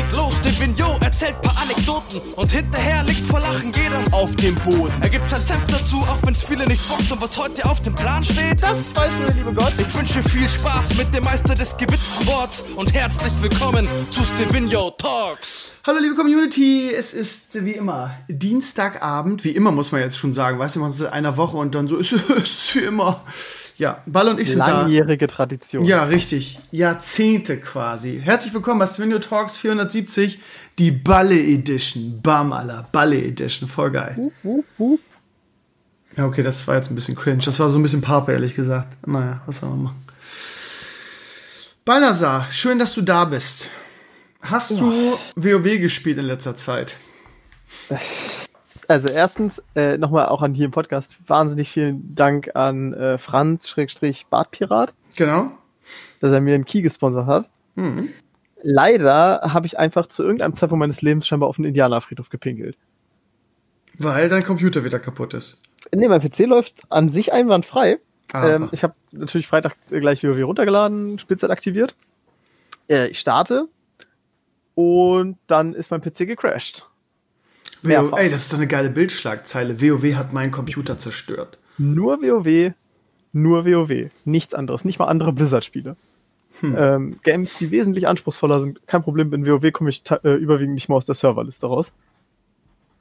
Geht los, der Vignot erzählt paar Anekdoten und hinterher liegt vor Lachen jeder auf dem Boden. Er gibt sein Senf dazu, auch wenn's viele nicht bockt und was heute auf dem Plan steht, das weiß nur der liebe Gott. Ich wünsche viel Spaß mit dem Meister des gewitzten Worts und herzlich willkommen zu Stevino Talks. Hallo liebe Community, es ist wie immer Dienstagabend, wie immer muss man jetzt schon sagen, weißt du, man ist in einer Woche und dann so ist es wie immer. Ja, Ball und ich sind da. Langjährige Tradition. Ja, richtig. Jahrzehnte quasi. Herzlich willkommen bei Svenio Talks 470, die Balle Edition. Bam, aller Balle Edition. Voll geil. Uh, uh, uh. Ja, okay, das war jetzt ein bisschen cringe. Das war so ein bisschen Pape, ehrlich gesagt. Naja, was soll man machen. Balnasar, schön, dass du da bist. Hast du WoW gespielt in letzter Zeit? Also erstens, äh, nochmal auch an hier im Podcast, wahnsinnig vielen Dank an äh, Franz Bartpirat. Genau. Dass er mir einen Key gesponsert hat. Mhm. Leider habe ich einfach zu irgendeinem Zeitpunkt meines Lebens scheinbar auf den Indianerfriedhof gepinkelt. Weil dein Computer wieder kaputt ist. Nee, mein PC läuft an sich einwandfrei. Ähm, ich habe natürlich Freitag gleich WoW runtergeladen, Spielzeit aktiviert. Äh, ich starte und dann ist mein PC gecrashed. WoW, ey, das ist doch eine geile Bildschlagzeile. WoW hat meinen Computer zerstört. Nur WoW, nur WoW. Nichts anderes. Nicht mal andere Blizzard-Spiele. Hm. Ähm, Games, die wesentlich anspruchsvoller sind, kein Problem. In WoW komme ich äh, überwiegend nicht mal aus der Serverliste raus.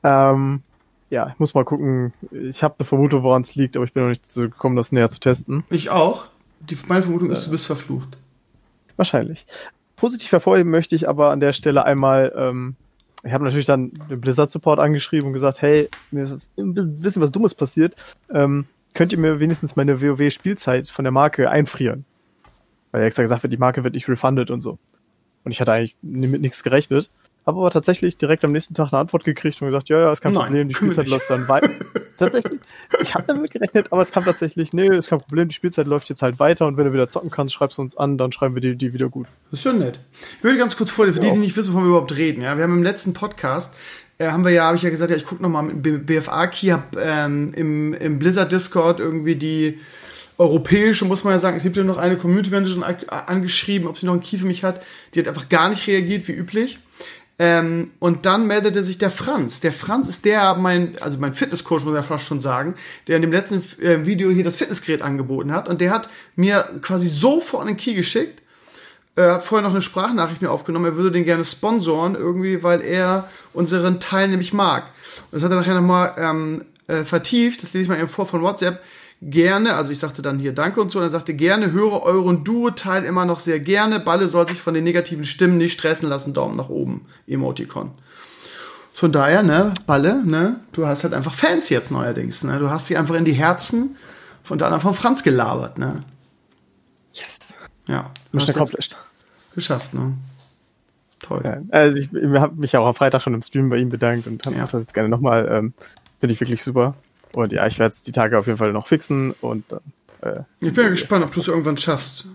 Ähm, ja, ich muss mal gucken. Ich habe eine Vermutung, woran es liegt, aber ich bin noch nicht dazu gekommen, das näher zu testen. Ich auch. Die, meine Vermutung ist, du bist verflucht. Wahrscheinlich. Positiv hervorheben möchte ich aber an der Stelle einmal ähm, ich habe natürlich dann den Blizzard Support angeschrieben und gesagt, hey, mir ist ein bisschen was Dummes passiert. Ähm, könnt ihr mir wenigstens meine WoW-Spielzeit von der Marke einfrieren? Weil extra gesagt wird, die Marke wird nicht refunded und so. Und ich hatte eigentlich mit nichts gerechnet. Habe aber tatsächlich direkt am nächsten Tag eine Antwort gekriegt und gesagt, ja, ja, ist kein Nein, Problem, die Spielzeit läuft dann weiter. tatsächlich, ich habe damit gerechnet, aber es kam tatsächlich, nee, ist kein Problem, die Spielzeit läuft jetzt halt weiter und wenn du wieder zocken kannst, schreibst du uns an, dann schreiben wir die, die wieder gut. Das ist schon nett. Ich würde ganz kurz vorlesen, für ja. die, die nicht wissen, wovon wir überhaupt reden. Ja, wir haben im letzten Podcast äh, haben wir ja, habe ich ja gesagt, ja, ich gucke nochmal mit BFA-Key, habe ähm, im, im Blizzard-Discord irgendwie die europäische, muss man ja sagen, es gibt ja noch eine Community Managerin angeschrieben, ob sie noch einen Key für mich hat. Die hat einfach gar nicht reagiert, wie üblich. Ähm, und dann meldete sich der Franz. Der Franz ist der, mein, also mein Fitnesscoach, muss ich ja fast schon sagen, der in dem letzten äh, Video hier das Fitnessgerät angeboten hat. Und der hat mir quasi sofort einen Key geschickt. Er hat vorher noch eine Sprachnachricht mir aufgenommen. Er würde den gerne sponsoren, irgendwie, weil er unseren Teil nämlich mag. Und das hat er nachher nochmal ähm, äh, vertieft. Das lese ich mal eben vor von WhatsApp gerne, also ich sagte dann hier Danke und so, und er sagte gerne, höre euren Duo-Teil immer noch sehr gerne. Balle soll sich von den negativen Stimmen nicht stressen lassen. Daumen nach oben, Emoticon. Von daher, ne, Balle, ne, du hast halt einfach Fans jetzt neuerdings, ne. Du hast sie einfach in die Herzen von deiner von Franz gelabert, ne. Yes. Ja. Mission accomplished. Geschafft, ne. Toll. Ja, also ich, ich habe mich auch am Freitag schon im Stream bei ihm bedankt und ja. mache das jetzt gerne nochmal. Ähm, Finde ich wirklich super. Und ja, ich werde es die Tage auf jeden Fall noch fixen und dann. Äh, ich bin ja gespannt, ob du es irgendwann schaffst.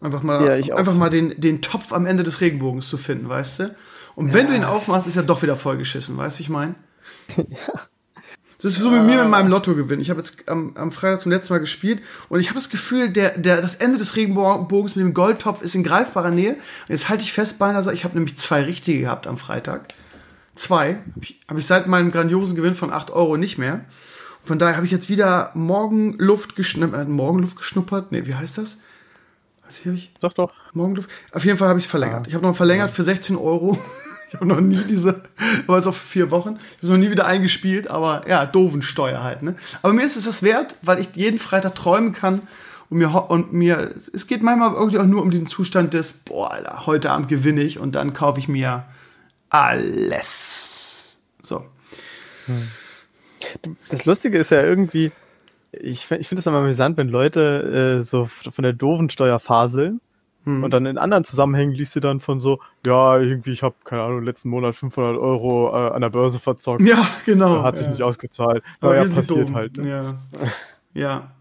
Einfach mal, ja, einfach mal den, den Topf am Ende des Regenbogens zu finden, weißt du? Und wenn ja, du ihn aufmachst, ist er doch wieder vollgeschissen, weißt du, ich meine? ja. Das ist so mit mir mit meinem Lottogewinn. Ich habe jetzt am, am Freitag zum letzten Mal gespielt und ich habe das Gefühl, der, der, das Ende des Regenbogens mit dem Goldtopf ist in greifbarer Nähe. Und jetzt halte ich fest, beinahe, ich habe nämlich zwei richtige gehabt am Freitag. Zwei. Habe ich, hab ich seit meinem grandiosen Gewinn von 8 Euro nicht mehr. Von daher habe ich jetzt wieder Morgenluft geschnuppert. Äh, Morgenluft geschnuppert? Nee, wie heißt das? Was hier habe ich? Doch, doch. Morgenluft. Auf jeden Fall habe ich es verlängert. Ich habe noch verlängert für 16 Euro. Ich habe noch nie diese, aber es auch für vier Wochen. Ich habe noch nie wieder eingespielt, aber ja, doofen Steuer halt, ne? Aber mir ist es das wert, weil ich jeden Freitag träumen kann und mir, und mir, es geht manchmal irgendwie auch nur um diesen Zustand des, boah, Alter, heute Abend gewinne ich und dann kaufe ich mir alles. So. Hm. Das Lustige ist ja irgendwie, ich, ich finde es immer amüsant, wenn Leute äh, so von der doofen Steuer faseln hm. und dann in anderen Zusammenhängen liest du dann von so, ja, irgendwie, ich habe, keine Ahnung, letzten Monat 500 Euro äh, an der Börse verzockt. Ja, genau. Hat sich ja. nicht ausgezahlt. Aber ja, passiert halt. Ne? Ja. ja.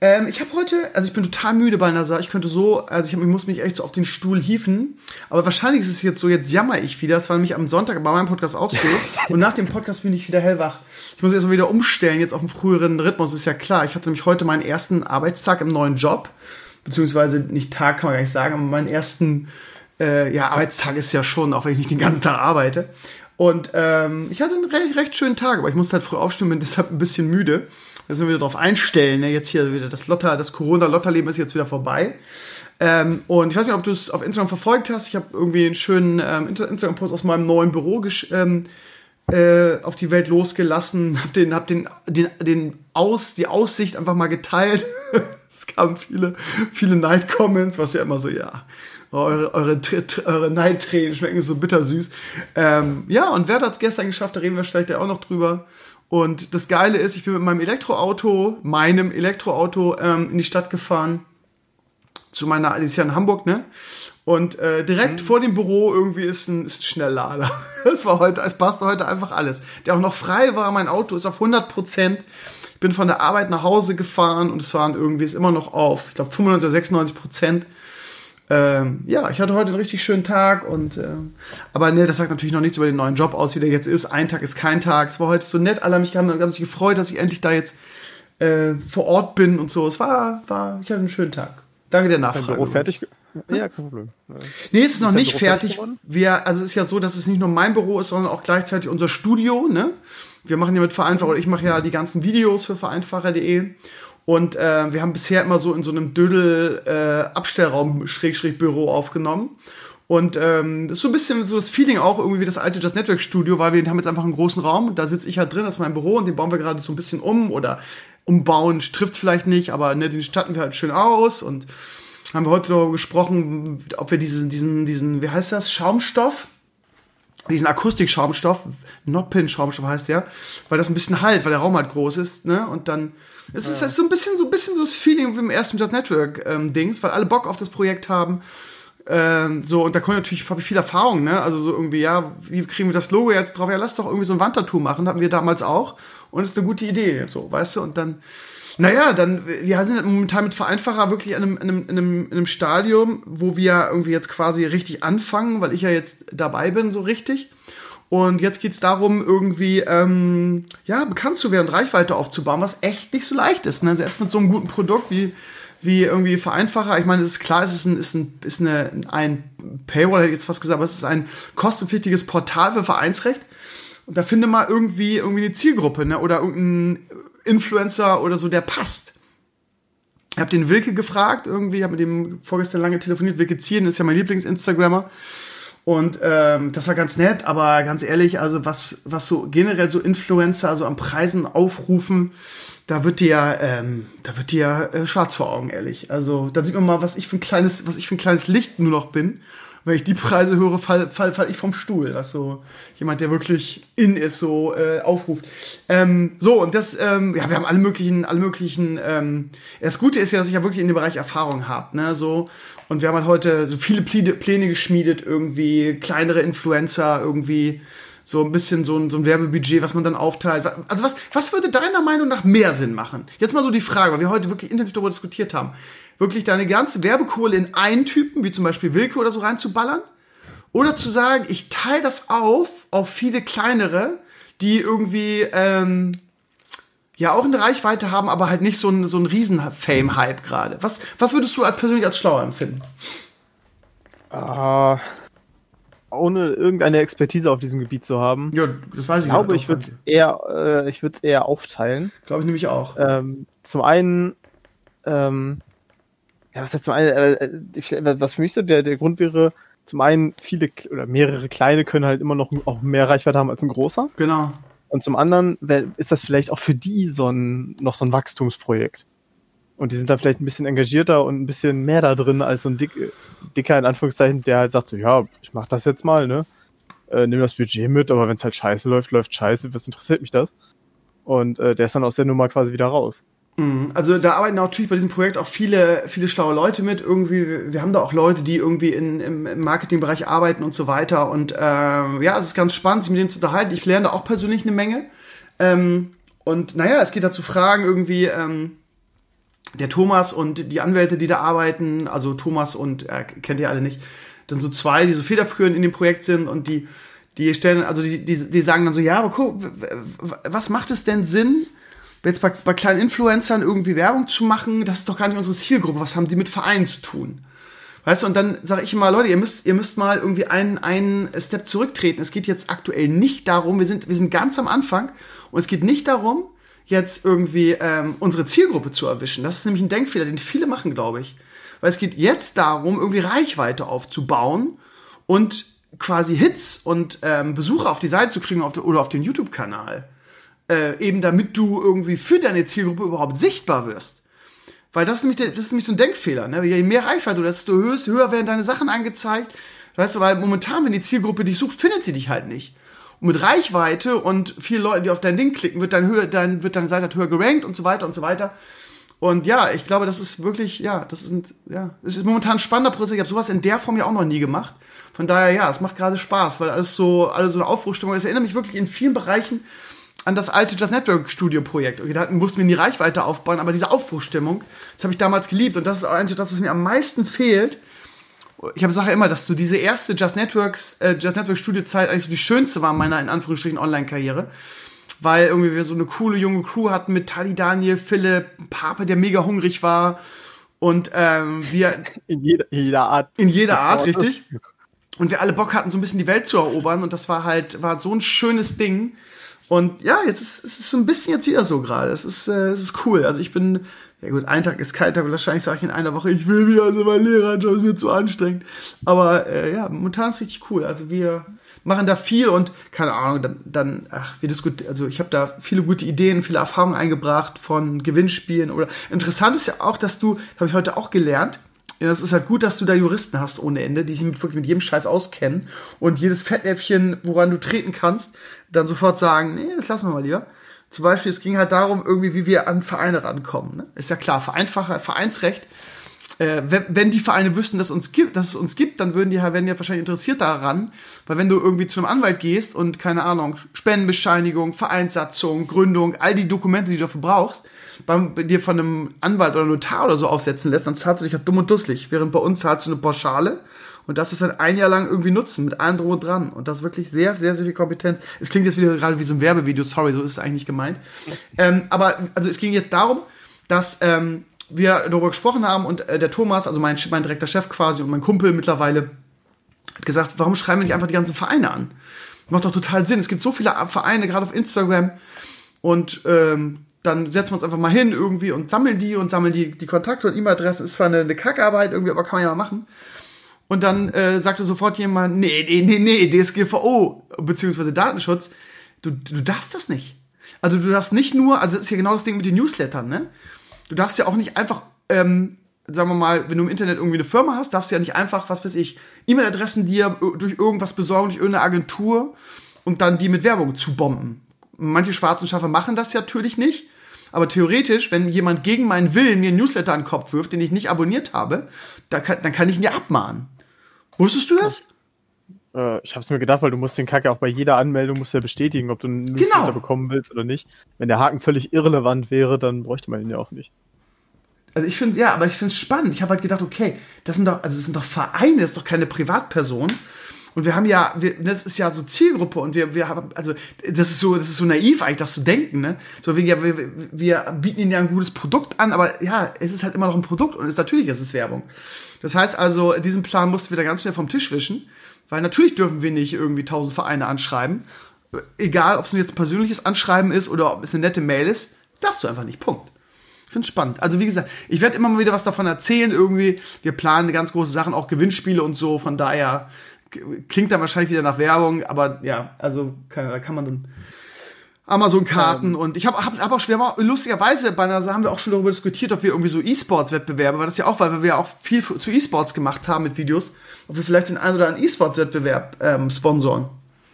Ähm, ich habe heute, also ich bin total müde bei Nasa. Ich könnte so, also ich, hab, ich muss mich echt so auf den Stuhl hieven. Aber wahrscheinlich ist es jetzt so, jetzt jammer ich wieder. Das war nämlich am Sonntag bei meinem Podcast auch so. und nach dem Podcast bin ich wieder hellwach. Ich muss jetzt mal wieder umstellen, jetzt auf einen früheren Rhythmus, ist ja klar. Ich hatte nämlich heute meinen ersten Arbeitstag im neuen Job. Beziehungsweise nicht Tag, kann man gar nicht sagen, aber meinen ersten äh, ja, Arbeitstag ist ja schon, auch wenn ich nicht den ganzen Tag arbeite. Und ähm, ich hatte einen recht, recht schönen Tag, aber ich musste halt früh aufstehen, bin deshalb ein bisschen müde. Sind wir wieder drauf einstellen. Ne? Jetzt hier wieder das Lotter, das Corona-Lotterleben ist jetzt wieder vorbei. Ähm, und ich weiß nicht, ob du es auf Instagram verfolgt hast. Ich habe irgendwie einen schönen ähm, Instagram-Post aus meinem neuen Büro ähm, äh, auf die Welt losgelassen, hab den, hab den, den, den Aus, die Aussicht einfach mal geteilt. es kamen viele, viele Night-Comments, was ja immer so, ja, eure, eure, eure Neidtränen schmecken so bittersüß. Ähm, ja, und wer hat es gestern geschafft? Da reden wir vielleicht auch noch drüber. Und das Geile ist, ich bin mit meinem Elektroauto, meinem Elektroauto, ähm, in die Stadt gefahren. Zu meiner, die ist ja in Hamburg, ne? Und äh, direkt mhm. vor dem Büro irgendwie ist ein, ist ein Schnelllader. Es war heute, es passte heute einfach alles. Der auch noch frei war, mein Auto ist auf 100 Prozent. Ich bin von der Arbeit nach Hause gefahren und es waren irgendwie, ist immer noch auf, ich glaube 95 oder 96 Prozent. Ähm, ja, ich hatte heute einen richtig schönen Tag und äh, aber ne, das sagt natürlich noch nichts über den neuen Job aus, wie der jetzt ist. Ein Tag ist kein Tag. Es war heute so nett, alle haben mich haben, haben sich gefreut, dass ich endlich da jetzt äh, vor Ort bin und so. Es war, war, ich hatte einen schönen Tag. Danke der Nachfrage. Ist dein Büro fertig? Ja, kein Problem. Nee, es ist, ist noch nicht fertig. fertig Wir, also es ist ja so, dass es nicht nur mein Büro ist, sondern auch gleichzeitig unser Studio. Ne? Wir machen ja mit Vereinfacher, oder ich mache ja die ganzen Videos für vereinfacher.de. Und äh, wir haben bisher immer so in so einem Dödel äh, aufgenommen. Und ähm, das ist so ein bisschen so das Feeling auch irgendwie wie das alte Just Network Studio, weil wir haben jetzt einfach einen großen Raum. Da sitze ich halt drin, das ist mein Büro und den bauen wir gerade so ein bisschen um oder umbauen trifft vielleicht nicht, aber ne, den statten wir halt schön aus und haben wir heute darüber gesprochen, ob wir diesen, diesen, diesen, wie heißt das, Schaumstoff, diesen Akustik-Schaumstoff, Noppin-Schaumstoff heißt der, weil das ein bisschen halt, weil der Raum halt groß ist, ne, und dann es ist, es ist so ein bisschen so ein bisschen so das Feeling wie im ersten Just Network ähm, Dings, weil alle Bock auf das Projekt haben. Ähm, so, und da kommt natürlich, habe ich viel Erfahrung, ne? Also so irgendwie, ja, wie kriegen wir das Logo jetzt drauf? Ja, lass doch irgendwie so ein Wandtattoo machen, hatten wir damals auch. Und ist eine gute Idee, so, weißt du? Und dann, naja, dann, wir sind momentan mit Vereinfacher wirklich in einem, in einem, in einem, in einem Stadium, wo wir irgendwie jetzt quasi richtig anfangen, weil ich ja jetzt dabei bin, so richtig. Und jetzt geht's darum, irgendwie ähm, ja, bekannt zu werden, Reichweite aufzubauen, was echt nicht so leicht ist. Ne? Selbst mit so einem guten Produkt wie, wie irgendwie Vereinfacher. Ich meine, es ist klar, es ist ein, ist ein, ist eine, ein Paywall, hätte ich jetzt fast gesagt, aber es ist ein kostenpflichtiges Portal für Vereinsrecht. Und da finde mal irgendwie, irgendwie eine Zielgruppe, ne? Oder irgendein Influencer oder so, der passt. Ich habe den Wilke gefragt, irgendwie, habe mit dem vorgestern lange telefoniert. Wilke Zieren ist ja mein Lieblings-Instagrammer. Und ähm, das war ganz nett, aber ganz ehrlich, also was, was so generell so Influencer, also am Preisen aufrufen, da wird dir, ähm, da wird dir äh, schwarz vor Augen, ehrlich. Also da sieht man mal, was ich für ein kleines, was ich für ein kleines Licht nur noch bin wenn ich die Preise höre, fall, fall, fall ich vom Stuhl. dass so jemand, der wirklich in ist, so äh, aufruft. Ähm, so, und das, ähm, ja, wir haben alle möglichen, alle möglichen, ähm, das Gute ist ja, dass ich ja wirklich in dem Bereich Erfahrung habe, ne, so. Und wir haben halt heute so viele Pläne, Pläne geschmiedet, irgendwie kleinere Influencer, irgendwie so ein bisschen so ein, so ein Werbebudget, was man dann aufteilt. Also was, was würde deiner Meinung nach mehr Sinn machen? Jetzt mal so die Frage, weil wir heute wirklich intensiv darüber diskutiert haben wirklich deine ganze Werbekohle in einen Typen, wie zum Beispiel Wilke oder so, reinzuballern. Oder zu sagen, ich teile das auf auf viele kleinere, die irgendwie ähm, ja auch eine Reichweite haben, aber halt nicht so ein, so ein Riesen-Fame-Hype gerade. Was, was würdest du als persönlich als schlauer empfinden? Uh, ohne irgendeine Expertise auf diesem Gebiet zu haben. Ja, das weiß ich. Ich glaube, ich würde es eher, äh, ich würde es eher aufteilen. Glaube ich nämlich auch. Ähm, zum einen ähm, ja, was heißt zum einen, äh, äh, was für mich so der, der Grund wäre, zum einen, viele oder mehrere kleine können halt immer noch auch mehr Reichweite haben als ein großer. Genau. Und zum anderen ist das vielleicht auch für die so ein, noch so ein Wachstumsprojekt. Und die sind da vielleicht ein bisschen engagierter und ein bisschen mehr da drin als so ein dick, dicker, in Anführungszeichen, der halt sagt so, ja, ich mach das jetzt mal, ne? Äh, nimm das Budget mit, aber wenn es halt scheiße läuft, läuft scheiße, was interessiert mich das? Und äh, der ist dann aus der Nummer quasi wieder raus. Mhm. Also da arbeiten natürlich bei diesem Projekt auch viele, viele schlaue Leute mit. Irgendwie, wir haben da auch Leute, die irgendwie in, im, Marketingbereich arbeiten und so weiter. Und ähm, ja, es ist ganz spannend, sich mit denen zu unterhalten. Ich lerne da auch persönlich eine Menge. Ähm, und naja, es geht dazu Fragen irgendwie, ähm, der Thomas und die Anwälte, die da arbeiten, also Thomas und, äh, kennt ihr alle nicht, dann so zwei, die so federführend in dem Projekt sind und die, die stellen, also die, die, die sagen dann so, ja, aber guck, was macht es denn Sinn, jetzt bei, bei kleinen Influencern irgendwie Werbung zu machen, das ist doch gar nicht unsere Zielgruppe. Was haben die mit Vereinen zu tun? Weißt du, und dann sage ich immer, Leute, ihr müsst, ihr müsst mal irgendwie einen, einen Step zurücktreten. Es geht jetzt aktuell nicht darum, wir sind, wir sind ganz am Anfang und es geht nicht darum, jetzt irgendwie ähm, unsere Zielgruppe zu erwischen. Das ist nämlich ein Denkfehler, den viele machen, glaube ich. Weil es geht jetzt darum, irgendwie Reichweite aufzubauen und quasi Hits und ähm, Besucher auf die Seite zu kriegen auf de, oder auf den YouTube-Kanal. Äh, eben damit du irgendwie für deine Zielgruppe überhaupt sichtbar wirst. Weil das ist nämlich, der, das ist nämlich so ein Denkfehler. Ne? Je mehr Reichweite du desto höher, höher werden deine Sachen angezeigt. Weißt du, weil momentan, wenn die Zielgruppe dich sucht, findet sie dich halt nicht. Und mit Reichweite und viele Leute, die auf dein Ding klicken, wird, dein höher, dein, wird deine Seite halt höher gerankt und so weiter und so weiter. Und ja, ich glaube, das ist wirklich, ja, das ist, ja, das ist momentan ein spannender Prozess. Ich habe sowas in der Form ja auch noch nie gemacht. Von daher, ja, es macht gerade Spaß, weil alles so, alles so eine Aufbruchstimmung ist. Es erinnert mich wirklich in vielen Bereichen an das alte Just Network Studio Projekt. Okay, da mussten wir in die Reichweite aufbauen, aber diese Aufbruchstimmung, das habe ich damals geliebt und das ist eigentlich das, was mir am meisten fehlt. Ich habe Sache immer, dass so diese erste Just Networks, äh, Just Network Studio Zeit eigentlich so die schönste war meiner in Anführungsstrichen Online-Karriere weil irgendwie wir so eine coole junge Crew hatten mit Tali Daniel, Philipp, Pape, der mega hungrig war und ähm, wir in jeder, jeder Art in jeder Art richtig und wir alle Bock hatten so ein bisschen die Welt zu erobern und das war halt war so ein schönes Ding und ja jetzt ist es so ein bisschen jetzt wieder so gerade es ist äh, es ist cool also ich bin ja gut, ein Tag ist kalt, aber wahrscheinlich sage ich in einer Woche, ich will wieder, also mein Lehrerjob ist mir zu anstrengend. Aber äh, ja, momentan ist richtig cool. Also wir, machen da viel und keine Ahnung, dann, dann ach, wir diskutieren, also ich habe da viele gute Ideen, viele Erfahrungen eingebracht von Gewinnspielen oder interessant ist ja auch, dass du, habe ich heute auch gelernt, ja, das ist halt gut, dass du da Juristen hast ohne Ende, die sich mit, wirklich mit jedem Scheiß auskennen und jedes Fettnäpfchen, woran du treten kannst, dann sofort sagen, nee, das lassen wir mal lieber. Zum Beispiel, es ging halt darum, irgendwie, wie wir an Vereine rankommen. Ne? Ist ja klar, Vereinfacher, Vereinsrecht äh, wenn, wenn die Vereine wüssten, dass, uns gibt, dass es uns gibt, dann würden die, werden die wahrscheinlich interessiert daran, weil wenn du irgendwie zu einem Anwalt gehst und, keine Ahnung, Spendenbescheinigung, Vereinssatzung, Gründung, all die Dokumente, die du dafür brauchst, beim, dir von einem Anwalt oder Notar oder so aufsetzen lässt, dann zahlst du dich halt dumm und dusselig. Während bei uns zahlst du eine Pauschale und das ist halt ein Jahr lang irgendwie nutzen, mit allem drum und dran. Und das ist wirklich sehr, sehr, sehr viel Kompetenz. Es klingt jetzt wieder gerade wie so ein Werbevideo, sorry, so ist es eigentlich nicht gemeint. Ähm, aber, also es ging jetzt darum, dass ähm, wir darüber gesprochen haben und äh, der Thomas, also mein, mein direkter Chef quasi und mein Kumpel mittlerweile, hat gesagt, warum schreiben wir nicht einfach die ganzen Vereine an? Macht doch total Sinn. Es gibt so viele Vereine, gerade auf Instagram. Und ähm, dann setzen wir uns einfach mal hin irgendwie und sammeln die und sammeln die, die Kontakte und E-Mail-Adressen. Ist zwar eine, eine Kackarbeit irgendwie, aber kann man ja mal machen. Und dann äh, sagte sofort jemand, nee, nee, nee, nee, DSGVO, beziehungsweise Datenschutz, du, du darfst das nicht. Also du darfst nicht nur, also das ist ja genau das Ding mit den Newslettern, ne? du darfst ja auch nicht einfach, ähm, sagen wir mal, wenn du im Internet irgendwie eine Firma hast, darfst du ja nicht einfach, was weiß ich, E-Mail-Adressen dir durch irgendwas besorgen, durch irgendeine Agentur und dann die mit Werbung zu bomben. Manche schwarzen Schafe machen das ja natürlich nicht. Aber theoretisch, wenn jemand gegen meinen Willen mir einen Newsletter an den Kopf wirft, den ich nicht abonniert habe, dann kann, dann kann ich ihn ja abmahnen. Wusstest du das? Äh, ich habe es mir gedacht, weil du musst den Kack ja auch bei jeder Anmeldung musst ja bestätigen, ob du einen genau. Newsletter bekommen willst oder nicht. Wenn der Haken völlig irrelevant wäre, dann bräuchte man ihn ja auch nicht. Also ich finde, ja, aber ich finde es spannend. Ich habe halt gedacht, okay, das sind doch, also das sind doch Vereine, das ist doch keine Privatperson. Und wir haben ja, wir, das ist ja so Zielgruppe und wir, wir haben, also das ist so, das ist so naiv eigentlich, das zu denken, ne? So wegen, ja, wir, wir bieten ihnen ja ein gutes Produkt an, aber ja, es ist halt immer noch ein Produkt und es ist natürlich, es ist Werbung. Das heißt also, diesen Plan mussten wir da ganz schnell vom Tisch wischen. Weil natürlich dürfen wir nicht irgendwie tausend Vereine anschreiben. Egal, ob es jetzt ein persönliches Anschreiben ist oder ob es eine nette Mail ist, darfst du einfach nicht. Punkt. Ich finde es spannend. Also wie gesagt, ich werde immer mal wieder was davon erzählen irgendwie. Wir planen ganz große Sachen, auch Gewinnspiele und so. Von daher klingt dann wahrscheinlich wieder nach Werbung, aber ja, also kann, da kann man dann Amazon-Karten ähm. und ich habe hab, hab auch schwer, lustigerweise bei einer haben wir auch schon darüber diskutiert, ob wir irgendwie so E-Sports-Wettbewerbe, weil das ja auch, weil wir ja auch viel zu E-Sports gemacht haben mit Videos, ob wir vielleicht den einen oder anderen E-Sports-Wettbewerb ähm, sponsoren.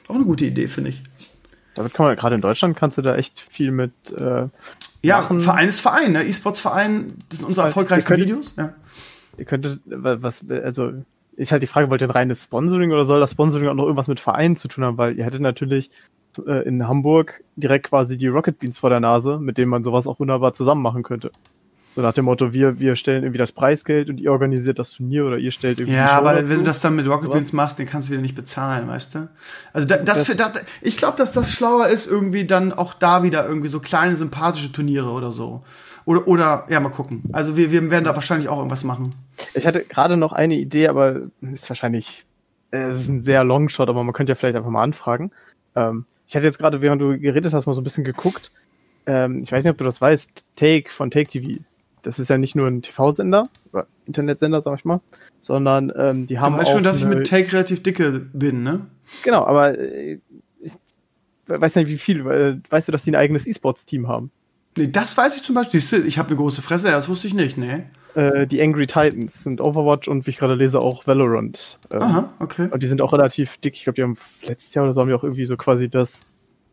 Auch eine gute Idee, finde ich. Damit kann man, gerade in Deutschland kannst du da echt viel mit äh, Ja, machen. Verein ist Verein, ne? E-Sports-Verein, das sind unsere erfolgreichsten könntet, Videos. Ja. Ihr könntet, was, also ist halt die Frage, wollt ihr ein reines Sponsoring oder soll das Sponsoring auch noch irgendwas mit Vereinen zu tun haben? Weil ihr hättet natürlich äh, in Hamburg direkt quasi die Rocket Beans vor der Nase, mit denen man sowas auch wunderbar zusammen machen könnte. So nach dem Motto, wir, wir stellen irgendwie das Preisgeld und ihr organisiert das Turnier oder ihr stellt irgendwie. Ja, aber dazu. wenn du das dann mit Rocket Beans machst, den kannst du wieder nicht bezahlen, weißt du? Also da, das, das, das, ich glaube, dass das schlauer ist, irgendwie dann auch da wieder irgendwie so kleine sympathische Turniere oder so. Oder, oder, ja, mal gucken. Also wir, wir werden da wahrscheinlich auch irgendwas machen. Ich hatte gerade noch eine Idee, aber ist wahrscheinlich, äh, es ist ein sehr Longshot, aber man könnte ja vielleicht einfach mal anfragen. Ähm, ich hatte jetzt gerade, während du geredet hast, mal so ein bisschen geguckt. Ähm, ich weiß nicht, ob du das weißt, Take von Take TV. Das ist ja nicht nur ein TV-Sender Internetsender, sag ich mal, sondern ähm, die haben. Du weißt schon, dass ich mit Take relativ dicke bin, ne? Genau, aber äh, ich weiß nicht, wie viel. Äh, weißt du, dass die ein eigenes E-Sports-Team haben? Nee, das weiß ich zum Beispiel. Ich habe eine große Fresse, das wusste ich nicht, ne? Äh, die Angry Titans sind Overwatch und wie ich gerade lese auch Valorant. Ähm, Aha, okay. Und die sind auch relativ dick. Ich glaube, die haben letztes Jahr oder so haben die auch irgendwie so quasi das,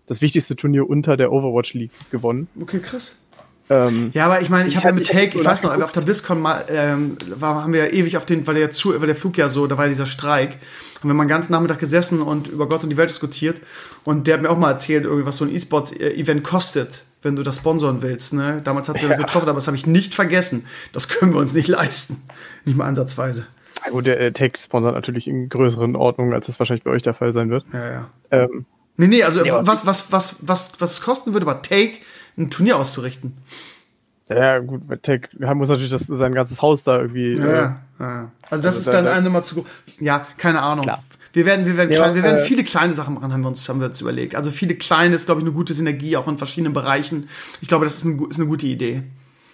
das wichtigste Turnier unter der Overwatch League gewonnen. Okay, krass. Ähm, ja, aber ich meine, ich, ich habe ja mit Take, ich weiß noch, auf der BlizzCon mal, ähm, war, haben wir ja ewig auf den, weil der, zu, weil der Flug ja so, da war ja dieser Streik, haben wir mal einen ganzen Nachmittag gesessen und über Gott und die Welt diskutiert. Und der hat mir auch mal erzählt, irgendwie, was so ein E-Sports-Event kostet, wenn du das sponsoren willst. Ne? Damals hat er ja. getroffen, aber das habe ich nicht vergessen. Das können wir uns nicht leisten. Nicht mal ansatzweise. Ja, gut, der äh, Take sponsert natürlich in größeren Ordnungen, als das wahrscheinlich bei euch der Fall sein wird. Ja, ja. Ähm, nee, nee, also ja, was, was, was, was, was es kosten würde, aber Take ein Turnier auszurichten. Ja, gut, bei Tech muss natürlich das, sein ganzes Haus da irgendwie. Ja, äh, ja. Also, das also ist dann da, eine Nummer zu. Ja, keine Ahnung. Klar. Wir werden, wir werden, ja, klein, wir werden äh, viele kleine Sachen machen, haben wir uns, haben wir uns überlegt. Also viele kleine ist, glaube ich, eine gute Synergie, auch in verschiedenen Bereichen. Ich glaube, das ist, ein, ist eine gute Idee.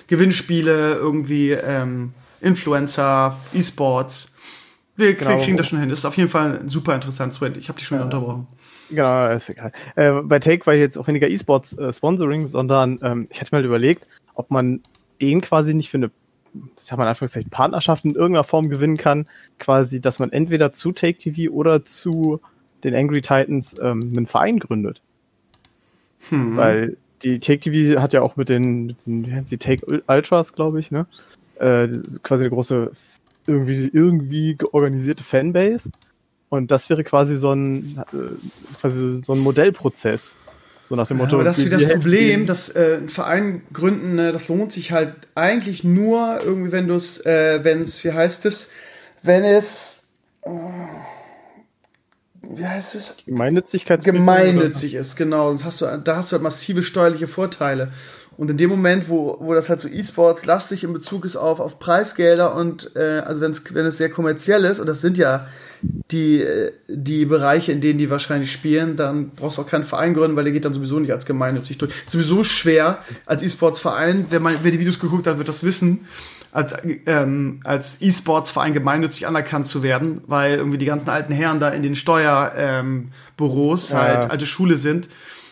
Gewinnspiele, irgendwie, ähm, Influencer, E-Sports. Wir, genau. wir, kriegen das schon hin. Das ist auf jeden Fall ein super interessantes Projekt. Ich habe dich schon ja. unterbrochen. Ja, ist egal. Äh, bei Take war ich jetzt auch weniger E-Sports äh, Sponsoring, sondern ähm, ich hatte mal überlegt, ob man den quasi nicht für eine, ich sag mal in Anführungszeichen, Partnerschaft in irgendeiner Form gewinnen kann, quasi, dass man entweder zu Take TV oder zu den Angry Titans ähm, einen Verein gründet. Hm. Weil die Take TV hat ja auch mit den, den die Take Ultras, glaube ich, ne? Äh, quasi eine große, irgendwie, irgendwie organisierte Fanbase. Und das wäre quasi so ein, äh, quasi so ein Modellprozess, so nach dem Motto. Ja, aber das ist das Problem, dass äh, ein Verein gründen, ne, das lohnt sich halt eigentlich nur irgendwie, wenn du es, äh, wenn es, wie heißt es, wenn es, äh, wie heißt es? Gemeinnützigkeit. Gemeinnützig ist, genau. Das hast du, da hast du halt massive steuerliche Vorteile. Und in dem Moment, wo, wo das halt so E-Sports lastig in Bezug ist auf, auf Preisgelder und äh, also wenn's, wenn es sehr kommerziell ist, und das sind ja die, die Bereiche, in denen die wahrscheinlich spielen, dann brauchst du auch keinen Verein gründen, weil der geht dann sowieso nicht als gemeinnützig durch. Ist sowieso schwer als E-Sports-Verein, wenn man, wer die Videos geguckt hat, wird das wissen, als, ähm, als E-Sports-Verein gemeinnützig anerkannt zu werden, weil irgendwie die ganzen alten Herren da in den Steuerbüros ähm, ja. halt alte Schule sind.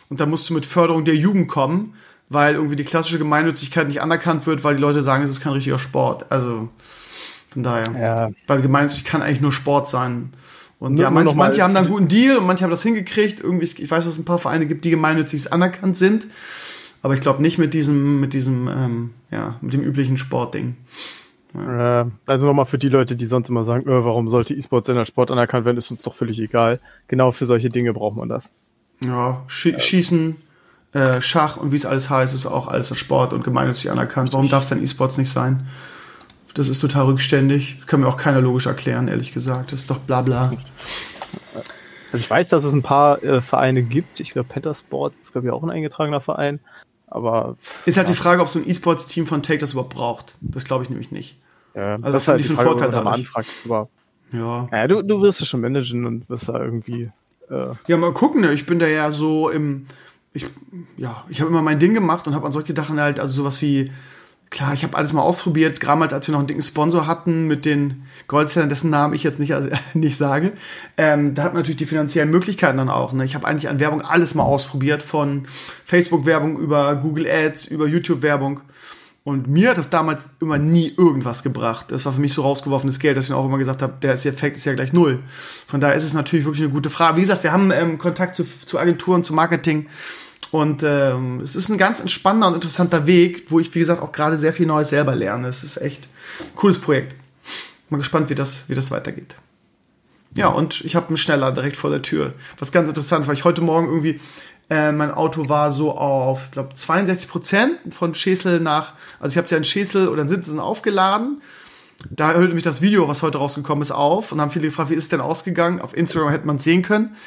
Und da musst du mit Förderung der Jugend kommen, weil irgendwie die klassische Gemeinnützigkeit nicht anerkannt wird, weil die Leute sagen, es ist kein richtiger Sport. Also von daher. Ja. Weil gemeinnützig kann eigentlich nur Sport sein. Und nur, ja, manche, manche haben da einen guten Deal und manche haben das hingekriegt. Irgendwie, ich weiß, dass es ein paar Vereine gibt, die gemeinnützig anerkannt sind. Aber ich glaube nicht mit diesem, mit diesem, ähm, ja, mit dem üblichen Sportding. Ja. Also nochmal für die Leute, die sonst immer sagen, äh, warum sollte E-Sports in der Sport anerkannt werden, ist uns doch völlig egal. Genau für solche Dinge braucht man das. Ja, Sch ja. Schießen, äh, Schach und wie es alles heißt, ist auch alles Sport und gemeinnützig anerkannt. Warum darf es dann E-Sports nicht sein? Das ist total rückständig. Kann mir auch keiner logisch erklären, ehrlich gesagt. Das ist doch bla bla. Also ich weiß, dass es ein paar äh, Vereine gibt. Ich glaube, Penta Sports ist, glaube ich, auch ein eingetragener Verein. Aber. Ist halt ja. die Frage, ob so ein E-Sports-Team von Take das überhaupt braucht. Das glaube ich nämlich nicht. Ja, also das ist halt die Frage, Vorteil dadurch. Anfragt, aber ja. ja du, du wirst es schon managen und wirst da irgendwie. Äh ja, mal gucken. Ne? Ich bin da ja so im. Ich, ja, ich habe immer mein Ding gemacht und habe an solche Sachen halt, also sowas wie klar, ich habe alles mal ausprobiert, gerade als wir noch einen dicken Sponsor hatten mit den Goldzellern, dessen Namen ich jetzt nicht, also, nicht sage. Ähm, da hat man natürlich die finanziellen Möglichkeiten dann auch. Ne? Ich habe eigentlich an Werbung alles mal ausprobiert, von Facebook-Werbung über Google Ads, über YouTube-Werbung. Und mir hat das damals immer nie irgendwas gebracht. Das war für mich so rausgeworfenes Geld, dass ich auch immer gesagt habe, der Effekt ist ja gleich null. Von daher ist es natürlich wirklich eine gute Frage. Wie gesagt, wir haben ähm, Kontakt zu, zu Agenturen, zu Marketing. Und ähm, es ist ein ganz entspannender und interessanter Weg, wo ich, wie gesagt, auch gerade sehr viel Neues selber lerne. Es ist echt ein cooles Projekt. Mal gespannt, wie das, wie das weitergeht. Ja, und ich habe einen Schneller direkt vor der Tür. Was ganz interessant, weil ich heute Morgen irgendwie, äh, mein Auto war so auf, ich glaube, 62 Prozent von Schäsel nach, also ich habe ja in Schäsel oder in Sinzen aufgeladen. Da hörte mich das Video, was heute rausgekommen ist, auf und haben viele gefragt, wie ist es denn ausgegangen? Auf Instagram hätte man es sehen können.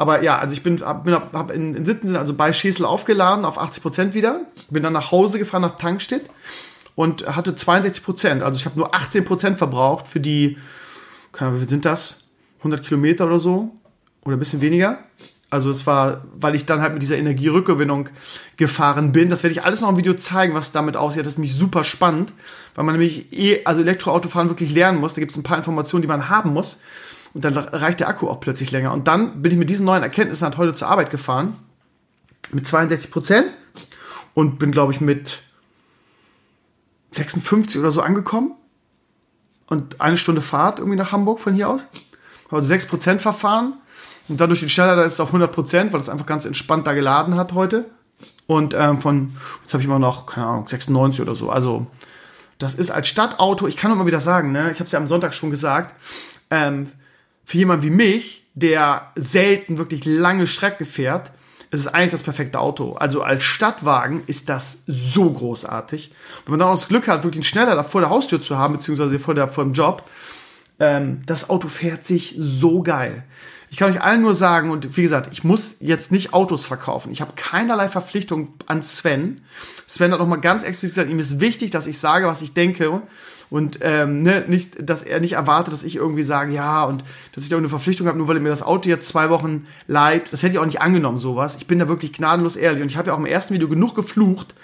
Aber ja, also ich bin, bin, hab in, in Sittensen, also bei Schesel aufgeladen auf 80 Prozent wieder. Bin dann nach Hause gefahren, nach Tankstedt und hatte 62 Prozent. Also ich habe nur 18 Prozent verbraucht für die, keine Ahnung, wie sind das? 100 Kilometer oder so? Oder ein bisschen weniger? Also es war, weil ich dann halt mit dieser Energierückgewinnung gefahren bin. Das werde ich alles noch im Video zeigen, was damit aussieht. Das ist nämlich super spannend, weil man nämlich eh, also Elektroautofahren wirklich lernen muss. Da gibt es ein paar Informationen, die man haben muss. Und dann reicht der Akku auch plötzlich länger. Und dann bin ich mit diesen neuen Erkenntnissen halt heute zur Arbeit gefahren. Mit 62 Prozent. Und bin, glaube ich, mit 56 oder so angekommen. Und eine Stunde Fahrt irgendwie nach Hamburg von hier aus. Also 6 Prozent verfahren und dadurch den Schneller, da ist es auf 100 Prozent, weil es einfach ganz entspannt da geladen hat heute. Und ähm, von, jetzt habe ich immer noch, keine Ahnung, 96 oder so. Also, das ist als Stadtauto, ich kann nur mal wieder sagen, ne, ich habe es ja am Sonntag schon gesagt, ähm, für jemanden wie mich, der selten wirklich lange Strecken fährt, ist es eigentlich das perfekte Auto. Also als Stadtwagen ist das so großartig. Wenn man dann auch das Glück hat, wirklich einen Schneller da vor der Haustür zu haben, beziehungsweise vor, der, vor dem Job, ähm, das Auto fährt sich so geil. Ich kann euch allen nur sagen, und wie gesagt, ich muss jetzt nicht Autos verkaufen. Ich habe keinerlei Verpflichtung an Sven. Sven hat noch mal ganz explizit gesagt, ihm ist wichtig, dass ich sage, was ich denke. Und ähm, ne, nicht, dass er nicht erwartet, dass ich irgendwie sage, ja, und dass ich da eine Verpflichtung habe, nur weil er mir das Auto jetzt zwei Wochen leiht. Das hätte ich auch nicht angenommen, sowas. Ich bin da wirklich gnadenlos ehrlich. Und ich habe ja auch im ersten Video genug geflucht,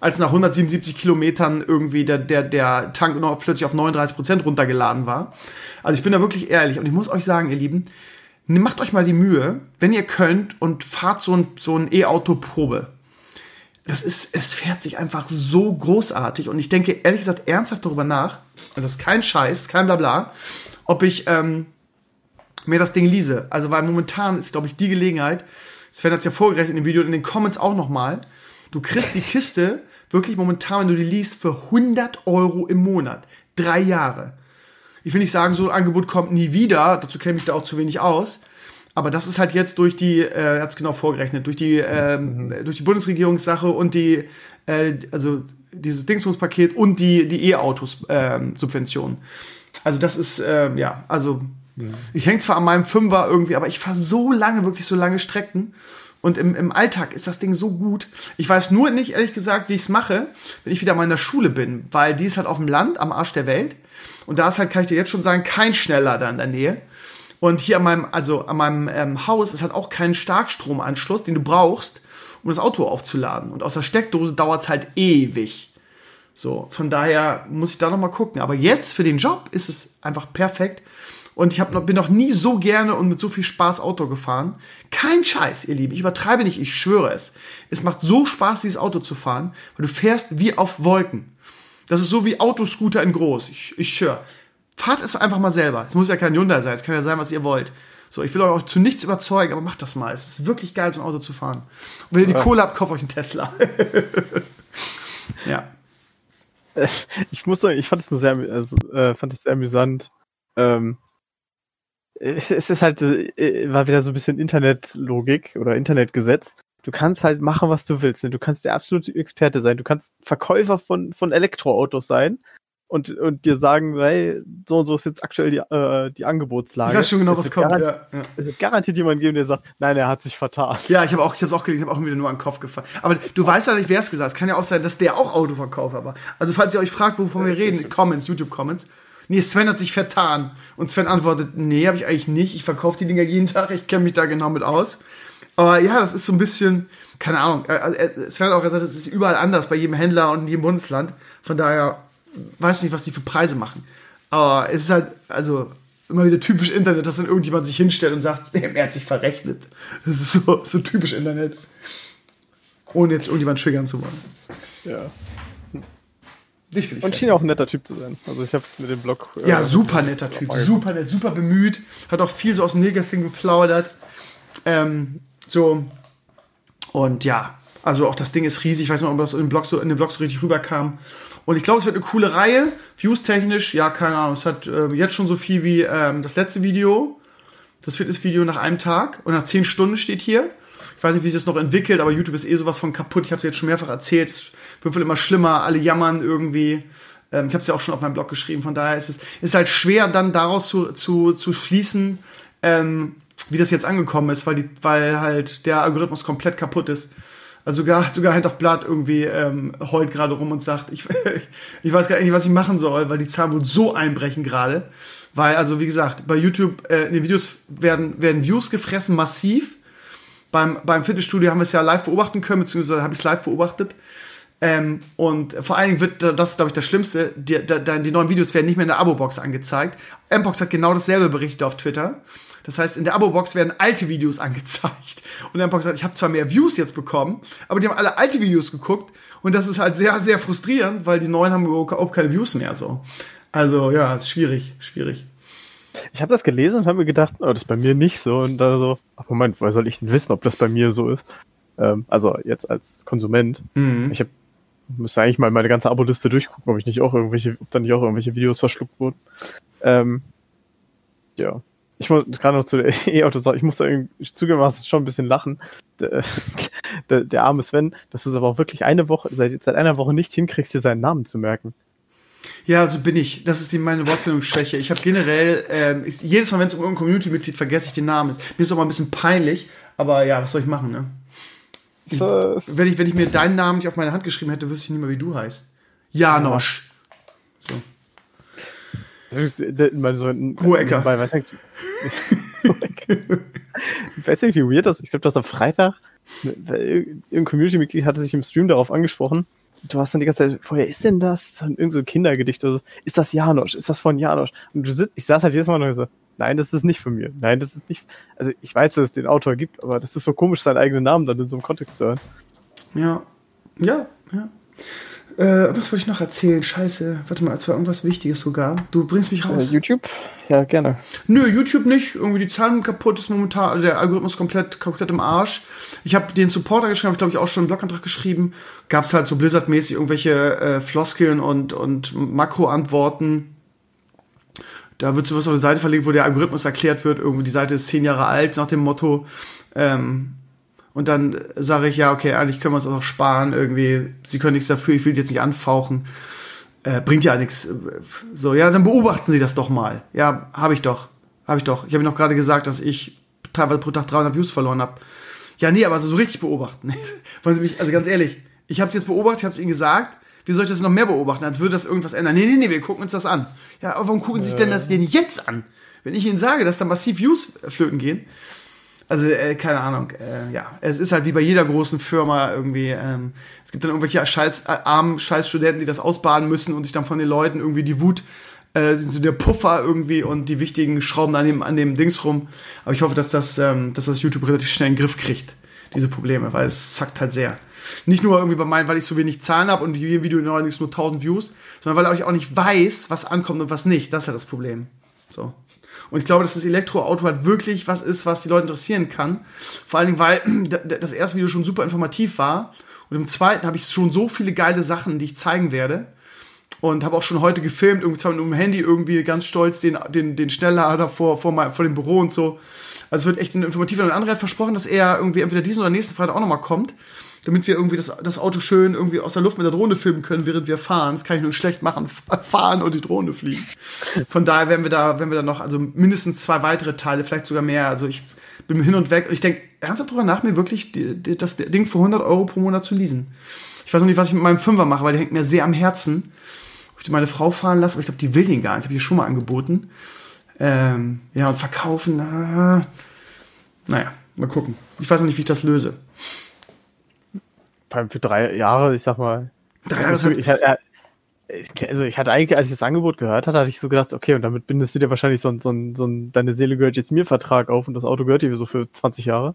als nach 177 Kilometern irgendwie der, der, der Tank noch plötzlich auf 39 Prozent runtergeladen war. Also ich bin da wirklich ehrlich. Und ich muss euch sagen, ihr Lieben, macht euch mal die Mühe, wenn ihr könnt und fahrt so ein, so ein E-Auto-Probe. Das ist, es fährt sich einfach so großartig und ich denke ehrlich gesagt ernsthaft darüber nach, und das ist kein Scheiß, kein Blabla, ob ich ähm, mir das Ding lease. Also, weil momentan ist, glaube ich, die Gelegenheit, Sven hat es ja vorgerechnet in dem Video und in den Comments auch nochmal, du kriegst die Kiste wirklich momentan, wenn du die liest, für 100 Euro im Monat. Drei Jahre ich will nicht sagen, so ein Angebot kommt nie wieder, dazu kenne ich da auch zu wenig aus. Aber das ist halt jetzt durch die, äh, er hat es genau vorgerechnet, durch die, ähm, mhm. durch die Bundesregierungssache und die, äh, also dieses Dingsbums-Paket und die, die E-Autos-Subventionen. Ähm, also das ist, äh, ja, also ja. ich hänge zwar an meinem Fünfer irgendwie, aber ich fahre so lange, wirklich so lange Strecken. Und im, im Alltag ist das Ding so gut. Ich weiß nur nicht, ehrlich gesagt, wie ich es mache, wenn ich wieder mal in der Schule bin, weil die ist halt auf dem Land, am Arsch der Welt. Und da ist halt, kann ich dir jetzt schon sagen, kein Schnelllader in der Nähe. Und hier an meinem, also an meinem ähm, Haus ist halt auch kein Starkstromanschluss, den du brauchst, um das Auto aufzuladen. Und aus der Steckdose dauert es halt ewig. So, von daher muss ich da noch mal gucken. Aber jetzt für den Job ist es einfach perfekt. Und ich hab noch, bin noch nie so gerne und mit so viel Spaß Auto gefahren. Kein Scheiß, ihr Lieben. Ich übertreibe nicht, ich schwöre es. Es macht so Spaß, dieses Auto zu fahren, weil du fährst wie auf Wolken. Das ist so wie Autoscooter in groß. Ich, ich schwör. Fahrt es einfach mal selber. Es muss ja kein Hyundai sein. Es kann ja sein, was ihr wollt. So, ich will euch auch zu nichts überzeugen, aber macht das mal. Es ist wirklich geil, so ein Auto zu fahren. Und wenn ihr die ja. Kohle habt, kauft euch einen Tesla. ja. Ich muss sagen, ich fand es nur sehr, also, äh, fand es sehr amüsant. Ähm, es ist halt, äh, war wieder so ein bisschen Internetlogik oder Internetgesetz. Du kannst halt machen, was du willst. Ne? Du kannst der absolute Experte sein. Du kannst Verkäufer von, von Elektroautos sein und, und dir sagen, hey, so und so ist jetzt aktuell die, äh, die Angebotslage. Ich weiß schon genau, was kommt. Ja, ja. Es wird garantiert jemand geben, der sagt, nein, er hat sich vertan. Ja, ich habe auch, ich habe auch gelesen, ich habe auch wieder nur an den Kopf gefallen. Aber du weißt ja nicht, wer es gesagt hat. Es kann ja auch sein, dass der auch Autoverkäufer war. Also falls ihr euch fragt, wovon wir reden, Comments, YouTube-Comments. Nee, Sven hat sich vertan. Und Sven antwortet, nee, habe ich eigentlich nicht. Ich verkaufe die Dinger jeden Tag. Ich kenne mich da genau mit aus. Aber ja, das ist so ein bisschen, keine Ahnung. Äh, äh, Sven hat auch gesagt, es ist überall anders bei jedem Händler und in jedem Bundesland. Von daher weiß ich nicht, was die für Preise machen. Aber es ist halt, also immer wieder typisch Internet, dass dann irgendjemand sich hinstellt und sagt, er hat sich verrechnet. Das ist so, so typisch Internet. Ohne jetzt irgendjemand triggern zu wollen. Ja. Dich ich und schien auch ein netter Typ zu sein. Also ich habe mit dem Blog. Äh, ja, super netter Typ. Super nett, super bemüht. Hat auch viel so aus dem Nähkästchen geplaudert. Ähm, so. Und ja, also auch das Ding ist riesig. Ich weiß nicht, ob das in, Blog so, in den Blog so richtig rüberkam. Und ich glaube, es wird eine coole Reihe. Views-technisch, ja, keine Ahnung. Es hat äh, jetzt schon so viel wie ähm, das letzte Video. Das Fitnessvideo nach einem Tag. Und nach zehn Stunden steht hier. Ich weiß nicht, wie sich das noch entwickelt, aber YouTube ist eh sowas von kaputt. Ich habe es jetzt schon mehrfach erzählt. Es wird wohl immer schlimmer. Alle jammern irgendwie. Ähm, ich habe es ja auch schon auf meinem Blog geschrieben. Von daher ist es ist halt schwer, dann daraus zu, zu, zu schließen, ähm, wie das jetzt angekommen ist, weil, die, weil halt der Algorithmus komplett kaputt ist. Also sogar, sogar Hand auf Blatt irgendwie ähm, heult gerade rum und sagt, ich, ich weiß gar nicht, was ich machen soll, weil die Zahlen wohl so einbrechen gerade. Weil, also wie gesagt, bei YouTube, äh, in den Videos werden, werden Views gefressen, massiv. Beim, beim Fitnessstudio haben wir es ja live beobachten können, beziehungsweise habe ich es live beobachtet. Ähm, und vor allen Dingen wird, das ist glaube ich das Schlimmste, die, die, die neuen Videos werden nicht mehr in der Abo-Box angezeigt. Mbox hat genau dasselbe berichtet auf Twitter. Das heißt, in der Abo-Box werden alte Videos angezeigt. Und Mbox sagt, ich habe zwar mehr Views jetzt bekommen, aber die haben alle alte Videos geguckt. Und das ist halt sehr, sehr frustrierend, weil die neuen haben überhaupt keine Views mehr. So. Also ja, ist schwierig, schwierig. Ich habe das gelesen und habe mir gedacht, oh, das ist bei mir nicht so. Und dann so, ach Moment, woher soll ich denn wissen, ob das bei mir so ist? Ähm, also jetzt als Konsument. Mhm. Ich habe müsste eigentlich mal meine ganze Abo-Liste durchgucken, ob ich nicht auch irgendwelche, ob da nicht auch irgendwelche Videos verschluckt wurden. Ähm, ja. Ich muss gerade noch zu der E-Auto sagen, ich muss da zugegebenermaßen schon ein bisschen lachen. Der, der, der, arme Sven, dass du es aber auch wirklich eine Woche, seit, seit einer Woche nicht hinkriegst, dir seinen Namen zu merken. Ja, so bin ich. Das ist die, meine Wortfindungsschwäche. Ich habe generell, ähm, ist, jedes Mal, wenn es um irgendein Community-Mitglied vergesse ich den Namen. Mir ist es auch mal ein bisschen peinlich, aber ja, was soll ich machen, ne? Ich, wenn, ich, wenn ich mir deinen Namen nicht auf meine Hand geschrieben hätte, wüsste ich nicht mehr, wie du heißt. Janosch. Mal so ein Hohecker. Weiß nicht, ich weiß nicht, wie weird das ist. Ich glaube, das am Freitag, irgendein Community-Mitglied hatte sich im Stream darauf angesprochen. Du hast dann die ganze Zeit, woher ist denn das? Und irgend so ein Kindergedicht oder so. Ist das Janosch? Ist das von Janosch? Und du sitzt, ich saß halt jedes Mal noch so, nein, das ist nicht von mir. Nein, das ist nicht. Also ich weiß, dass es den Autor gibt, aber das ist so komisch, seinen eigenen Namen dann in so einem Kontext zu hören. Ja. Ja, ja. Äh, was wollte ich noch erzählen? Scheiße. Warte mal, es war irgendwas Wichtiges sogar. Du bringst mich raus. Äh, YouTube? Ja, gerne. Nö, YouTube nicht. Irgendwie die Zahlen kaputt ist momentan, also der Algorithmus komplett, komplett im Arsch. Ich habe den Supporter geschrieben, habe ich glaube ich auch schon einen Blogantrag geschrieben. Gab es halt so Blizzard-mäßig irgendwelche äh, Floskeln und, und Makro-Antworten da wird sowas auf der Seite verlinkt, wo der Algorithmus erklärt wird. Irgendwie die Seite ist zehn Jahre alt, nach dem Motto. Ähm, und dann sage ich, ja, okay, eigentlich können wir es auch sparen. Irgendwie, sie können nichts dafür, ich will jetzt nicht anfauchen. Äh, bringt ja nichts. So, ja, dann beobachten Sie das doch mal. Ja, habe ich doch. Habe ich doch. Ich habe noch gerade gesagt, dass ich teilweise pro Tag 300 Views verloren habe. Ja, nee, aber so, so richtig beobachten. Wollen Sie mich, also ganz ehrlich, ich habe es jetzt beobachtet, ich habe es Ihnen gesagt. Wie soll ich das noch mehr beobachten, als würde das irgendwas ändern? Nee, nee, nee, wir gucken uns das an. Ja, aber warum gucken Sie sich denn das denn jetzt an? Wenn ich Ihnen sage, dass da massiv Views flöten gehen. Also, äh, keine Ahnung, äh, ja. Es ist halt wie bei jeder großen Firma irgendwie, ähm, es gibt dann irgendwelche scheiß, äh, armen Scheißstudenten, die das ausbaden müssen und sich dann von den Leuten irgendwie die Wut, äh, so der Puffer irgendwie und die wichtigen Schrauben an dem, an dem Dings rum. Aber ich hoffe, dass das, ähm, dass das YouTube relativ schnell in den Griff kriegt, diese Probleme, weil es zackt halt sehr. Nicht nur irgendwie bei meinen, weil ich so wenig Zahlen habe und jedem Video neuerdings nur 1000 Views, sondern weil ich auch nicht weiß, was ankommt und was nicht. Das ist ja das Problem. So. Und ich glaube, dass das Elektroauto halt wirklich was ist, was die Leute interessieren kann. Vor allen Dingen, weil das erste Video schon super informativ war. Und im zweiten habe ich schon so viele geile Sachen, die ich zeigen werde. Und habe auch schon heute gefilmt, irgendwie zwar mit dem Handy irgendwie ganz stolz den, den, den Schnelllader vor, vor, mein, vor dem Büro und so. Also es wird echt informativ. Und ein anderer hat versprochen, dass er irgendwie entweder diesen oder nächsten Freitag auch nochmal kommt damit wir irgendwie das, das Auto schön irgendwie aus der Luft mit der Drohne filmen können, während wir fahren. Das kann ich nur schlecht machen, fahren und die Drohne fliegen. Von daher werden wir da, werden wir da noch, also mindestens zwei weitere Teile, vielleicht sogar mehr. Also ich bin hin und weg. Und ich denke ernsthaft drüber nach, mir wirklich die, die, das Ding für 100 Euro pro Monat zu leasen. Ich weiß noch nicht, was ich mit meinem Fünfer mache, weil der hängt mir sehr am Herzen. Ob ich meine Frau fahren lasse, aber ich glaube, die will den gar nicht. Habe ich schon mal angeboten. Ähm, ja, und verkaufen, na, naja, mal gucken. Ich weiß noch nicht, wie ich das löse vor allem für drei Jahre, ich sag mal. Drei Jahre? Ich, halt, also ich hatte eigentlich, als ich das Angebot gehört hatte, hatte ich so gedacht, okay, und damit bindest du dir wahrscheinlich so ein, so ein, so ein Deine Seele gehört jetzt mir Vertrag auf und das Auto gehört dir so für 20 Jahre.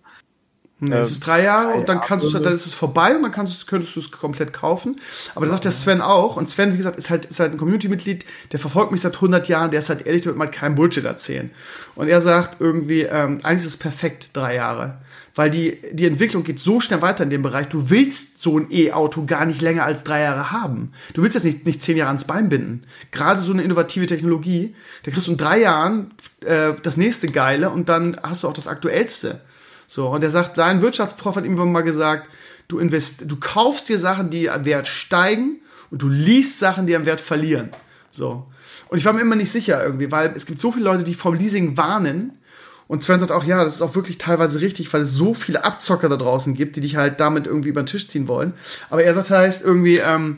Nee, ähm, es ist drei Jahre und dann kannst du dann ist es vorbei und dann kannst, könntest du es komplett kaufen. Aber da sagt der Sven auch. Und Sven, wie gesagt, ist halt, ist halt ein Community-Mitglied, der verfolgt mich seit 100 Jahren, der ist halt ehrlich, wird mal keinen Bullshit erzählen. Und er sagt irgendwie, ähm, eigentlich ist es perfekt, drei Jahre weil die, die Entwicklung geht so schnell weiter in dem Bereich. Du willst so ein E-Auto gar nicht länger als drei Jahre haben. Du willst das nicht, nicht zehn Jahre ans Bein binden. Gerade so eine innovative Technologie, da kriegst du in drei Jahren äh, das nächste Geile und dann hast du auch das Aktuellste. So, und er sagt, sein Wirtschaftsprof hat irgendwann mal gesagt, du invest, du kaufst dir Sachen, die am Wert steigen und du liest Sachen, die am Wert verlieren. So. Und ich war mir immer nicht sicher irgendwie, weil es gibt so viele Leute, die vom Leasing warnen Und Sven sagt auch, ja, das ist auch wirklich teilweise richtig, weil es so viele Abzocker da draußen gibt, die dich halt damit irgendwie über den Tisch ziehen wollen. Aber er sagt heißt irgendwie, ähm,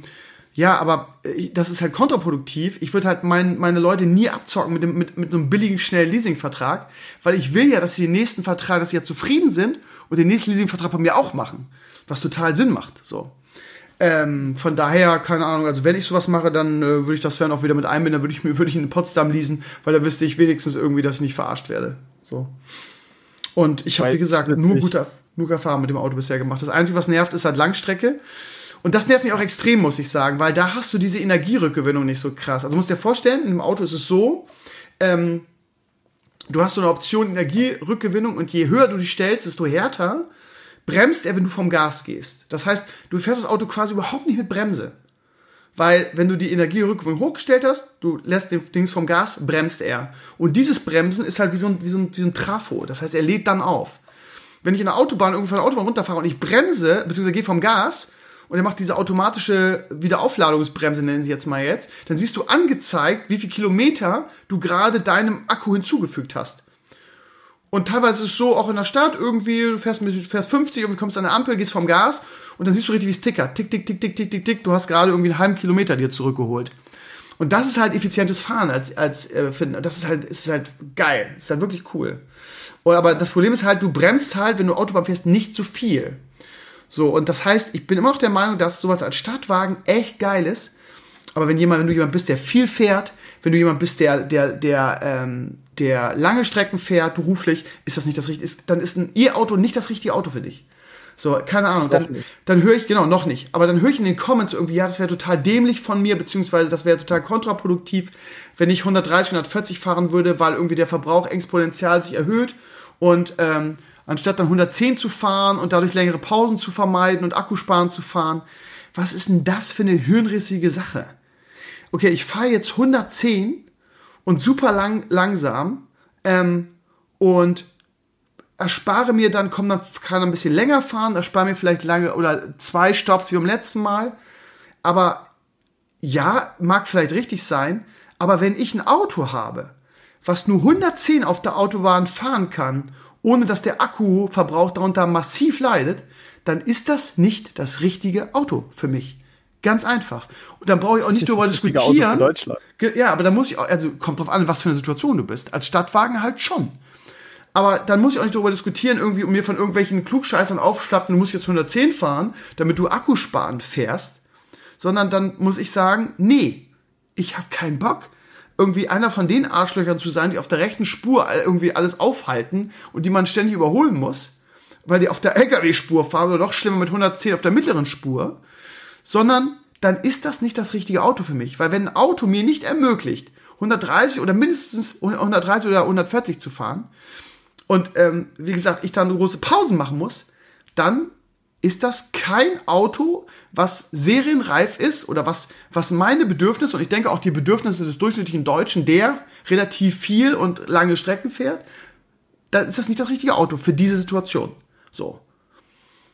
ja, aber das ist halt kontraproduktiv. Ich würde halt mein, meine Leute nie abzocken mit, dem, mit, mit einem billigen, schnellen Leasingvertrag, weil ich will ja, dass sie den nächsten Vertrag, dass sie ja zufrieden sind und den nächsten Leasingvertrag bei mir auch machen. Was total Sinn macht, so. Ähm, von daher, keine Ahnung, also wenn ich sowas mache, dann äh, würde ich das Fan auch wieder mit einbinden, dann würde ich mir würde ich in Potsdam leasen, weil da wüsste ich wenigstens irgendwie, dass ich nicht verarscht werde. So. Und ich habe, wie gesagt, nur gute, nur Erfahrungen mit dem Auto bisher gemacht. Das Einzige, was nervt, ist halt Langstrecke. Und das nervt mich auch extrem, muss ich sagen, weil da hast du diese Energierückgewinnung nicht so krass. Also musst dir vorstellen, in dem Auto ist es so, ähm, du hast so eine Option Energierückgewinnung und je höher du dich stellst, desto härter bremst er, wenn du vom Gas gehst. Das heißt, du fährst das Auto quasi überhaupt nicht mit Bremse. Weil, wenn du die Energierückgewinnung hochgestellt hast, du lässt den Dings vom Gas, bremst er. Und dieses Bremsen ist halt wie so ein, wie so ein, wie so ein Trafo. Das heißt, er lädt dann auf. Wenn ich in der Autobahn irgendwo von der Autobahn runterfahre und ich bremse, beziehungsweise gehe vom Gas, und er macht diese automatische Wiederaufladungsbremse, nennen sie jetzt mal jetzt, dann siehst du angezeigt, wie viel Kilometer du gerade deinem Akku hinzugefügt hast. Und teilweise ist es so, auch in der Stadt, irgendwie, du fährst, fährst 50, irgendwie kommst an der Ampel, gehst vom Gas und dann siehst du richtig wie es tickert. Tick, tick, tick, tick, tick, tick, tick. Du hast gerade irgendwie einen halben Kilometer dir zurückgeholt. Und das ist halt effizientes Fahren als, als äh, finden. Das ist halt, ist halt geil. Ist halt wirklich cool. Und, aber das Problem ist halt, du bremst halt, wenn du Autobahn fährst, nicht zu viel. So, und das heißt, ich bin immer noch der Meinung, dass sowas als Stadtwagen echt geil ist. Aber wenn jemand, wenn du jemand bist, der viel fährt, wenn du jemand bist, der, der, der, ähm, der lange Strecken fährt, beruflich, ist das nicht das richtige, ist, dann ist ein E-Auto nicht das richtige Auto für dich. So, keine Ahnung. Dann, dann höre ich, genau, noch nicht. Aber dann höre ich in den Comments irgendwie, ja, das wäre total dämlich von mir, beziehungsweise das wäre total kontraproduktiv, wenn ich 130, 140 fahren würde, weil irgendwie der Verbrauch exponentiell sich erhöht und ähm, anstatt dann 110 zu fahren und dadurch längere Pausen zu vermeiden und Akkusparen zu fahren. Was ist denn das für eine hirnrissige Sache? Okay, ich fahre jetzt 110 und super lang, langsam ähm, und erspare mir dann, komm, dann kann ein bisschen länger fahren, erspare mir vielleicht lange oder zwei Stops wie beim letzten Mal. Aber ja, mag vielleicht richtig sein, aber wenn ich ein Auto habe, was nur 110 auf der Autobahn fahren kann ohne dass der Akkuverbrauch darunter massiv leidet, dann ist das nicht das richtige Auto für mich. Ganz einfach. Und dann brauche ich auch nicht darüber diskutieren. Ja, aber dann muss ich auch, also kommt drauf an, was für eine Situation du bist. Als Stadtwagen halt schon. Aber dann muss ich auch nicht darüber diskutieren, irgendwie, um mir von irgendwelchen Klugscheißern aufschlappen, du musst jetzt 110 fahren, damit du Akkusparend fährst. Sondern dann muss ich sagen, nee, ich habe keinen Bock irgendwie einer von den Arschlöchern zu sein, die auf der rechten Spur irgendwie alles aufhalten und die man ständig überholen muss, weil die auf der LKW-Spur fahren oder noch schlimmer mit 110 auf der mittleren Spur, sondern dann ist das nicht das richtige Auto für mich. Weil wenn ein Auto mir nicht ermöglicht, 130 oder mindestens 130 oder 140 zu fahren und ähm, wie gesagt, ich dann große Pausen machen muss, dann ist das kein Auto, was serienreif ist oder was, was meine Bedürfnisse und ich denke auch die Bedürfnisse des durchschnittlichen Deutschen, der relativ viel und lange Strecken fährt, dann ist das nicht das richtige Auto für diese Situation. So.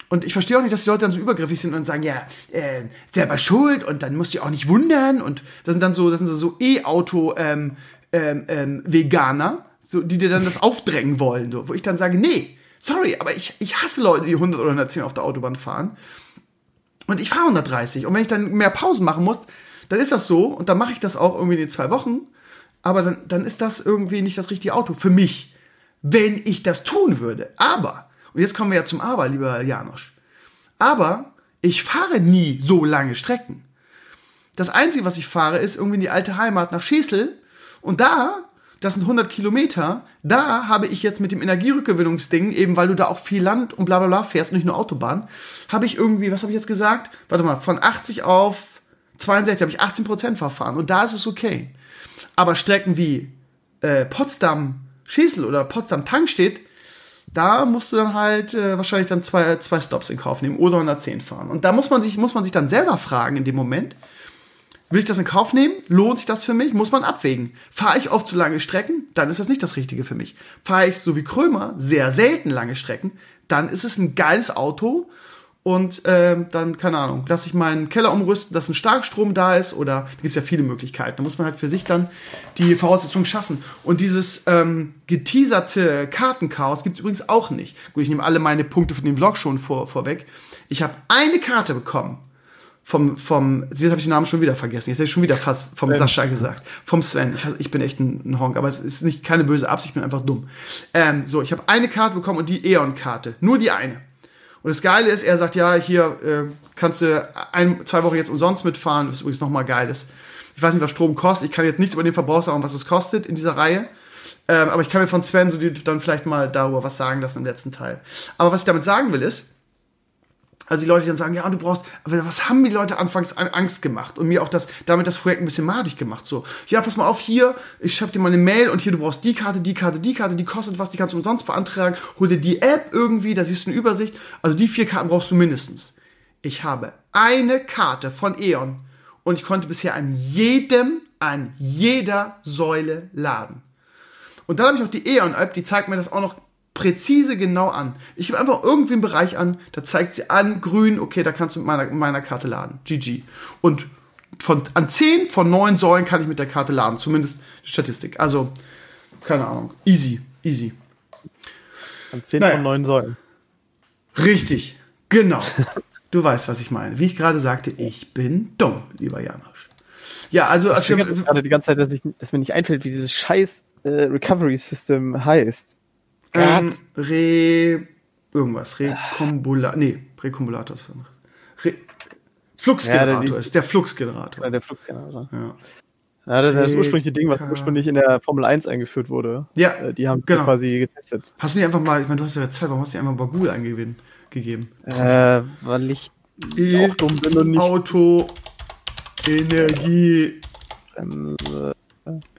Und ich verstehe auch nicht, dass die Leute dann so übergriffig sind und sagen, ja, äh, selber schuld und dann musst du dich auch nicht wundern und das sind dann so, das sind so E-Auto ähm, ähm, ähm, Veganer, so, die dir dann das aufdrängen wollen, so, wo ich dann sage, nee, Sorry, aber ich, ich hasse Leute, die 100 oder 110 auf der Autobahn fahren. Und ich fahre 130. Und wenn ich dann mehr Pausen machen muss, dann ist das so. Und dann mache ich das auch irgendwie in den zwei Wochen. Aber dann, dann ist das irgendwie nicht das richtige Auto für mich. Wenn ich das tun würde. Aber, und jetzt kommen wir ja zum Aber, lieber Janosch. Aber ich fahre nie so lange Strecken. Das Einzige, was ich fahre, ist irgendwie in die alte Heimat nach Schesel. Und da das sind 100 Kilometer. Da habe ich jetzt mit dem Energierückgewinnungsding, eben weil du da auch viel Land und bla bla bla fährst und nicht nur Autobahn, habe ich irgendwie, was habe ich jetzt gesagt? Warte mal, von 80 auf 62 habe ich 18 Prozent verfahren und da ist es okay. Aber Strecken wie äh, Potsdam Schesel oder Potsdam Tankstedt, da musst du dann halt äh, wahrscheinlich dann zwei, zwei Stops in Kauf nehmen oder 110 fahren. Und da muss man sich, muss man sich dann selber fragen in dem Moment, Will ich das in Kauf nehmen? Lohnt sich das für mich? Muss man abwägen. Fahre ich oft zu lange Strecken? Dann ist das nicht das Richtige für mich. Fahre ich so wie Krömer sehr selten lange Strecken? Dann ist es ein geiles Auto und ähm, dann, keine Ahnung, lasse ich meinen Keller umrüsten, dass ein Starkstrom da ist oder da gibt es ja viele Möglichkeiten. Da muss man halt für sich dann die Voraussetzungen schaffen. Und dieses ähm, geteaserte Kartenchaos gibt es übrigens auch nicht. Gut, ich nehme alle meine Punkte von dem Vlog schon vor, vorweg. Ich habe eine Karte bekommen vom, vom, jetzt habe ich den Namen schon wieder vergessen, jetzt habe ich schon wieder fast vom Sven. Sascha gesagt, vom Sven. Ich, ich bin echt ein, ein, Honk, aber es ist nicht keine böse Absicht, ich bin einfach dumm. Ähm, so, ich habe eine Karte bekommen und die Eon-Karte, nur die eine. Und das Geile ist, er sagt, ja, hier äh, kannst du ein, zwei Wochen jetzt umsonst mitfahren, was übrigens nochmal geil ist. Ich weiß nicht, was Strom kostet. Ich kann jetzt nichts über den Verbrauch sagen, was es kostet in dieser Reihe. Ähm, aber ich kann mir von Sven so die, dann vielleicht mal darüber was sagen lassen im letzten Teil. Aber was ich damit sagen will, ist, also die Leute, dann sagen, ja, du brauchst, aber was haben die Leute anfangs Angst gemacht und mir auch das, damit das Projekt ein bisschen madig gemacht, so, ja, pass mal auf, hier, ich schreib dir mal eine Mail und hier, du brauchst die Karte, die Karte, die Karte, die kostet was, die kannst du umsonst beantragen, hol dir die App irgendwie, da siehst du eine Übersicht, also die vier Karten brauchst du mindestens. Ich habe eine Karte von E.ON und ich konnte bisher an jedem, an jeder Säule laden. Und dann habe ich noch die E.ON-App, die zeigt mir das auch noch präzise genau an. Ich gebe einfach irgendwie einen Bereich an, da zeigt sie an, grün, okay, da kannst du mit meiner, meiner Karte laden. GG. Und von, an 10 von 9 Säulen kann ich mit der Karte laden, zumindest Statistik. Also, keine Ahnung. Easy, easy. An 10 naja. von 9 Säulen. Richtig, genau. du weißt, was ich meine. Wie ich gerade sagte, ich bin dumm, lieber Janosch. Ja, also. Ich also, gerade die ganze Zeit, dass, ich, dass mir nicht einfällt, wie dieses scheiß äh, Recovery System heißt. Ähm, Re. Irgendwas. Rekombulator. Nee, Rekombulator ist Re Fluxgenerator ja, der, ist der Fluxgenerator. Ja, der Fluxgenerator. Ja. Ja, das, das ursprüngliche Ding, was ursprünglich in der Formel 1 eingeführt wurde. Ja. Äh, die haben genau. quasi getestet. Hast du nicht einfach mal, ich meine, du hast ja Zeit, warum hast du nicht einfach mal Google eingegeben? Gegeben? Äh, weil ich e auch dumm bin und nicht. Auto, Energie,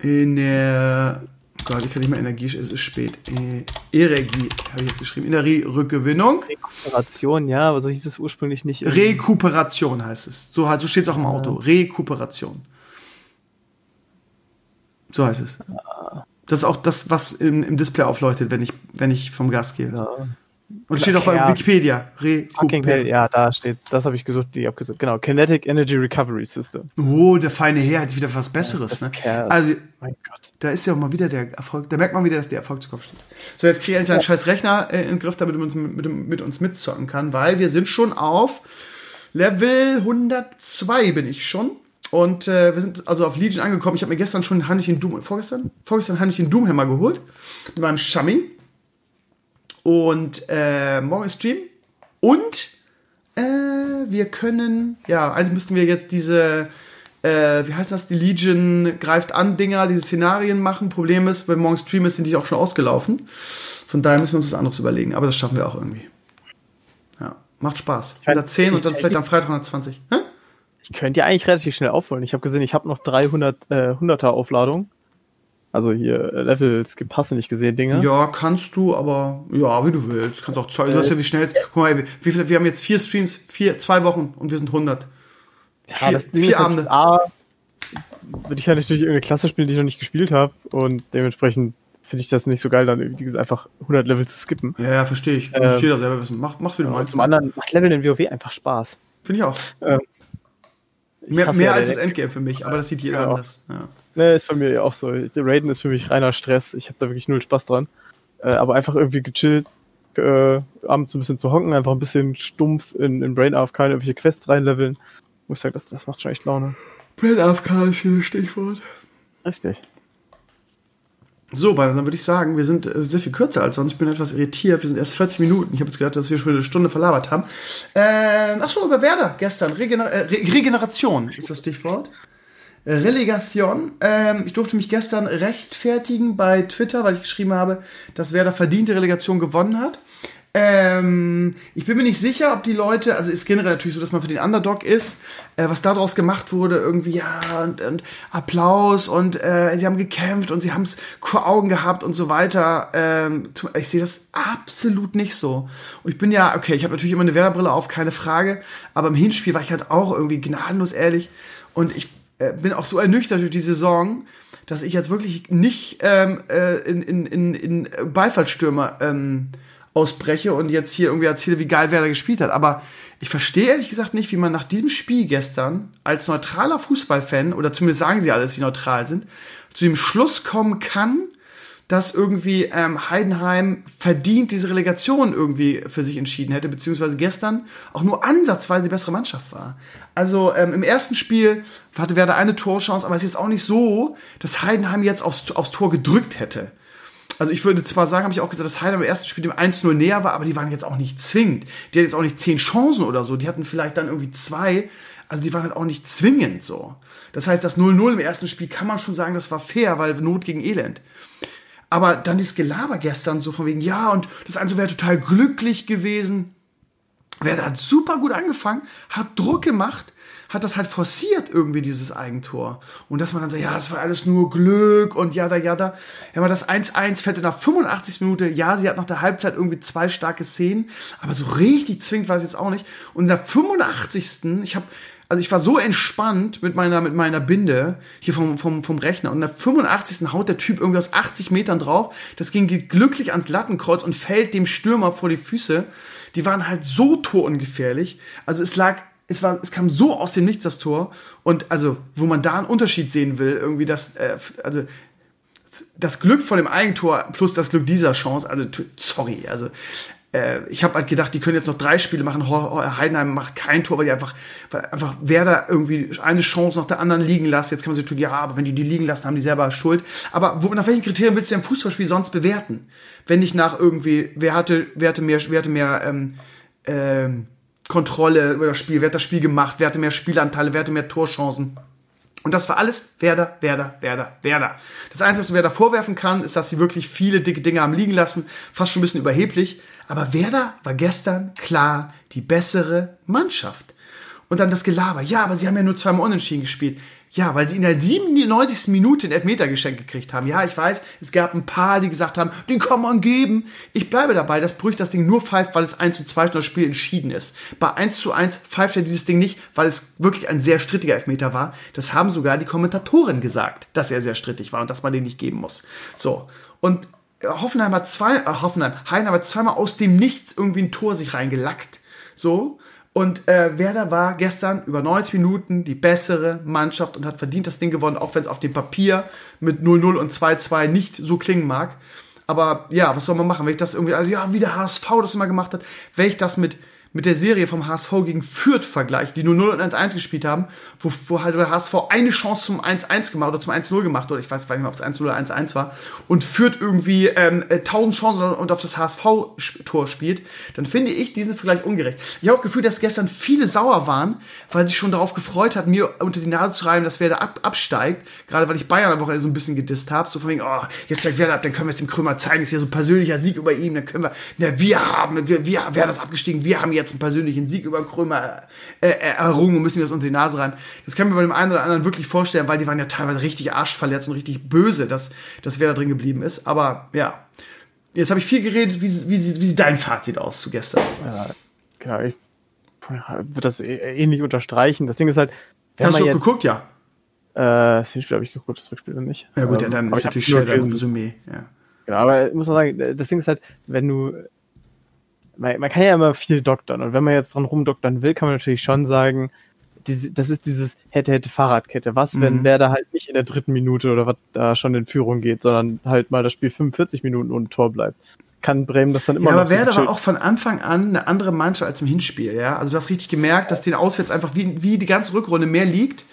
Ener Gott, ich kann nicht mehr Energie, es ist spät. E Energie, habe ich jetzt geschrieben. Energierückgewinnung. Rekuperation, ja, aber so hieß es ursprünglich nicht. Rekuperation heißt es. So, so steht es auch im Auto. Rekuperation. So heißt es. Das ist auch das, was im, im Display aufleuchtet, wenn ich, wenn ich vom Gas gehe. Ja. Und steht auch bei Wikipedia. Recuper. Ja, da steht's. Das habe ich gesucht, die abgesucht. Genau, Kinetic Energy Recovery System. Oh, der feine Herr hat wieder was Besseres. Ne? Also, mein Gott. Da ist ja auch mal wieder der Erfolg. Da merkt man wieder, dass der Erfolg zu Kopf steht. So, jetzt kriege ich einen ja. scheiß Rechner äh, in den Griff, damit man uns mit, mit, uns mitzocken kann, weil wir sind schon auf Level 102 bin ich schon. Und äh, wir sind also auf Legion angekommen. Ich habe mir gestern schon heimlich den Doom, vorgestern? Vorgestern heimlich den Doomhammer geholt. Mit meinem Shami. Und äh, morgen ist Stream. Und äh, wir können, ja, also müssten wir jetzt diese, äh, wie heißt das, die Legion greift an Dinger, diese Szenarien machen. Problem ist, wenn morgen Stream ist, sind die auch schon ausgelaufen. Von daher müssen wir uns was anderes überlegen. Aber das schaffen wir auch irgendwie. Ja, macht Spaß. 110 und dann vielleicht am Freitag 120. Hä? Ich könnte ja eigentlich relativ schnell aufholen. Ich habe gesehen, ich habe noch 300 äh, 100er Aufladung. Also hier äh, Levels hast du nicht gesehen, Dinge. Ja, kannst du, aber ja, wie du willst. Kannst auch zwei. Du hast ja wie schnell. Guck mal, wie viel, wir haben jetzt vier Streams, vier, zwei Wochen und wir sind 100. Ja, vier, das Ding vier halt Abende. A, würde ich ja natürlich irgendeine Klasse spielen, die ich noch nicht gespielt habe und dementsprechend finde ich das nicht so geil, dann irgendwie einfach 100 Level zu skippen. Ja, ja verstehe ich. Ähm, muss jeder selber wissen. Mach, mach wie du meinst. Zum anderen macht Level in WoW einfach Spaß. Finde ich auch. Ähm, mehr, mehr ja als das Endgame für mich, aber das sieht jeder ja. anders. Ja. Ne, ist bei mir ja auch so. Raiden ist für mich reiner Stress. Ich habe da wirklich null Spaß dran. Äh, aber einfach irgendwie gechillt, äh, abends ein bisschen zu hocken, einfach ein bisschen stumpf in, in Brain AFK in irgendwelche Quests reinleveln. Muss ich sagen, das, das macht schon echt Laune. Brain AFK ist hier das Stichwort. Richtig. So, dann würde ich sagen, wir sind äh, sehr viel kürzer als sonst. Ich bin etwas irritiert. Wir sind erst 40 Minuten. Ich habe jetzt gedacht, dass wir schon eine Stunde verlabert haben. Ähm, achso, über Werder gestern. Regener äh, Re Regeneration ist das Stichwort. Relegation. Ähm, ich durfte mich gestern rechtfertigen bei Twitter, weil ich geschrieben habe, dass Werder verdiente Relegation gewonnen hat. Ähm, ich bin mir nicht sicher, ob die Leute, also ist generell natürlich so, dass man für den Underdog ist, äh, was daraus gemacht wurde, irgendwie, ja, und, und Applaus und äh, sie haben gekämpft und sie haben es vor Augen gehabt und so weiter. Ähm, ich sehe das absolut nicht so. Und ich bin ja, okay, ich habe natürlich immer eine Werderbrille auf, keine Frage, aber im Hinspiel war ich halt auch irgendwie gnadenlos ehrlich und ich äh, bin auch so ernüchtert durch die Saison, dass ich jetzt wirklich nicht ähm, äh, in, in, in, in Beifallstürmer ähm, ausbreche und jetzt hier irgendwie erzähle, wie geil Werder gespielt hat. Aber ich verstehe ehrlich gesagt nicht, wie man nach diesem Spiel gestern als neutraler Fußballfan, oder zumindest sagen sie alle, dass sie neutral sind, zu dem Schluss kommen kann, dass irgendwie ähm, Heidenheim verdient diese Relegation irgendwie für sich entschieden hätte, beziehungsweise gestern auch nur ansatzweise die bessere Mannschaft war. Also ähm, im ersten Spiel hatte Werder eine Torchance, aber es ist jetzt auch nicht so, dass Heidenheim jetzt aufs, aufs Tor gedrückt hätte. Also ich würde zwar sagen, habe ich auch gesagt, dass Heidenheim im ersten Spiel dem 1-0 näher war, aber die waren jetzt auch nicht zwingend. Die hatten jetzt auch nicht zehn Chancen oder so, die hatten vielleicht dann irgendwie zwei. Also die waren halt auch nicht zwingend so. Das heißt, das 0-0 im ersten Spiel kann man schon sagen, das war fair, weil Not gegen Elend. Aber dann dieses Gelaber gestern so von wegen, ja, und das eine wäre total glücklich gewesen. Wer hat super gut angefangen, hat Druck gemacht, hat das halt forciert irgendwie dieses Eigentor. Und dass man dann sagt, ja, es war alles nur Glück und jada, jada. Ja, aber das 1-1 fällt nach 85 Minuten. Ja, sie hat nach der Halbzeit irgendwie zwei starke Szenen, aber so richtig zwingend war es jetzt auch nicht. Und in der 85. ich habe also ich war so entspannt mit meiner, mit meiner Binde hier vom, vom, vom Rechner. Und in der 85. haut der Typ irgendwie aus 80 Metern drauf. Das ging glücklich ans Lattenkreuz und fällt dem Stürmer vor die Füße. Die waren halt so torungefährlich. Also es lag, es war, es kam so aus dem Nichts das Tor. Und also, wo man da einen Unterschied sehen will, irgendwie das, äh, also das Glück von dem Eigentor plus das Glück dieser Chance, also sorry, also äh, ich habe halt gedacht, die können jetzt noch drei Spiele machen. Heidenheim macht kein Tor, weil die einfach, weil einfach Werder irgendwie eine Chance nach der anderen liegen lässt. Jetzt kann man sich tun, ja, aber wenn die die liegen lassen, haben die selber Schuld. Aber wo, nach welchen Kriterien willst du ein Fußballspiel sonst bewerten? Wenn nicht nach irgendwie, wer hatte, wer hatte mehr, wer hatte mehr ähm, ähm, Kontrolle über das Spiel, wer hat das Spiel gemacht, wer hatte mehr Spielanteile, wer hatte mehr Torchancen. Und das war alles Werder, Werder, Werder, Werder. Das Einzige, was du Werder vorwerfen kann, ist, dass sie wirklich viele dicke Dinge haben liegen lassen. Fast schon ein bisschen überheblich. Aber Werder war gestern klar die bessere Mannschaft. Und dann das Gelaber. Ja, aber sie haben ja nur zweimal unentschieden gespielt. Ja, weil sie in der 97. Minute einen Elfmeter geschenkt gekriegt haben. Ja, ich weiß, es gab ein paar, die gesagt haben, den kann man geben. Ich bleibe dabei, dass Brüch das Ding nur pfeift, weil es 1 zu 2 das Spiel entschieden ist. Bei 1 zu 1 pfeift er dieses Ding nicht, weil es wirklich ein sehr strittiger Elfmeter war. Das haben sogar die Kommentatoren gesagt, dass er sehr strittig war und dass man den nicht geben muss. So. Und Hoffenheim hat zwei, äh, Hoffenheim, Heidenheim hat zweimal aus dem Nichts irgendwie ein Tor sich reingelackt. So. Und äh, Werder war gestern über 90 Minuten die bessere Mannschaft und hat verdient das Ding gewonnen, auch wenn es auf dem Papier mit 0-0 und 2-2 nicht so klingen mag. Aber ja, was soll man machen? Wenn ich das irgendwie, also, ja, wie der HSV das immer gemacht hat, wenn ich das mit mit der Serie vom HSV gegen Fürth vergleicht, die nur 0 und 1-1 gespielt haben, wo, wo halt der HSV eine Chance zum 1-1 gemacht oder zum 1-0 gemacht, oder ich weiß nicht mehr, ob es 1-0 oder 1-1 war, und Fürth irgendwie ähm, 1000 äh, Chancen und auf das HSV-Tor spielt, dann finde ich diesen Vergleich ungerecht. Ich habe auch Gefühl, dass gestern viele sauer waren, weil sie schon darauf gefreut hat, mir unter die Nase zu schreiben, dass wer da ab, absteigt, gerade weil ich Bayern am Wochenende so ein bisschen gedisst habe, so von wegen, oh, jetzt steigt Werder ab, dann können wir es dem Krömer zeigen, es wieder so ein persönlicher Sieg über ihn, dann können wir, na, wir haben, wir, wer das abgestiegen, wir haben jetzt jetzt einen persönlichen Sieg über Krömer äh, äh, errungen und müssen wir das unter die Nase rein. Das kann mir bei dem einen oder anderen wirklich vorstellen, weil die waren ja teilweise richtig arschverletzt und richtig böse, dass, dass wer da drin geblieben ist. Aber ja, jetzt habe ich viel geredet. Wie, wie, wie sieht dein Fazit aus zu gestern? Ja, genau. Ich würde das ähnlich unterstreichen. Das Ding ist halt. Hast du jetzt, geguckt, ja? Äh, das Hinspiel habe ich geguckt, das Rückspiel nicht. Ja gut, ähm, ja, dann ist natürlich schwer dein Resümee. Ja. Genau, aber ich muss sagen, das Ding ist halt, wenn du man, man kann ja immer viel doktern und wenn man jetzt dran rumdoktern will, kann man natürlich schon sagen, das ist dieses hätte hätte Fahrradkette. Was, wenn mhm. der da halt nicht in der dritten Minute oder was da schon in Führung geht, sondern halt mal das Spiel 45 Minuten ohne Tor bleibt? Kann Bremen das dann immer ja, noch aber Werder so war auch von Anfang an eine andere Mannschaft als im Hinspiel, ja. Also du hast richtig gemerkt, dass den auswärts einfach wie, wie die ganze Rückrunde mehr liegt.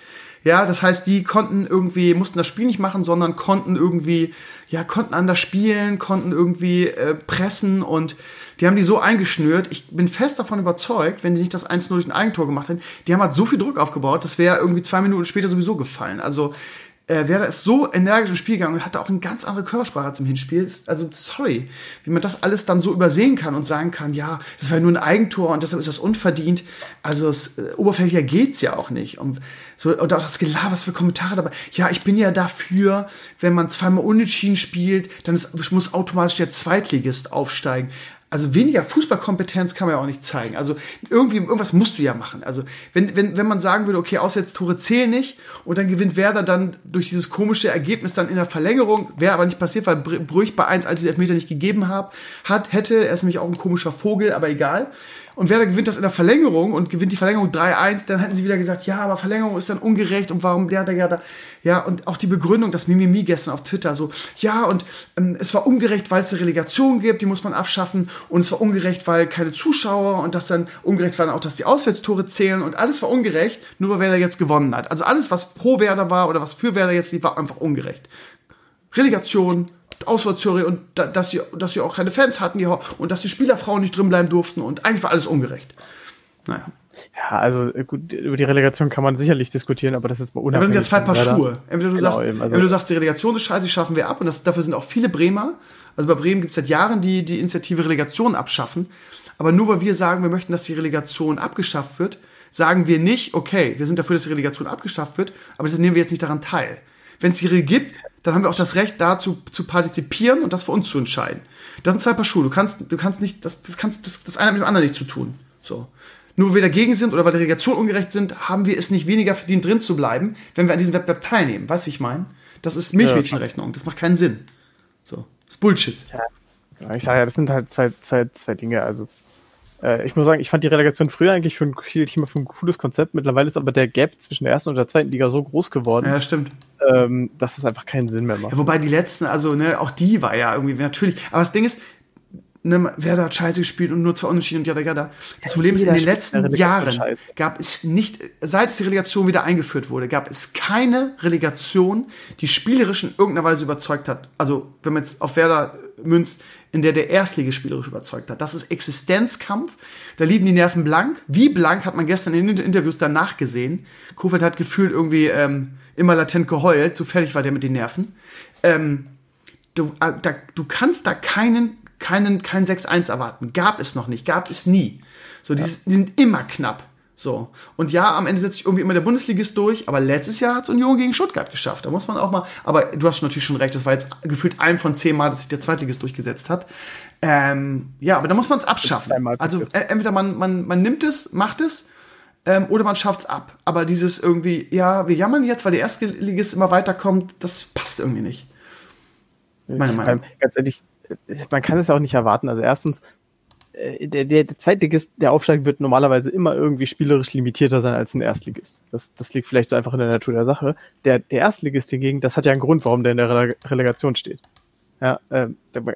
Ja, das heißt, die konnten irgendwie, mussten das Spiel nicht machen, sondern konnten irgendwie, ja, konnten anders spielen, konnten irgendwie äh, pressen und die haben die so eingeschnürt. Ich bin fest davon überzeugt, wenn sie nicht das 1-0 durch ein Eigentor gemacht hätten, die haben halt so viel Druck aufgebaut, das wäre irgendwie zwei Minuten später sowieso gefallen. Also äh, Werder ist so energisch ins Spiel gegangen und hatte auch eine ganz andere Körpersprache als im Hinspiel. Also sorry, wie man das alles dann so übersehen kann und sagen kann, ja, das war nur ein Eigentor und deshalb ist das unverdient. Also es, äh, oberflächlicher geht's ja auch nicht. Und, so, und auch das Gelaber, was für Kommentare dabei. Ja, ich bin ja dafür, wenn man zweimal unentschieden spielt, dann ist, muss automatisch der Zweitligist aufsteigen. Also weniger Fußballkompetenz kann man ja auch nicht zeigen. Also irgendwie, irgendwas musst du ja machen. Also wenn, wenn, wenn man sagen würde, okay, Auswärtstore zählen nicht und dann gewinnt Werder dann durch dieses komische Ergebnis dann in der Verlängerung, wäre aber nicht passiert, weil Brüch bei 1, als ich Elfmeter nicht gegeben habe, hat, hätte, er ist nämlich auch ein komischer Vogel, aber egal und Werder gewinnt das in der Verlängerung und gewinnt die Verlängerung 3-1, dann hätten sie wieder gesagt, ja, aber Verlängerung ist dann ungerecht und warum der, der, der, ja, und auch die Begründung, das Mimimi gestern auf Twitter, so, ja, und ähm, es war ungerecht, weil es eine Relegation gibt, die muss man abschaffen und es war ungerecht, weil keine Zuschauer und das dann ungerecht war dann auch, dass die Auswärtstore zählen und alles war ungerecht, nur weil Werder jetzt gewonnen hat. Also alles, was pro Werder war oder was für Werder jetzt lief, war einfach ungerecht. Relegation, Auswärtsjury und da, dass sie, dass sie auch keine Fans hatten die, und dass die Spielerfrauen nicht drin bleiben durften und eigentlich war alles ungerecht. Naja. Ja, also gut, über die Relegation kann man sicherlich diskutieren, aber das ist mal unabhängig. Aber das sind ja zwei Paar Schuhe. Entweder du, genau, sagst, eben, also entweder du sagst, die Relegation ist scheiße, die schaffen wir ab und das, dafür sind auch viele Bremer. Also bei Bremen gibt es seit Jahren die, die Initiative Relegation abschaffen. Aber nur weil wir sagen, wir möchten, dass die Relegation abgeschafft wird, sagen wir nicht, okay, wir sind dafür, dass die Relegation abgeschafft wird, aber das nehmen wir jetzt nicht daran teil. Wenn es die Regel gibt, dann haben wir auch das Recht, dazu zu partizipieren und das für uns zu entscheiden. Das sind zwei Paar Schuhe. Du kannst, du kannst nicht, das, das kannst, das, das eine mit dem anderen nicht zu tun. So. Nur weil wir dagegen sind oder weil die Relegation ungerecht sind, haben wir es nicht weniger verdient, drin zu bleiben, wenn wir an diesem Wettbewerb teilnehmen. Weißt du, wie ich meine? Das ist Milchmädchenrechnung. Das macht keinen Sinn. So. Das ist Bullshit. Ja. Ich sage ja, das sind halt zwei, zwei, zwei Dinge. Also äh, ich muss sagen, ich fand die Relegation früher eigentlich für ein, für ein cooles Konzept. Mittlerweile ist aber der Gap zwischen der ersten und der zweiten Liga so groß geworden. Ja, stimmt. Ähm, dass es einfach keinen Sinn mehr macht. Ja, wobei die letzten, also ne, auch die war ja irgendwie natürlich. Aber das Ding ist, ne, wer da Scheiße gespielt und nur zwei Unentschieden und ja, ja, da. Das ja, Problem ist, in den letzten Jahren gab es nicht, seit es die Relegation wieder eingeführt wurde, gab es keine Relegation, die spielerisch in irgendeiner Weise überzeugt hat. Also, wenn man jetzt auf Werder münzt, in der der Erstlige spielerisch überzeugt hat. Das ist Existenzkampf. Da liegen die Nerven blank. Wie blank hat man gestern in den Interviews danach gesehen. Kofeld hat gefühlt irgendwie ähm, immer latent geheult. So fertig war der mit den Nerven. Ähm, du, äh, da, du kannst da keinen, keinen, kein 6-1 erwarten. Gab es noch nicht. Gab es nie. So, die, ja. die sind immer knapp. So. Und ja, am Ende setzt sich irgendwie immer der Bundesligist durch, aber letztes Jahr hat es Union gegen Stuttgart geschafft. Da muss man auch mal, aber du hast natürlich schon recht, das war jetzt gefühlt ein von zehn Mal, dass sich der Zweitligist durchgesetzt hat. Ähm, ja, aber da muss man es abschaffen. Also äh, entweder man, man, man nimmt es, macht es, ähm, oder man schafft es ab. Aber dieses irgendwie, ja, wir jammern jetzt, weil der Erstligist immer weiterkommt, das passt irgendwie nicht. Meine Meinung. Ganz ehrlich, man kann es ja auch nicht erwarten. Also erstens, der, der, der Zweitligist, der Aufstieg wird normalerweise immer irgendwie spielerisch limitierter sein als ein Erstligist. Das, das liegt vielleicht so einfach in der Natur der Sache. Der, der Erstligist hingegen, das hat ja einen Grund, warum der in der Rele Relegation steht. Ja, äh,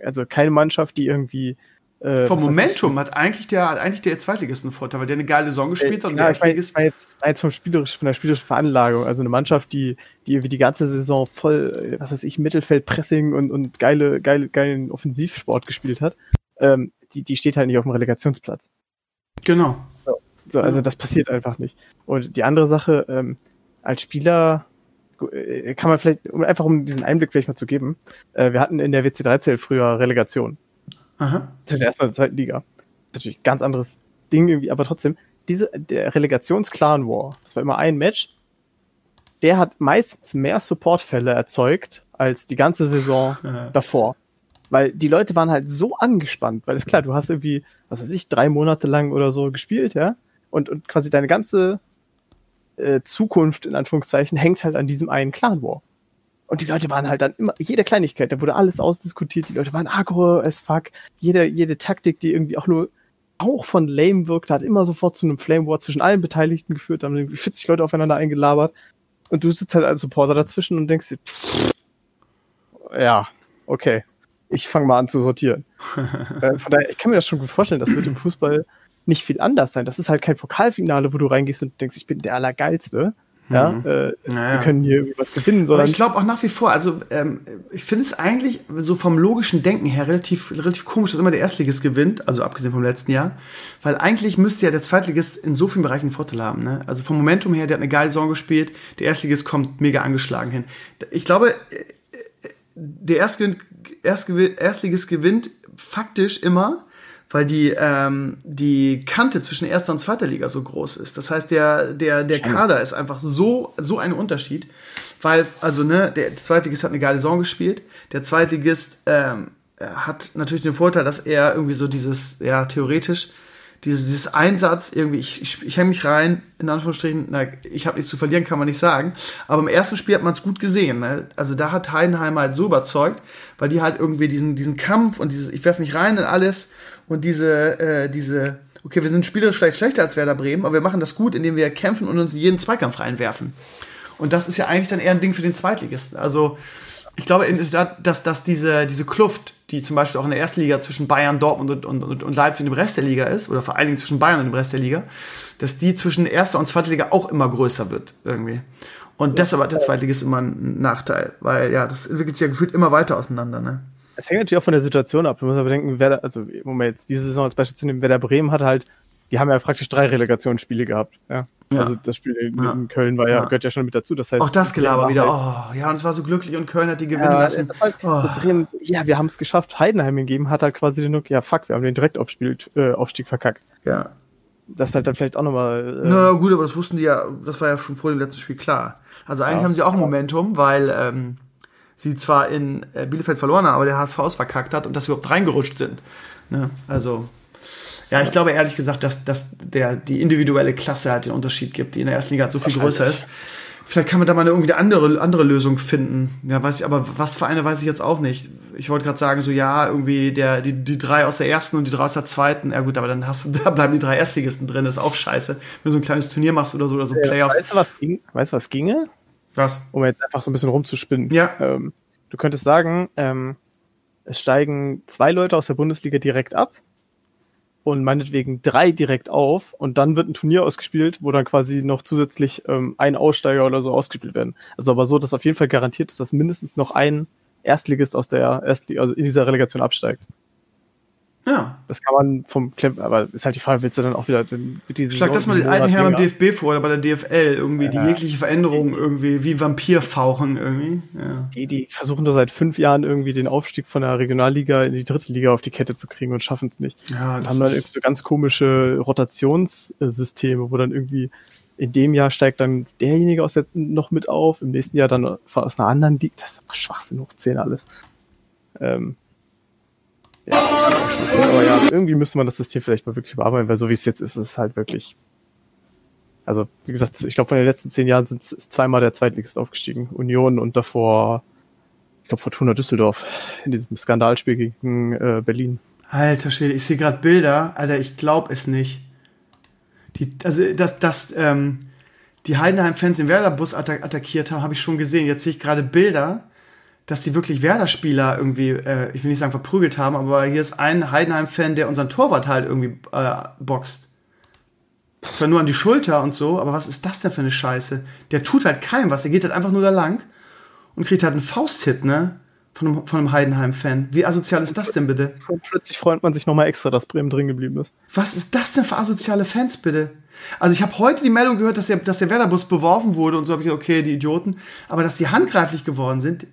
also keine Mannschaft, die irgendwie äh, Vom Momentum hat eigentlich der, hat eigentlich der Zweitligist einen Vorteil, weil der eine geile Saison gespielt hat. Und ja, der. Ich meine jetzt, jetzt vom spielerisch, von der spielerischen Veranlagung. Also eine Mannschaft, die, die irgendwie die ganze Saison voll, was weiß ich, Mittelfeldpressing und, und geile, geile, geilen Offensivsport gespielt hat. Ähm, die, die steht halt nicht auf dem Relegationsplatz. Genau. So, so also das passiert einfach nicht. Und die andere Sache, ähm, als Spieler äh, kann man vielleicht, um einfach um diesen Einblick vielleicht mal zu geben, äh, wir hatten in der WC 13 früher Relegation. Aha. Zu der ersten oder zweiten Liga. Natürlich ganz anderes Ding irgendwie, aber trotzdem, diese, der Relegations-Clan War, das war immer ein Match, der hat meistens mehr Supportfälle erzeugt als die ganze Saison davor. Weil die Leute waren halt so angespannt, weil ist klar, du hast irgendwie, was weiß ich, drei Monate lang oder so gespielt, ja, und, und quasi deine ganze äh, Zukunft, in Anführungszeichen, hängt halt an diesem einen Clan War. Und die Leute waren halt dann immer, jede Kleinigkeit, da wurde alles ausdiskutiert, die Leute waren aggro as fuck, jede, jede Taktik, die irgendwie auch nur auch von lame wirkte, hat immer sofort zu einem Flame War zwischen allen Beteiligten geführt, haben irgendwie 40 Leute aufeinander eingelabert. Und du sitzt halt als Supporter dazwischen und denkst dir, pff, ja, okay, ich fange mal an zu sortieren. äh, von daher, ich kann mir das schon gut vorstellen, das wird im Fußball nicht viel anders sein. Das ist halt kein Pokalfinale, wo du reingehst und denkst, ich bin der Allergeilste. Ja, mhm. äh, naja. wir können hier was gewinnen. Sondern Aber ich glaube auch nach wie vor, also ähm, ich finde es eigentlich so vom logischen Denken her relativ, relativ komisch, dass immer der Erstligist gewinnt, also abgesehen vom letzten Jahr, weil eigentlich müsste ja der Zweitligist in so vielen Bereichen einen Vorteil haben. Ne? Also vom Momentum her, der hat eine geile Saison gespielt, der Erstligist kommt mega angeschlagen hin. Ich glaube, äh, der Erstligist, Erstligist gewinnt faktisch immer, weil die, ähm, die Kante zwischen erster und zweiter Liga so groß ist. Das heißt, der, der, der Kader ist einfach so, so ein Unterschied, weil, also, ne, der Zweitligist hat eine geile Saison gespielt, der Zweitligist ähm, hat natürlich den Vorteil, dass er irgendwie so dieses, ja, theoretisch, dieses, dieses Einsatz, irgendwie, ich, ich, ich hänge mich rein, in Anführungsstrichen, na, ich habe nichts zu verlieren, kann man nicht sagen. Aber im ersten Spiel hat man es gut gesehen. Ne? Also da hat Heidenheim halt so überzeugt, weil die halt irgendwie diesen, diesen Kampf und dieses, ich werfe mich rein in alles und diese, äh, diese, okay, wir sind spielerisch vielleicht schlechter als Werder Bremen, aber wir machen das gut, indem wir kämpfen und uns jeden Zweikampf reinwerfen. Und das ist ja eigentlich dann eher ein Ding für den Zweitligisten. Also ich glaube, dass, dass diese, diese Kluft, die zum Beispiel auch in der ersten Liga zwischen Bayern, Dortmund und, und, und Leipzig und dem Rest der Liga ist, oder vor allen Dingen zwischen Bayern und dem Rest der Liga, dass die zwischen erster und zweiter Liga auch immer größer wird, irgendwie. Und deshalb hat der Zweitligist immer einen Nachteil, weil ja, das entwickelt sich ja gefühlt immer weiter auseinander, ne? Es hängt natürlich auch von der Situation ab. Du musst aber denken, wer da, also, Moment, jetzt diese Saison als Beispiel zu nehmen, wer der Bremen hat halt die haben ja praktisch drei Relegationsspiele gehabt. Ja. Ja. Also das Spiel in, ja. Köln war ja, gehört ja schon mit dazu. Das heißt, auch das Gelaber wieder. Halt, oh, ja, und es war so glücklich und Köln hat die gewinnen ja, lassen. Halt oh. so Bremen, ja, wir haben es geschafft. Heidenheim hingeben hat halt quasi den Look, ja fuck, wir haben den Direktaufstieg äh, Aufstieg verkackt. Ja. Das halt dann vielleicht auch nochmal. Äh, Na gut, aber das wussten die ja, das war ja schon vor dem letzten Spiel klar. Also eigentlich haben sie auch Momentum, weil ähm, sie zwar in äh, Bielefeld verloren haben, aber der HSV es verkackt hat und dass sie überhaupt reingerutscht sind. Ne? Also ja, ich glaube ehrlich gesagt, dass, dass der, die individuelle Klasse halt den Unterschied gibt, die in der ersten Liga halt so viel größer ist. Vielleicht kann man da mal irgendwie eine andere, andere Lösung finden. Ja, weiß ich, aber was für eine weiß ich jetzt auch nicht. Ich wollte gerade sagen, so ja, irgendwie der, die, die drei aus der ersten und die drei aus der zweiten. Ja gut, aber dann hast du, da bleiben die drei Erstligisten drin, das ist auch scheiße. Wenn du so ein kleines Turnier machst oder so, oder so ja, Playoffs. Weißt du, was ging? Weißt du, was ginge? Was? Um jetzt einfach so ein bisschen rumzuspinnen. Ja. Ähm, du könntest sagen, ähm, es steigen zwei Leute aus der Bundesliga direkt ab und meinetwegen drei direkt auf und dann wird ein Turnier ausgespielt, wo dann quasi noch zusätzlich ähm, ein Aussteiger oder so ausgespielt werden. Also aber so, dass auf jeden Fall garantiert ist, dass mindestens noch ein Erstligist aus der Erstliga, also in dieser Relegation absteigt. Ja. Das kann man vom Klemm, aber ist halt die Frage, willst du dann auch wieder mit diesen. Schlag das mal den alten Herrn beim DFB vor oder bei der DFL irgendwie, ja. die jegliche Veränderung irgendwie wie Vampirfauchen irgendwie. Ja. Die, die versuchen da seit fünf Jahren irgendwie den Aufstieg von der Regionalliga in die dritte Liga auf die Kette zu kriegen und schaffen es nicht. Ja, das haben dann irgendwie so ganz komische Rotationssysteme, wo dann irgendwie in dem Jahr steigt dann derjenige aus der, noch mit auf, im nächsten Jahr dann aus einer anderen Liga. Das ist Schwachsinn hoch 10 alles. Ähm, ja, aber ja, irgendwie müsste man das System vielleicht mal wirklich bearbeiten, weil so wie es jetzt ist, ist es halt wirklich. Also, wie gesagt, ich glaube, von den letzten zehn Jahren sind es zweimal der Zweitligist aufgestiegen. Union und davor, ich glaube, Fortuna Düsseldorf in diesem Skandalspiel gegen äh, Berlin. Alter Schwede, ich sehe gerade Bilder. Alter, ich glaube es nicht. Die, also, dass, dass ähm, die Heidenheim-Fans den Werder-Bus attack attackiert haben, habe ich schon gesehen. Jetzt sehe ich gerade Bilder dass die wirklich Werder-Spieler irgendwie, äh, ich will nicht sagen verprügelt haben, aber hier ist ein Heidenheim-Fan, der unseren Torwart halt irgendwie äh, boxt. Zwar nur an die Schulter und so, aber was ist das denn für eine Scheiße? Der tut halt keinem was, der geht halt einfach nur da lang und kriegt halt einen Fausthit, ne? Von einem, von einem Heidenheim-Fan. Wie asozial ist das denn bitte? Und plötzlich freut man sich nochmal extra, dass Bremen drin geblieben ist. Was ist das denn für asoziale Fans, bitte? Also ich habe heute die Meldung gehört, dass der, dass der Werderbus beworfen wurde und so habe ich okay, die Idioten. Aber dass die handgreiflich geworden sind,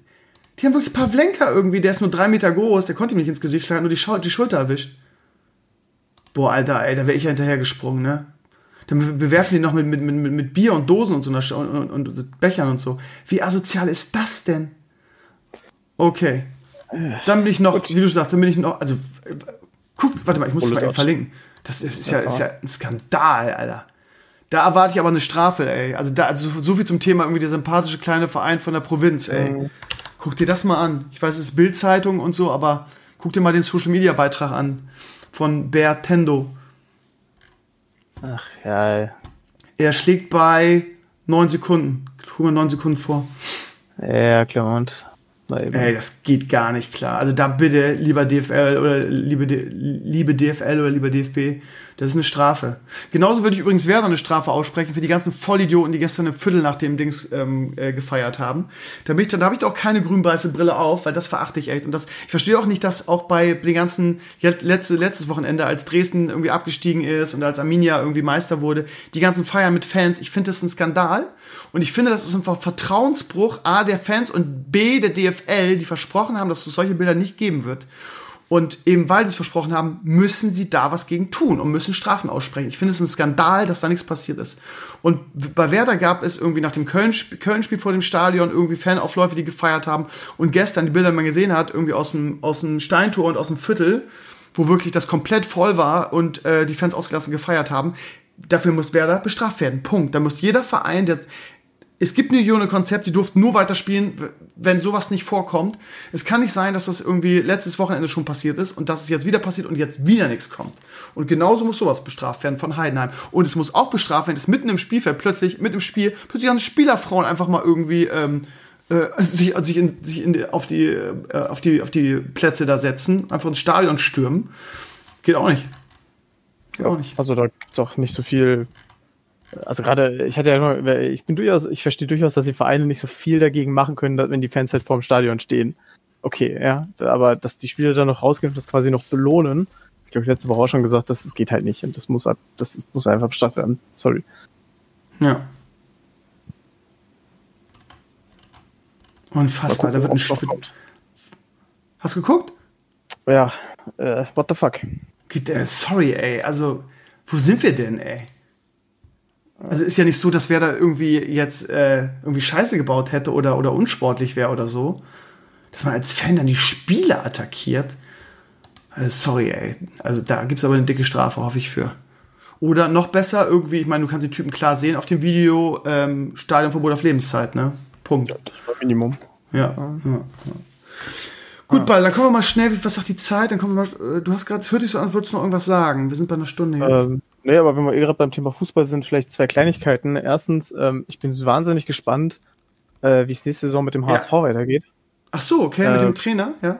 die haben wirklich Pavlenka irgendwie, der ist nur drei Meter groß, der konnte ihm nicht ins Gesicht schlagen, nur die, Schul die Schulter erwischt. Boah, Alter, ey, da wäre ich ja hinterher gesprungen, ne? Dann bewerfen die noch mit, mit, mit, mit Bier und Dosen und so und, und, und Bechern und so. Wie asozial ist das denn? Okay. Dann bin ich noch, wie du sagst, dann bin ich noch, also, guck, warte mal, ich muss es mal verlinken. Das ist, ist, ja, ist ja ein Skandal, Alter. Da erwarte ich aber eine Strafe, ey. Also, da, also so viel zum Thema irgendwie der sympathische kleine Verein von der Provinz, ey. Mhm. Guck dir das mal an. Ich weiß, es ist Bildzeitung und so, aber guck dir mal den Social Media Beitrag an von Bertendo. Ach ja. Er schlägt bei neun Sekunden. Ich mir neun Sekunden vor. Ja, klar, und Ey, das geht gar nicht klar. Also da bitte, lieber DFL oder liebe, liebe DFL oder lieber DFB, das ist eine Strafe. Genauso würde ich übrigens Werder eine Strafe aussprechen für die ganzen Vollidioten, die gestern ein Viertel nach dem Dings ähm, äh, gefeiert haben. Da, bin ich, da habe ich doch keine grün-weiße Brille auf, weil das verachte ich echt. Und das, ich verstehe auch nicht, dass auch bei den ganzen, letzte, letztes Wochenende, als Dresden irgendwie abgestiegen ist und als Arminia irgendwie Meister wurde, die ganzen Feiern mit Fans, ich finde das ein Skandal. Und ich finde, das ist ein Vertrauensbruch A der Fans und B der DFL, die versprochen haben, dass es solche Bilder nicht geben wird. Und eben weil sie es versprochen haben, müssen sie da was gegen tun und müssen Strafen aussprechen. Ich finde es ein Skandal, dass da nichts passiert ist. Und bei Werder gab es irgendwie nach dem Köln-Spiel Köln vor dem Stadion irgendwie Fanaufläufe, die gefeiert haben. Und gestern die Bilder, die man gesehen hat, irgendwie aus dem, aus dem Steintor und aus dem Viertel, wo wirklich das komplett voll war und äh, die Fans ausgelassen gefeiert haben. Dafür muss Werder bestraft werden. Punkt. Da muss jeder Verein, der es gibt ein Jone-Konzept, sie durften nur weiterspielen, wenn sowas nicht vorkommt. Es kann nicht sein, dass das irgendwie letztes Wochenende schon passiert ist und dass es jetzt wieder passiert und jetzt wieder nichts kommt. Und genauso muss sowas bestraft werden von Heidenheim. Und es muss auch bestraft werden, dass mitten im Spielfeld plötzlich, mitten im Spiel, plötzlich ganze Spielerfrauen einfach mal irgendwie ähm, äh, sich, sich, in, sich in, auf, die, äh, auf, die, auf die Plätze da setzen, einfach ins Stadion stürmen. Geht auch nicht. Geht auch nicht. Also da gibt es auch nicht so viel also gerade, ich hatte ja noch, ich bin durchaus, ich verstehe durchaus, dass die Vereine nicht so viel dagegen machen können, wenn die Fans halt vorm Stadion stehen. Okay, ja, aber dass die Spieler dann noch rausgehen und das quasi noch belohnen, ich glaube, ich letzte Woche auch schon gesagt, das, das geht halt nicht und das muss, das muss einfach bestraft werden. Sorry. Ja. Unfassbar, da wird ein Spiel. Hast du geguckt? Ja, äh, what the fuck? Sorry, ey, also, wo sind wir denn, ey? Also ist ja nicht so, dass wer da irgendwie jetzt äh, irgendwie Scheiße gebaut hätte oder, oder unsportlich wäre oder so. Dass man als Fan dann die Spieler attackiert. Also sorry, ey. Also da gibt es aber eine dicke Strafe, hoffe ich für. Oder noch besser, irgendwie, ich meine, du kannst die Typen klar sehen auf dem Video, ähm, Stadionverbot auf Lebenszeit, ne? Punkt. Ja, das war Minimum. Ja, ja, ja. Gut, ja. Ball, dann kommen wir mal schnell, was sagt die Zeit? Dann kommen wir mal, äh, du hast gerade, hört dich so an, würdest du noch irgendwas sagen? Wir sind bei einer Stunde jetzt. Ähm, Nee, aber wenn wir eh gerade beim Thema Fußball sind, vielleicht zwei Kleinigkeiten. Erstens, ähm, ich bin wahnsinnig gespannt, äh, wie es nächste Saison mit dem HSV ja. weitergeht. Ach so, okay, äh, mit dem Trainer, ja.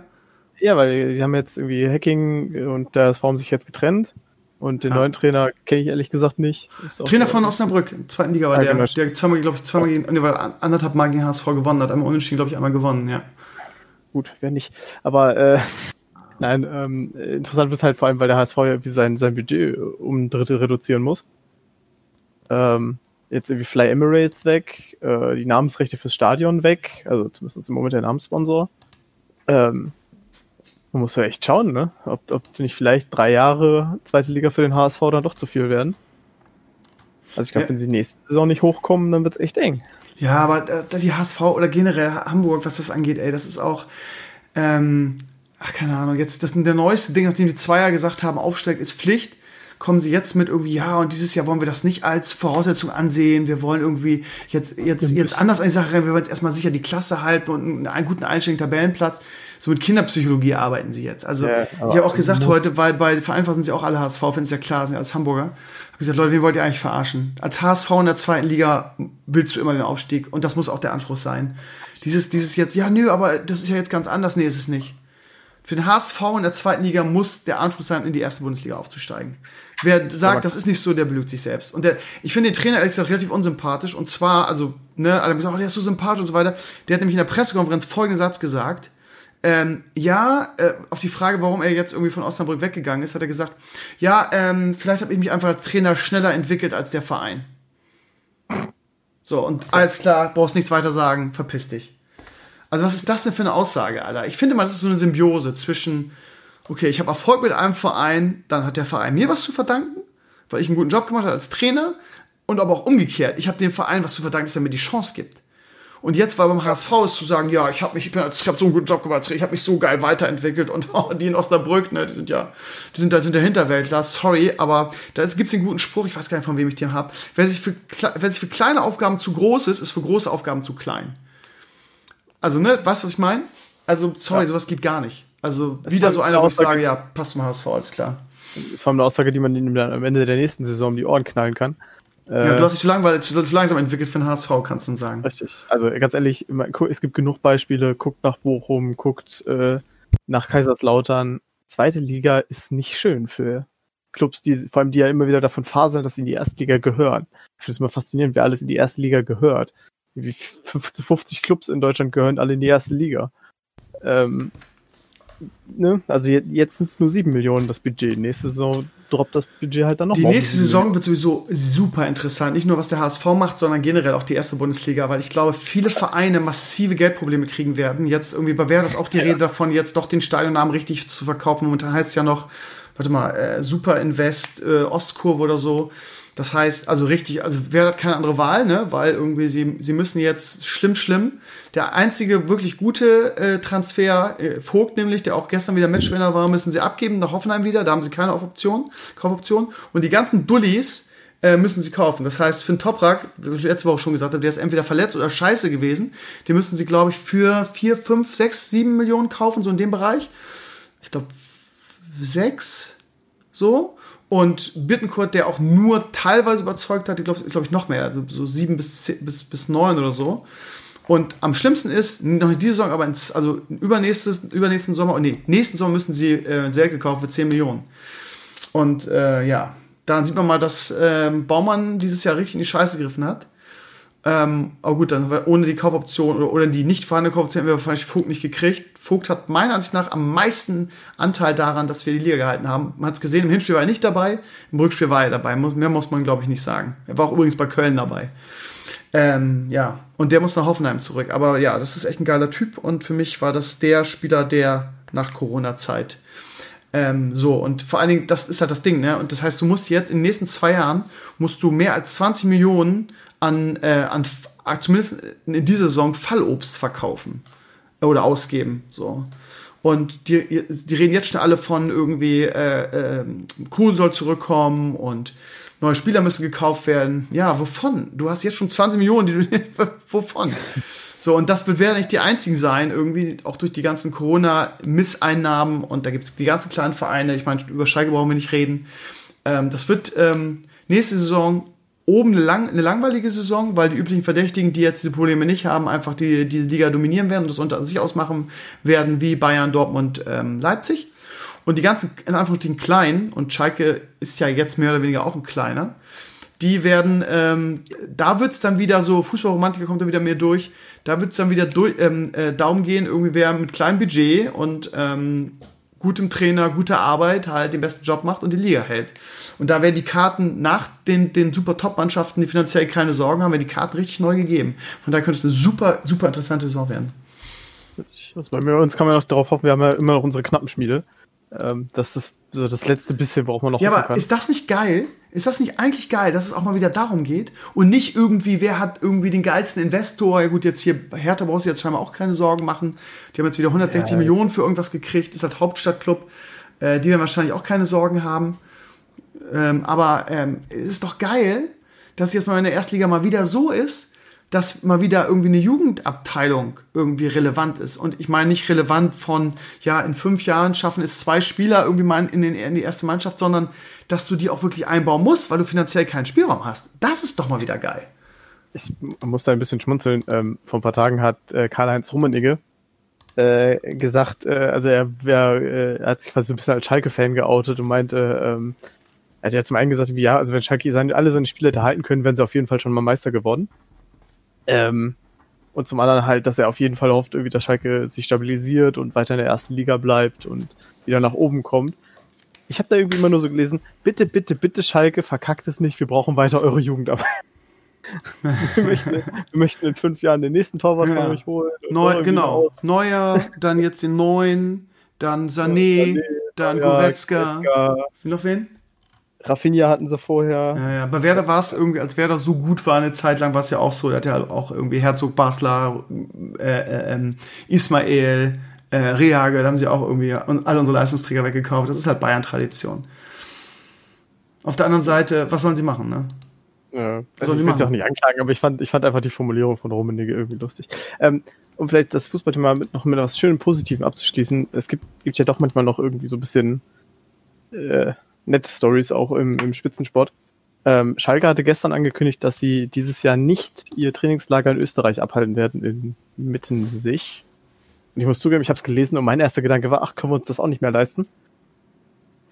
Ja, weil die haben jetzt irgendwie Hacking und der HSV haben sich jetzt getrennt. Und den ah. neuen Trainer kenne ich ehrlich gesagt nicht. Trainer von Osnabrück, in zweiten Liga war ja, der, genau. der zweimal, glaube ich, zweimal gegen, nee, anderthalb Mal gegen HSV gewonnen hat, einmal unentschieden, glaube ich, einmal gewonnen, ja. Gut, wer nicht. Aber äh, Nein, ähm, interessant wird halt vor allem, weil der HSV ja irgendwie sein, sein Budget um ein Drittel reduzieren muss. Ähm, jetzt irgendwie Fly Emirates weg, äh, die Namensrechte fürs Stadion weg, also zumindest im Moment der Namenssponsor. Ähm, man muss ja echt schauen, ne? Ob, ob nicht vielleicht drei Jahre zweite Liga für den HSV dann doch zu viel werden. Also ich glaube, ja. wenn sie nächste Saison nicht hochkommen, dann wird es echt eng. Ja, aber äh, die HSV oder generell Hamburg, was das angeht, ey, das ist auch. Ähm, ach keine Ahnung, jetzt das der neueste Ding, nachdem die Zweier gesagt haben, aufsteigt ist Pflicht, kommen sie jetzt mit irgendwie, ja, und dieses Jahr wollen wir das nicht als Voraussetzung ansehen. Wir wollen irgendwie jetzt, jetzt, jetzt anders an die Sache rein. Wir wollen jetzt erstmal sicher die Klasse halten und einen guten einstelligen Tabellenplatz. So mit Kinderpsychologie arbeiten sie jetzt. Also, ja, ich habe auch gesagt heute, weil bei Vereinfacht sind sie auch alle HSV-Fans, ja klar, sind als Hamburger. Hab gesagt, Leute, wen wollt ihr eigentlich verarschen? Als HSV in der zweiten Liga willst du immer den Aufstieg und das muss auch der Anspruch sein. Dieses, dieses jetzt, ja, nö, aber das ist ja jetzt ganz anders. Nee, ist es nicht. Für den HSV in der zweiten Liga muss der Anspruch sein, in die erste Bundesliga aufzusteigen. Wer sagt, das ist nicht so, der belügt sich selbst. Und der, ich finde den Trainer ehrlich gesagt relativ unsympathisch. Und zwar, also, ne, alle haben gesagt, oh, der ist so sympathisch und so weiter. Der hat nämlich in der Pressekonferenz folgenden Satz gesagt. Ähm, ja, äh, auf die Frage, warum er jetzt irgendwie von Osnabrück weggegangen ist, hat er gesagt, ja, ähm, vielleicht habe ich mich einfach als Trainer schneller entwickelt als der Verein. So, und alles klar, brauchst nichts weiter sagen, verpiss dich. Also was ist das denn für eine Aussage, Alter? Ich finde mal, das ist so eine Symbiose zwischen, okay, ich habe Erfolg mit einem Verein, dann hat der Verein mir was zu verdanken, weil ich einen guten Job gemacht habe als Trainer und aber auch umgekehrt. Ich habe dem Verein was zu verdanken, dass er mir die Chance gibt. Und jetzt war beim HSV ist zu sagen, ja, ich habe mich, ich, bin, ich habe so einen guten Job gemacht, ich habe mich so geil weiterentwickelt und oh, die in Osnabrück, ne, die sind ja, die sind da sind der Hinterwäldler, sorry, aber da gibt es einen guten Spruch, ich weiß gar nicht, von wem ich den habe. Wer wer sich für kleine Aufgaben zu groß ist, ist für große Aufgaben zu klein. Also, ne, weißt du, was ich meine? Also, sorry, ja. sowas geht gar nicht. Also, das wieder so einer, wo ich sage, ja, passt zum HSV, alles klar. Das ist vor allem eine Aussage, die man ihm dann am Ende der nächsten Saison um die Ohren knallen kann. Ja, äh, du hast dich zu, langweilig, zu, langsam entwickelt für den HSV, kannst du sagen. Richtig. Also ganz ehrlich, es gibt genug Beispiele. Guckt nach Bochum, guckt äh, nach Kaiserslautern. Zweite Liga ist nicht schön für Clubs, die vor allem die ja immer wieder davon faseln, dass sie in die erste Liga gehören. Ich finde es immer faszinierend, wer alles in die erste Liga gehört wie 50, 50 Clubs in Deutschland gehören alle in die erste Liga. Ähm, ne, also jetzt sind es nur 7 Millionen das Budget. Nächste Saison droppt das Budget halt dann noch. Die nächste Saison wird sowieso super interessant. Nicht nur, was der HSV macht, sondern generell auch die erste Bundesliga, weil ich glaube, viele Vereine massive Geldprobleme kriegen werden. Jetzt irgendwie bei Werder ist auch die Rede davon, jetzt doch den Stadionnamen richtig zu verkaufen. Momentan heißt es ja noch, warte mal, äh, Super Invest, äh, Ostkurve oder so. Das heißt, also richtig, also wer hat keine andere Wahl, ne? Weil irgendwie sie, sie müssen jetzt schlimm, schlimm. Der einzige wirklich gute äh, Transfer, äh, Vogt nämlich, der auch gestern wieder Matchwinner war, müssen sie abgeben nach Hoffenheim wieder. Da haben sie keine Option, Kaufoption. Und die ganzen Dullis äh, müssen sie kaufen. Das heißt, Finn Toprak, wie ich letzte Woche schon gesagt habe, der ist entweder verletzt oder scheiße gewesen. Die müssen sie, glaube ich, für vier, fünf, sechs, sieben Millionen kaufen, so in dem Bereich. Ich glaube, sechs, so. Und Bittencourt, der auch nur teilweise überzeugt hat, glaube glaub ich noch mehr, also so sieben bis, zehn, bis, bis neun oder so. Und am schlimmsten ist, noch nicht diese Saison, aber ins, also übernächstes, übernächsten Sommer, nee, nächsten Sommer müssen sie äh, Selke kaufen für 10 Millionen. Und äh, ja, dann sieht man mal, dass äh, Baumann dieses Jahr richtig in die Scheiße gegriffen hat. Ähm, aber gut, dann ohne die Kaufoption oder, oder die nicht vorhandene Kaufoption hätten wir wahrscheinlich Vogt nicht gekriegt. Vogt hat meiner Ansicht nach am meisten Anteil daran, dass wir die Liga gehalten haben. Man hat es gesehen, im Hinspiel war er nicht dabei, im Rückspiel war er dabei. Mehr muss man, glaube ich, nicht sagen. Er war auch übrigens bei Köln dabei. Ähm, ja, und der muss nach Hoffenheim zurück. Aber ja, das ist echt ein geiler Typ und für mich war das der Spieler der nach Corona-Zeit. Ähm, so, und vor allen Dingen, das ist halt das Ding, ne? Und das heißt, du musst jetzt in den nächsten zwei Jahren, musst du mehr als 20 Millionen an, äh, an zumindest in dieser Saison Fallobst verkaufen oder ausgeben. So. Und die, die reden jetzt schon alle von irgendwie, äh, äh, Kuh soll zurückkommen und neue Spieler müssen gekauft werden. Ja, wovon? Du hast jetzt schon 20 Millionen, die du, wovon? So, und das wird werden nicht die einzigen sein, irgendwie auch durch die ganzen Corona-Misseinnahmen und da gibt es die ganzen kleinen Vereine. Ich meine, über Schalke brauchen wir nicht reden. Ähm, das wird ähm, nächste Saison oben eine, lang, eine langweilige Saison, weil die üblichen Verdächtigen, die jetzt diese Probleme nicht haben, einfach die, die Liga dominieren werden und das unter sich ausmachen werden, wie Bayern, Dortmund, ähm, Leipzig. Und die ganzen, in Anführungsstrichen kleinen, und Schalke ist ja jetzt mehr oder weniger auch ein kleiner, die werden, ähm, da wird's dann wieder so, Fußballromantiker kommt dann wieder mehr durch, da wird's dann wieder durch, ähm, äh, darum gehen, irgendwie wer mit kleinem Budget und ähm, gutem Trainer, guter Arbeit halt den besten Job macht und die Liga hält. Und da werden die Karten nach den, den super Top-Mannschaften, die finanziell keine Sorgen haben, werden die Karten richtig neu gegeben. Von daher könnte es eine super, super interessante Saison werden. Also bei uns kann man noch darauf hoffen, wir haben ja immer noch unsere Knappenschmiede. Ähm, das ist so das letzte bisschen, worauf man noch Ja, aber kann. ist das nicht geil? Ist das nicht eigentlich geil, dass es auch mal wieder darum geht und nicht irgendwie, wer hat irgendwie den geilsten Investor? Ja gut, jetzt hier Hertha brauchst du jetzt scheinbar auch keine Sorgen machen. Die haben jetzt wieder 160 ja, Millionen für irgendwas gekriegt, ist halt Hauptstadtclub. Äh, die werden wahrscheinlich auch keine Sorgen haben. Ähm, aber ähm, es ist doch geil, dass jetzt mal in der Erstliga mal wieder so ist, dass mal wieder irgendwie eine Jugendabteilung irgendwie relevant ist. Und ich meine nicht relevant von, ja, in fünf Jahren schaffen es zwei Spieler irgendwie mal in, den, in die erste Mannschaft, sondern dass du die auch wirklich einbauen musst, weil du finanziell keinen Spielraum hast. Das ist doch mal wieder geil. Ich muss da ein bisschen schmunzeln. Ähm, vor ein paar Tagen hat äh, Karl-Heinz Rummenigge äh, gesagt, äh, also er, wär, äh, er hat sich quasi ein bisschen als Schalke-Fan geoutet und meinte, ähm, er hat ja zum einen gesagt, wie ja, also wenn Schalke seine, alle seine Spieler halten können, wären sie auf jeden Fall schon mal Meister geworden. Ähm, und zum anderen halt, dass er auf jeden Fall hofft, irgendwie, dass Schalke sich stabilisiert und weiter in der ersten Liga bleibt und wieder nach oben kommt. Ich habe da irgendwie immer nur so gelesen, bitte, bitte, bitte Schalke, verkackt es nicht, wir brauchen weiter eure Jugendarbeit. wir, möchten, wir möchten in fünf Jahren den nächsten Torwart ja. von euch holen. Neu, genau. Neuer, dann jetzt den neuen, dann Sané, dann Goretzka. Noch wen? Rafinha hatten sie vorher. Ja, ja. Bei Werder war es irgendwie, als Werder so gut war eine Zeit lang, war es ja auch so, der hat ja auch irgendwie Herzog Basler, äh, äh, ähm, Ismael, äh, Rehage, da haben sie auch irgendwie alle unsere Leistungsträger weggekauft. Das ist halt Bayern-Tradition. Auf der anderen Seite, was sollen sie machen, ne? Ja, also ich will es auch nicht anklagen, aber ich fand, ich fand einfach die Formulierung von Rummenigge irgendwie lustig. Ähm, um vielleicht das Fußballthema mit, noch mit etwas schönen Positiven abzuschließen, es gibt, gibt ja doch manchmal noch irgendwie so ein bisschen äh, nette Stories auch im, im Spitzensport. Ähm, Schalke hatte gestern angekündigt, dass sie dieses Jahr nicht ihr Trainingslager in Österreich abhalten werden, in Mittensich. Und ich muss zugeben, ich habe es gelesen und mein erster Gedanke war, ach, können wir uns das auch nicht mehr leisten?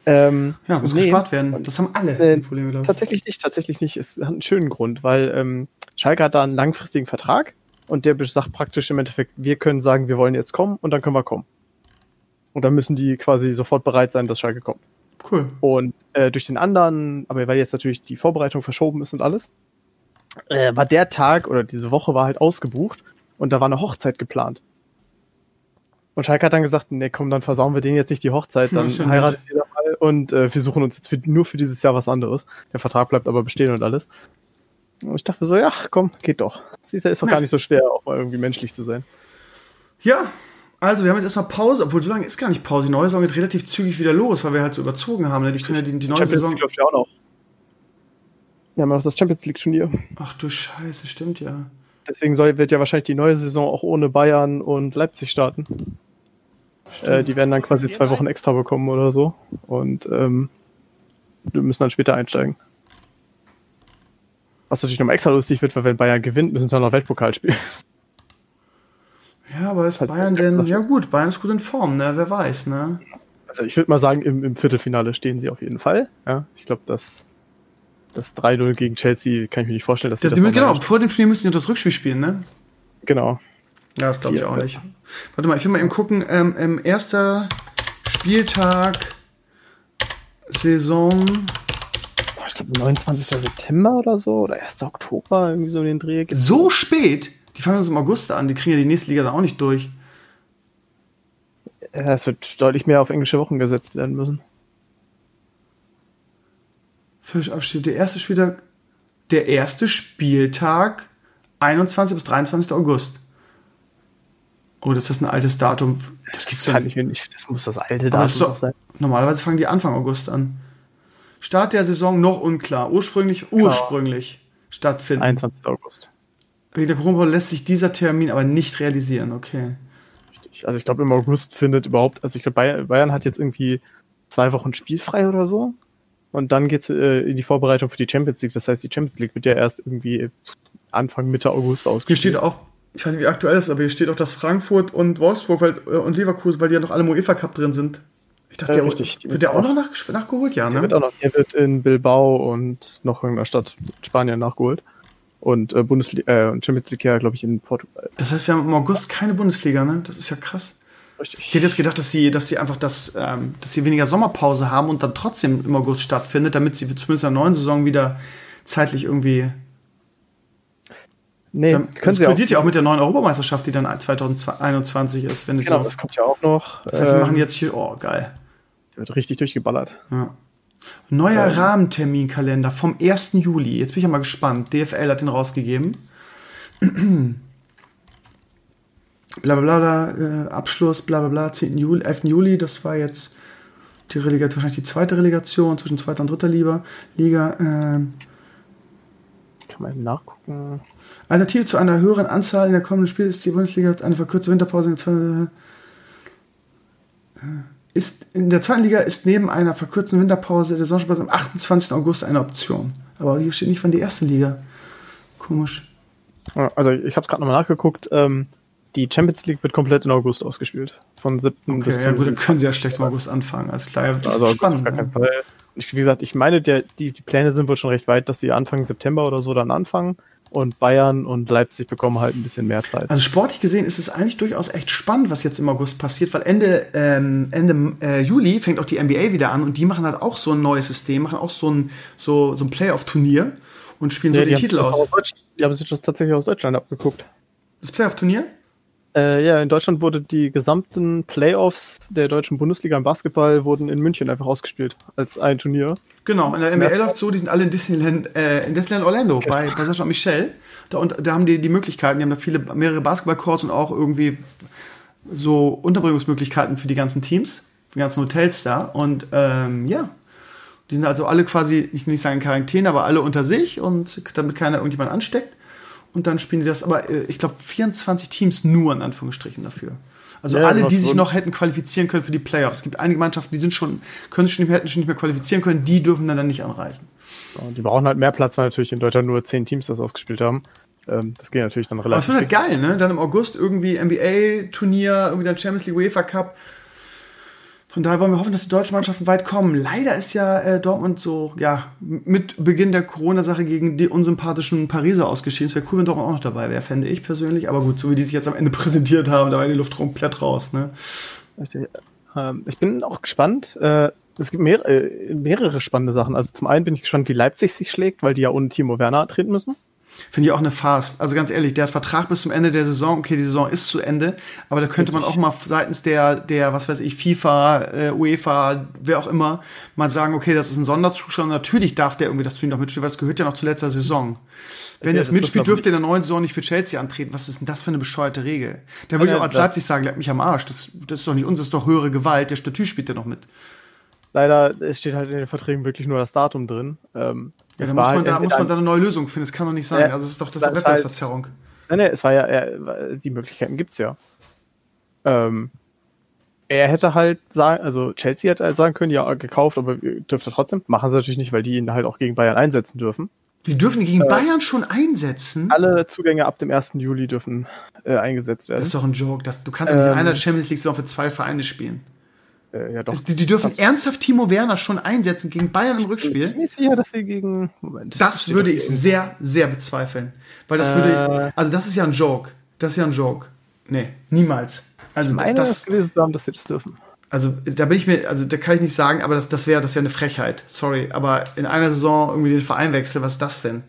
Ähm, ja, muss nee, gespart werden. Das haben alle äh, Probleme. Tatsächlich nicht, tatsächlich nicht. Es hat einen schönen Grund, weil ähm, Schalke hat da einen langfristigen Vertrag und der sagt praktisch im Endeffekt, wir können sagen, wir wollen jetzt kommen und dann können wir kommen. Und dann müssen die quasi sofort bereit sein, dass Schalke kommt. Cool. Und äh, durch den anderen, aber weil jetzt natürlich die Vorbereitung verschoben ist und alles, äh, war der Tag oder diese Woche war halt ausgebucht und da war eine Hochzeit geplant. Und Schalke hat dann gesagt, nee, komm, dann versauen wir denen jetzt nicht die Hochzeit, dann ja, heiratet jeder mal und äh, wir suchen uns jetzt für, nur für dieses Jahr was anderes. Der Vertrag bleibt aber bestehen und alles. Und ich dachte mir so, ja, komm, geht doch. Siehst du, ist doch gar nicht so schwer, auch mal irgendwie menschlich zu sein. Ja, also, wir haben jetzt erstmal Pause, obwohl so lange ist gar nicht Pause. Die neue Saison geht relativ zügig wieder los, weil wir halt so überzogen haben. Ne? Die, die, die, die neue Champions Saison. League ja auch noch. Wir haben noch das Champions League Turnier. Ach du Scheiße, stimmt ja. Deswegen soll, wird ja wahrscheinlich die neue Saison auch ohne Bayern und Leipzig starten. Äh, die werden dann quasi zwei Wochen extra bekommen oder so. Und ähm, wir müssen dann später einsteigen. Was natürlich nochmal extra lustig wird, weil wenn Bayern gewinnt, müssen sie dann noch Weltpokal spielen. Ja, aber ist Bayern denn, ja gut, Bayern ist gut in Form, ne? Wer weiß, ne? Also ich würde mal sagen, im, im, Viertelfinale stehen sie auf jeden Fall. Ja, ich glaube, dass das 3-0 gegen Chelsea kann ich mir nicht vorstellen, dass sie das, das Genau, vor dem Spiel müssen sie das Rückspiel spielen, ne? Genau. Ja, das glaube ich auch nicht. Warte mal, ich will mal eben gucken. Ähm, ähm, erster Spieltag, Saison. ich glaube 29. September oder so oder 1. Oktober, irgendwie so den Dreh. So spät? Die fangen uns im August an, die kriegen ja die nächste Liga dann auch nicht durch. Ja, es wird deutlich mehr auf englische Wochen gesetzt werden müssen. Völlig Abstieg. Der erste Spieltag, der erste Spieltag 21 bis 23. August. Oh, das ist ein altes Datum. Das gibt's das kann ich mir nicht. Das muss das alte Datum doch, sein. Normalerweise fangen die Anfang August an. Start der Saison noch unklar. Ursprünglich, genau. ursprünglich stattfinden. 21. August. Wegen der Corona lässt sich dieser Termin aber nicht realisieren, okay. Richtig. Also ich glaube im August findet überhaupt, also ich glaube Bayern, hat jetzt irgendwie zwei Wochen spielfrei oder so. Und dann geht's äh, in die Vorbereitung für die Champions League. Das heißt, die Champions League wird ja erst irgendwie Anfang, Mitte August ausgespielt. Hier steht auch, ich weiß nicht, wie aktuell ist, aber hier steht auch, dass Frankfurt und Wolfsburg weil, äh, und Leverkusen, weil die ja noch alle im UEFA Cup drin sind. Ich dachte, ja, der richtig, wird der auch noch nach, nachgeholt, ja, ne? Der wird auch noch, der wird in Bilbao und noch in irgendeiner Stadt Spanien nachgeholt und äh, Bundesliga äh, und Champions League ja, glaube ich, in Portugal. Das heißt, wir haben im August keine Bundesliga, ne? Das ist ja krass. Richtig. Ich hätte jetzt gedacht, dass sie, dass sie einfach das, ähm, dass sie weniger Sommerpause haben und dann trotzdem im August stattfindet, damit sie zumindest in der neuen Saison wieder zeitlich irgendwie. Nee, dann, können das sie auch. ja auch mit der neuen Europameisterschaft, die dann 2021 ist. Wenn genau, so, das kommt ja auch noch. Das heißt, wir machen ähm, jetzt hier, oh, geil. Wird richtig durchgeballert. Ja. Neuer ähm. Rahmenterminkalender vom 1. Juli. Jetzt bin ich ja mal gespannt. DFL hat den rausgegeben. Blablabla, bla, bla, äh, Abschluss, bla bla bla, 10. Juli, 11. Juli, das war jetzt die Relegation, wahrscheinlich die zweite Relegation zwischen zweiter und dritter Liga. Liga ähm, Kann man eben nachgucken. Alternative zu einer höheren Anzahl in der kommenden Spiele ist die Bundesliga eine verkürzte Winterpause in der zweiten, äh, ist in der zweiten Liga ist neben einer verkürzten Winterpause der Saisonstart am 28. August eine Option. Aber hier steht nicht von der ersten Liga. Komisch. Also ich habe es gerade nochmal nachgeguckt. Ähm, die Champions League wird komplett in August ausgespielt. Von 7. Okay, bis ja, gut, dann können sie ja schlecht im August anfangen. Alles klar, ja, das also ist spannend. Gar kein Fall. Ich, wie gesagt, ich meine, der, die, die Pläne sind wohl schon recht weit, dass sie Anfang September oder so dann anfangen und Bayern und Leipzig bekommen halt ein bisschen mehr Zeit. Also sportlich gesehen ist es eigentlich durchaus echt spannend, was jetzt im August passiert, weil Ende, ähm, Ende äh, Juli fängt auch die NBA wieder an und die machen halt auch so ein neues System, machen auch so ein, so, so ein Playoff-Turnier und spielen ja, so die, die Titel aus. aus die haben sich das tatsächlich aus Deutschland abgeguckt. Das Playoff-Turnier? Äh, ja, in Deutschland wurde die gesamten Playoffs der deutschen Bundesliga im Basketball wurden in München einfach ausgespielt als ein Turnier. Genau, in der NBA läuft so, die sind alle in Disneyland, äh, in Disneyland Orlando genau. bei, bei Sascha und Michelle. Da, und da haben die die Möglichkeiten, die haben da viele, mehrere Basketballcourts und auch irgendwie so Unterbringungsmöglichkeiten für die ganzen Teams, für die ganzen Hotels da. Und ähm, ja, die sind also alle quasi, ich will nicht sagen in Quarantäne, aber alle unter sich und damit keiner irgendjemand ansteckt und dann spielen die das, aber äh, ich glaube 24 Teams nur in Anführungsstrichen dafür. Also ja, alle, die sich noch hätten qualifizieren können für die Playoffs. Es gibt einige Mannschaften, die sind schon, können sich schon nicht mehr, hätten schon nicht mehr qualifizieren können, die dürfen dann, dann nicht anreisen. Ja, die brauchen halt mehr Platz, weil natürlich in Deutschland nur 10 Teams das ausgespielt haben. Ähm, das geht natürlich dann relativ. Aber es wird halt geil, ne? Dann im August irgendwie NBA-Turnier, irgendwie dann Champions League UEFA Cup. Von daher wollen wir hoffen, dass die deutschen Mannschaften weit kommen. Leider ist ja äh, Dortmund so, ja, mit Beginn der Corona-Sache gegen die unsympathischen Pariser ausgeschieden. Es wäre cool, wenn Dortmund auch noch dabei wäre, fände ich persönlich. Aber gut, so wie die sich jetzt am Ende präsentiert haben, da war die Luft komplett raus, ne? Ähm, ich bin auch gespannt. Äh, es gibt mehr, äh, mehrere spannende Sachen. Also zum einen bin ich gespannt, wie Leipzig sich schlägt, weil die ja ohne Timo Werner treten müssen. Finde ich auch eine Farce. Also ganz ehrlich, der hat Vertrag bis zum Ende der Saison. Okay, die Saison ist zu Ende, aber da könnte man auch mal seitens der, der, was weiß ich, FIFA, äh, UEFA, wer auch immer, mal sagen, okay, das ist ein Sonderzuschauer. Natürlich darf der irgendwie das Turnier noch mitspielen, weil es gehört ja noch zu letzter Saison. Wenn er es mitspielt, dürfte er in der neuen Saison nicht für Chelsea antreten. Was ist denn das für eine bescheuerte Regel? Da würde ich auch als Leipzig sagen, leck mich am Arsch. Das, das ist doch nicht uns, das ist doch höhere Gewalt. Der Statut spielt ja noch mit. Leider, es steht halt in den Verträgen wirklich nur das Datum drin. Ähm, ja, da muss man, halt da, muss man da eine neue Lösung finden. Das kann doch nicht sein. Äh, also, es ist doch das, das ist Wettbewerbsverzerrung. Halt, nein, nein, es war ja, er, die Möglichkeiten gibt's ja. Ähm, er hätte halt sagen, also Chelsea hätte halt sagen können, ja, gekauft, aber dürfte trotzdem. Machen sie natürlich nicht, weil die ihn halt auch gegen Bayern einsetzen dürfen. Die dürfen gegen äh, Bayern schon einsetzen? Alle Zugänge ab dem 1. Juli dürfen äh, eingesetzt werden. Das ist doch ein Joke. Das, du kannst doch nicht ähm, in einer Champions League Saison für zwei Vereine spielen. Äh, ja, doch. Die, die dürfen ernsthaft Timo Werner schon einsetzen gegen Bayern im Rückspiel. Ich bin sicher, dass sie gegen. Moment. Das würde ich sehr, sehr bezweifeln. Weil das äh, würde. Also, das ist ja ein Joke. Das ist ja ein Joke. Nee, niemals. Also, ich meine, das gelesen zu haben, dass sie das dürfen. Also, da bin ich mir, also, da kann ich nicht sagen, aber das, das wäre das wär eine Frechheit. Sorry. Aber in einer Saison irgendwie den Verein wechseln, was ist das denn?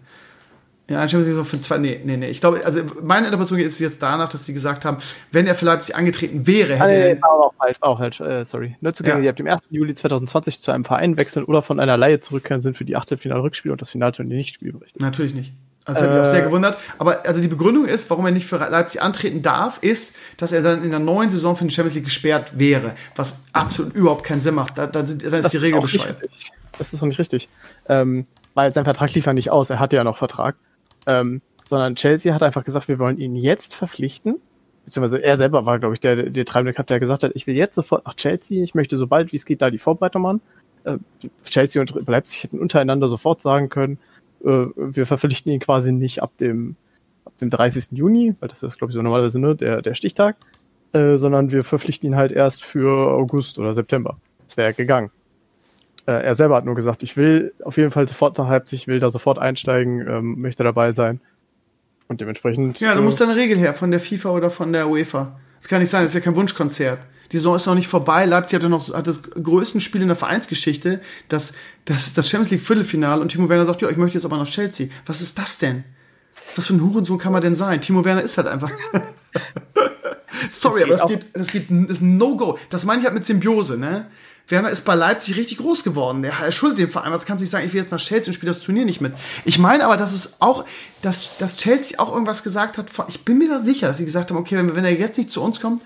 Ja, Champions League für zwei. Nee, nee, nee. Ich glaube, also meine Interpretation ist jetzt danach, dass sie gesagt haben, wenn er für Leipzig angetreten wäre, hätte ah, nee, er. War auch falsch, auch falsch, äh, sorry. Neuzugänge, ja. die ab dem 1. Juli 2020 zu einem Verein wechseln oder von einer Laie zurückkehren, sind für die Achtelfinal-Rückspiele und das Finalturnier nicht spielberechtigt. Natürlich nicht. Also äh, hat mich auch sehr äh. gewundert. Aber also die Begründung ist, warum er nicht für Leipzig antreten darf, ist, dass er dann in der neuen Saison für die Champions League gesperrt wäre. Was absolut überhaupt keinen Sinn macht. Da, da, da ist die Regel bescheuert. Das ist auch nicht richtig. Ähm, weil sein Vertrag lief ja nicht aus. Er hatte ja noch Vertrag. Ähm, sondern Chelsea hat einfach gesagt, wir wollen ihn jetzt verpflichten. Beziehungsweise er selber war, glaube ich, der, der treibende Kraft, der gesagt hat, ich will jetzt sofort nach Chelsea, ich möchte so bald wie es geht da die Vorbereitung machen. Äh, Chelsea und Leipzig hätten untereinander sofort sagen können, äh, wir verpflichten ihn quasi nicht ab dem, ab dem 30. Juni, weil das ist, glaube ich, so normalerweise ne, der, der Stichtag, äh, sondern wir verpflichten ihn halt erst für August oder September. Das wäre gegangen. Äh, er selber hat nur gesagt, ich will auf jeden Fall sofort nach Leipzig, will da sofort einsteigen, ähm, möchte dabei sein. Und dementsprechend. Ja, du musst da eine Regel her von der FIFA oder von der UEFA. Das kann nicht sein, das ist ja kein Wunschkonzert. Die Saison ist noch nicht vorbei. Leipzig hatte noch hat das größte Spiel in der Vereinsgeschichte, das, das, das Champions League Viertelfinale. Und Timo Werner sagt, ja, ich möchte jetzt aber nach Chelsea. Was ist das denn? Was für ein Hurensohn kann man denn sein? Timo Werner ist halt einfach. Sorry, das aber das geht, das geht, das ist ein No-Go. Das meine ich halt mit Symbiose, ne? Werner ist bei Leipzig richtig groß geworden. Er schuldet dem Verein. Was kannst du nicht sagen, ich will jetzt nach Chelsea und spiele das Turnier nicht mit? Ich meine aber, dass es auch, dass, dass Chelsea auch irgendwas gesagt hat. Ich bin mir da sicher, dass sie gesagt haben, okay, wenn, wenn er jetzt nicht zu uns kommt,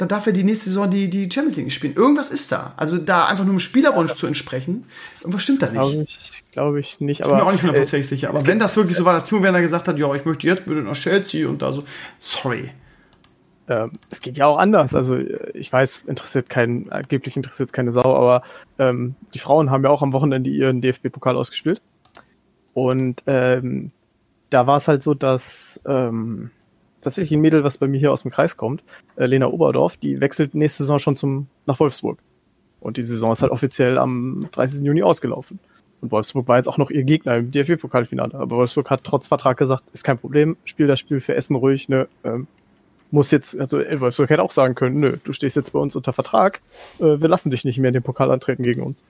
dann darf er die nächste Saison die, die Champions League spielen. Irgendwas ist da. Also da einfach nur einem Spielerwunsch zu entsprechen. Irgendwas stimmt da nicht. Glaube ich, glaube ich nicht. Aber ich bin mir auch nicht hundertprozentig äh, sicher. Aber wenn das wirklich so war, dass Timo Werner gesagt hat, ja, ich möchte jetzt bitte nach Chelsea und da so. Sorry. Ähm, es geht ja auch anders. Also ich weiß, interessiert keinen, angeblich interessiert es keine Sau, aber ähm, die Frauen haben ja auch am Wochenende ihren DFB-Pokal ausgespielt. Und ähm, da war es halt so, dass ähm, tatsächlich ein Mädel, was bei mir hier aus dem Kreis kommt, äh, Lena Oberdorf, die wechselt nächste Saison schon zum nach Wolfsburg. Und die Saison ist halt offiziell am 30. Juni ausgelaufen. Und Wolfsburg war jetzt auch noch ihr Gegner im DFB-Pokalfinale. Aber Wolfsburg hat trotz Vertrag gesagt, ist kein Problem, spiel das Spiel für Essen ruhig, ne, ähm, muss jetzt, also Wolfsburg hätte auch sagen können, nö, du stehst jetzt bei uns unter Vertrag, äh, wir lassen dich nicht mehr in den Pokal antreten gegen uns.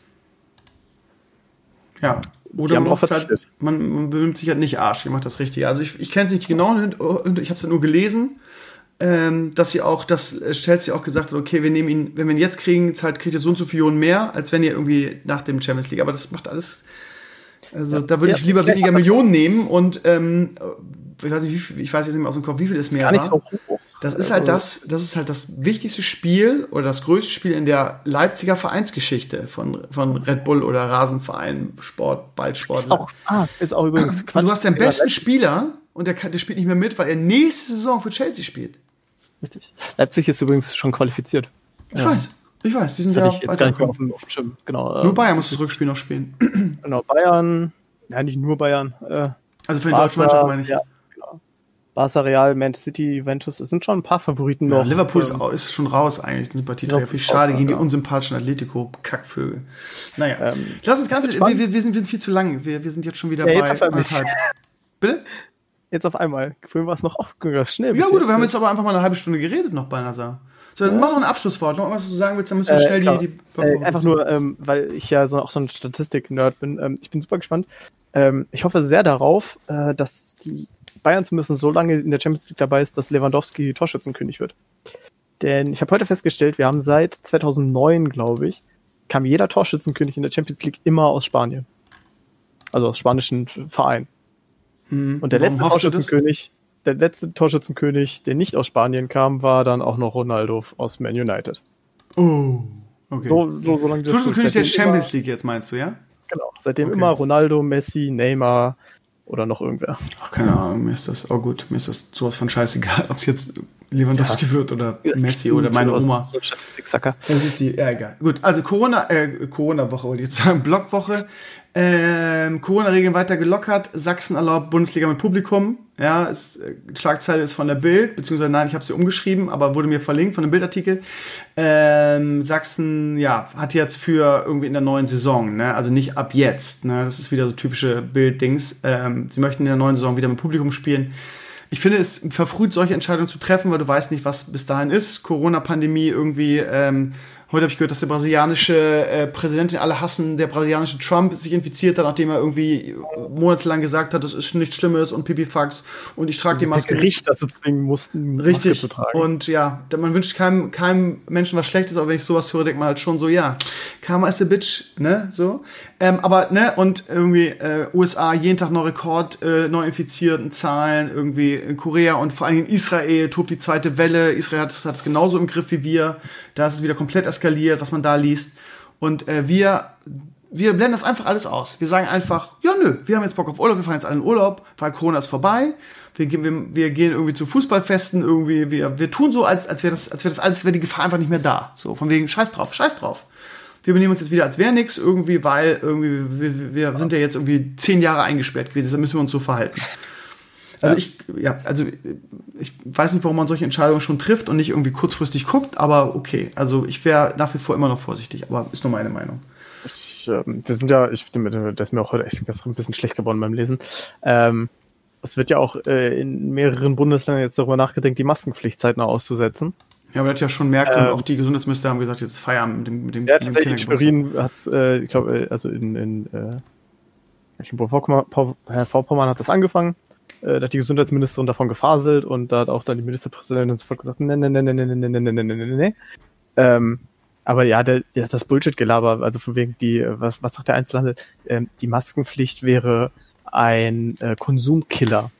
Ja, oder man, halt, man, man benimmt sich halt nicht Arsch, ihr macht das Richtige. Also ich, ich kenne es nicht genau, ich habe es ja nur gelesen, ähm, dass sie auch, dass Chelsea auch gesagt hat, okay, wir nehmen ihn, wenn wir ihn jetzt kriegen, zahlt, kriegt ihr so und so viele Millionen mehr, als wenn ihr irgendwie nach dem Champions League. Aber das macht alles, also ja, da würde ja, ich lieber weniger Millionen nehmen und ähm, ich weiß, nicht, ich weiß jetzt nicht mehr aus dem Kopf, wie viel es mehr war. So das ist halt also das, das ist halt das wichtigste Spiel oder das größte Spiel in der Leipziger Vereinsgeschichte von, von Red Bull oder Rasenverein, Sport, Ballsport. Ist auch, ah, ist auch übrigens Quatsch. Du hast den besten Spieler und der, der spielt nicht mehr mit, weil er nächste Saison für Chelsea spielt. Richtig. Leipzig ist übrigens schon qualifiziert. Ich ja. weiß. Ich weiß, die sind das ja ich jetzt gar nicht mehr auf dem, auf dem Schirm. Genau, Nur Bayern muss das Rückspiel noch spielen. Genau, Bayern, ja nicht nur Bayern. Äh, also für die deutsche Mannschaft meine ich. Ja, Barca, Real, Man City, Juventus, es sind schon ein paar Favoriten ja, noch. Liverpool ist, ähm, ist, schon raus eigentlich, den Sympathieträger. Viel schade gegen die unsympathischen Atletico-Kackvögel. Naja, ähm, lass uns ganz, wir, wir, wir, sind, wir sind viel zu lang. Wir, wir sind jetzt schon wieder ja, bei anderthalb. Bitte? Jetzt auf einmal. Vorhin war es noch auch schnell. Ja gut, wir haben jetzt aber einfach mal eine halbe Stunde geredet noch bei NASA. So, dann mach noch ein Abschlusswort, noch was du sagen willst, dann müssen wir schnell äh, die, die äh, Einfach nur, ähm, weil ich ja so, auch so ein Statistik-Nerd bin. Ähm, ich bin super gespannt. Ähm, ich hoffe sehr darauf, äh, dass die Bayern zumindest so lange in der Champions League dabei ist, dass Lewandowski Torschützenkönig wird. Denn ich habe heute festgestellt, wir haben seit 2009, glaube ich, kam jeder Torschützenkönig in der Champions League immer aus Spanien. Also aus spanischen Vereinen. Hm. Und der letzte Torschützenkönig, der letzte Torschützenkönig, der nicht aus Spanien kam, war dann auch noch Ronaldo aus Man United. Oh, okay. So, so, so lange Torschützenkönig der Champions League jetzt meinst du, ja? Genau. Seitdem okay. immer Ronaldo, Messi, Neymar oder noch irgendwer. Ach, keine Ahnung, mir ist das, oh gut, mir ist das sowas von scheißegal, ob es jetzt Lewandowski ja. wird oder Messi oder meine Oma. So Statistik-Sacker. Das ist die, ja, egal. Gut, also Corona, äh, Corona-Woche wollte ich jetzt sagen, Blockwoche. Ähm, Corona-Regeln weiter gelockert. Sachsen erlaubt Bundesliga mit Publikum. Ja, ist, äh, Schlagzeile ist von der Bild, beziehungsweise nein, ich habe sie umgeschrieben, aber wurde mir verlinkt von dem Bildartikel. Ähm, Sachsen, ja, hat jetzt für irgendwie in der neuen Saison, ne, also nicht ab jetzt, ne, das ist wieder so typische Bilddings. Ähm, sie möchten in der neuen Saison wieder mit Publikum spielen. Ich finde es verfrüht, solche Entscheidungen zu treffen, weil du weißt nicht, was bis dahin ist. Corona-Pandemie irgendwie ähm, Heute habe ich gehört, dass der brasilianische äh, Präsident, den alle hassen, der brasilianische Trump, sich infiziert hat, nachdem er irgendwie monatelang gesagt hat, das ist nichts Schlimmes und Pipifax und ich trage die Maske. Gericht, dass sie zwingen mussten, Richtig. Maske zu tragen. Und ja, man wünscht keinem, keinem Menschen was Schlechtes, aber wenn ich sowas höre, denkt man halt schon so, ja, Karma is a bitch, ne, so. Ähm, aber, ne, und irgendwie äh, USA, jeden Tag noch Rekord, äh, Neuinfizierten Zahlen, irgendwie in Korea und vor allem in Israel tobt die zweite Welle. Israel hat es genauso im Griff wie wir. Da ist es wieder komplett eskaliert, was man da liest. Und äh, wir, wir blenden das einfach alles aus. Wir sagen einfach, ja nö, wir haben jetzt Bock auf Urlaub, wir fahren jetzt alle in Urlaub, weil Corona ist vorbei. Wir, wir, wir gehen irgendwie zu Fußballfesten, irgendwie, wir, wir tun so, als, als wäre das, als wäre das alles, wäre die Gefahr einfach nicht mehr da. So, von wegen, scheiß drauf, scheiß drauf. Wir benehmen uns jetzt wieder, als wäre nichts, irgendwie, weil irgendwie, wir, wir sind ja jetzt irgendwie zehn Jahre eingesperrt gewesen, da müssen wir uns so verhalten. Also ich, ja, also ich weiß nicht, warum man solche Entscheidungen schon trifft und nicht irgendwie kurzfristig guckt, aber okay. Also ich wäre nach wie vor immer noch vorsichtig, aber ist nur meine Meinung. Ich, äh, wir sind ja, ich das ist mir auch heute echt ein bisschen schlecht geworden beim Lesen. Ähm, es wird ja auch äh, in mehreren Bundesländern jetzt darüber nachgedenkt, die Maskenpflicht zeitnah auszusetzen. Ja, aber das hat ja schon Merkel ähm, und auch die Gesundheitsminister haben gesagt, jetzt Feierabend mit dem, mit dem Ja, tatsächlich, in Schwerin hat es, äh, ich glaube, äh, also in, in äh, Vorpommern hat das angefangen äh, da hat die Gesundheitsministerin davon gefaselt und da hat auch dann die Ministerpräsidentin sofort gesagt, ne, ne, ne, ne, ne, ne, ne, ne, ne, ne, ne, ne. Ähm, aber ja, der, das Bullshit-Gelaber, also von wegen die, was, was sagt der Einzelhandel? Ähm, die Maskenpflicht wäre ein äh, Konsumkiller.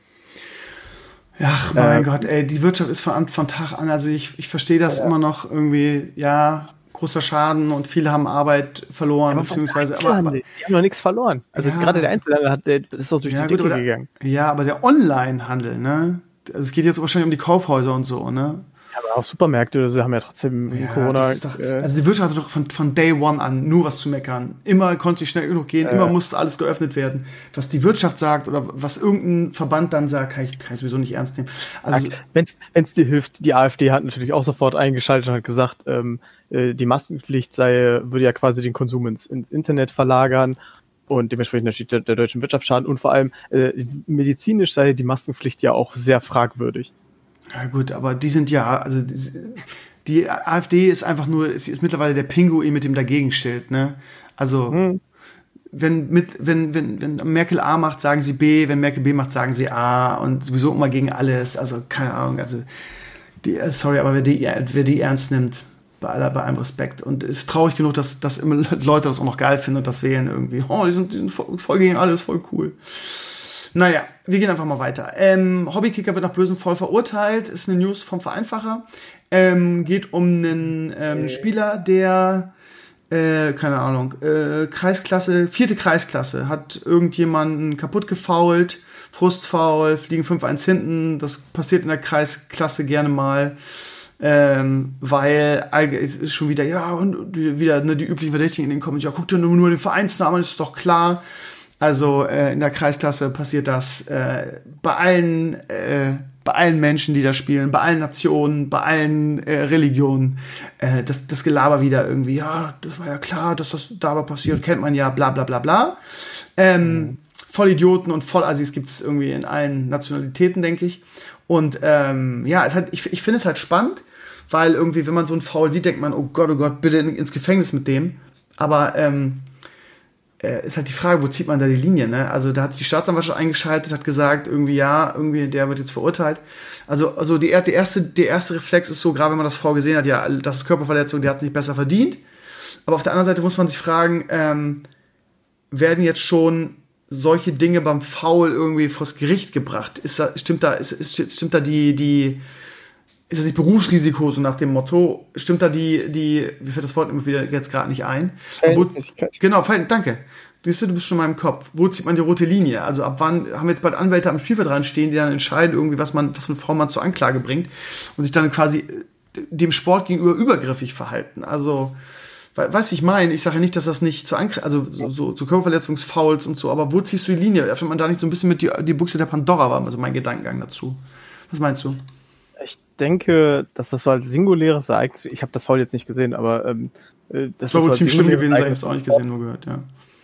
Ach, mein äh, Gott, ey, die Wirtschaft ist von, von Tag an, also ich, ich verstehe das ja. immer noch irgendwie, ja, großer Schaden und viele haben Arbeit verloren, ja, beziehungsweise. Aber, aber, die haben noch nichts verloren. Also ja, gerade der Einzelhandel hat, der ist doch durch ja, die Decke gegangen. Ja, aber der Online-Handel, ne? Also es geht jetzt wahrscheinlich um die Kaufhäuser und so, ne? Aber auch Supermärkte, sie haben ja trotzdem ja, Corona. Doch, äh, also die Wirtschaft hatte doch von, von Day One an nur was zu meckern. Immer konnte sie schnell genug gehen, äh, immer musste alles geöffnet werden. Was die Wirtschaft sagt oder was irgendein Verband dann sagt, kann ich, kann ich sowieso nicht ernst nehmen. Also, wenn es dir hilft, die AfD hat natürlich auch sofort eingeschaltet und hat gesagt, ähm, äh, die Maskenpflicht sei, würde ja quasi den Konsum ins, ins Internet verlagern und dementsprechend natürlich der, der deutschen Wirtschaft schaden und vor allem äh, medizinisch sei die Maskenpflicht ja auch sehr fragwürdig. Ja gut, aber die sind ja, also die, die AfD ist einfach nur, sie ist mittlerweile der Pinguin mit dem Dagegenschild, ne? Also hm. wenn mit, wenn, wenn, wenn Merkel A macht, sagen sie B, wenn Merkel B macht, sagen sie A und sowieso immer gegen alles. Also keine Ahnung, also die, äh, sorry, aber wer die, wer die ernst nimmt, bei aller, bei allem Respekt. Und es ist traurig genug, dass, dass immer Leute das auch noch geil finden und das wählen irgendwie. Oh, die sind, die sind voll, voll gegen alles, voll cool. Naja, wir gehen einfach mal weiter. Ähm, Hobbykicker wird nach bösem Voll verurteilt. Ist eine News vom Vereinfacher. Ähm, geht um einen ähm, Spieler, der, äh, keine Ahnung, äh, Kreisklasse, vierte Kreisklasse, hat irgendjemanden kaputt gefault, Frustfaul, fliegen 5-1 hinten. Das passiert in der Kreisklasse gerne mal. Ähm, weil es ist schon wieder, ja, und wieder ne, die üblichen Verdächtigen in den Comments, ja, guck dir nur, nur den Vereinsnamen, ist doch klar. Also äh, in der Kreisklasse passiert das äh, bei allen äh, bei allen Menschen, die da spielen, bei allen Nationen, bei allen äh, Religionen, äh, das, das Gelaber wieder irgendwie, ja, das war ja klar, dass das dabei passiert, kennt man ja, bla bla bla bla. Ähm, mhm. Vollidioten und Vollassis gibt's irgendwie in allen Nationalitäten, denke ich. Und ähm, ja, es hat, ich, ich finde es halt spannend, weil irgendwie, wenn man so einen Foul sieht, denkt man, oh Gott, oh Gott, bitte ins Gefängnis mit dem. Aber ähm, äh, ist halt die Frage, wo zieht man da die Linie, ne? Also da hat sich die Staatsanwaltschaft eingeschaltet, hat gesagt, irgendwie ja, irgendwie der wird jetzt verurteilt. Also, also die, die erste, der erste Reflex ist so, gerade wenn man das vorgesehen hat, ja, das ist Körperverletzung, der hat es nicht besser verdient. Aber auf der anderen Seite muss man sich fragen, ähm, werden jetzt schon solche Dinge beim Foul irgendwie vors Gericht gebracht? Ist da, stimmt da, ist, ist, stimmt da die, die, ist das nicht Berufsrisiko, so nach dem Motto? Stimmt da die, die, wie fällt das Wort immer wieder jetzt gerade nicht ein? Wo, genau, danke. Siehst du, du bist schon mal im Kopf. Wo zieht man die rote Linie? Also ab wann haben wir jetzt bald Anwälte am Spielfeld dran stehen, die dann entscheiden, irgendwie, was man, was eine Frau man zur Anklage bringt und sich dann quasi dem Sport gegenüber übergriffig verhalten. Also, weißt du, ich meine, ich sage ja nicht, dass das nicht zu Ankre also so, so, so Körperverletzungsfouls und so, aber wo ziehst du die Linie? Öffnet man da nicht so ein bisschen mit die, die Buchse der Pandora war, also mein Gedankengang dazu. Was meinst du? Ich denke, dass das so als singuläres Ereignis, ich habe das Foul jetzt nicht gesehen, aber ähm, äh, das soll wohl ziemlich schlimm gewesen sein, ich habe es auch nicht gesehen, nur gehört, ja.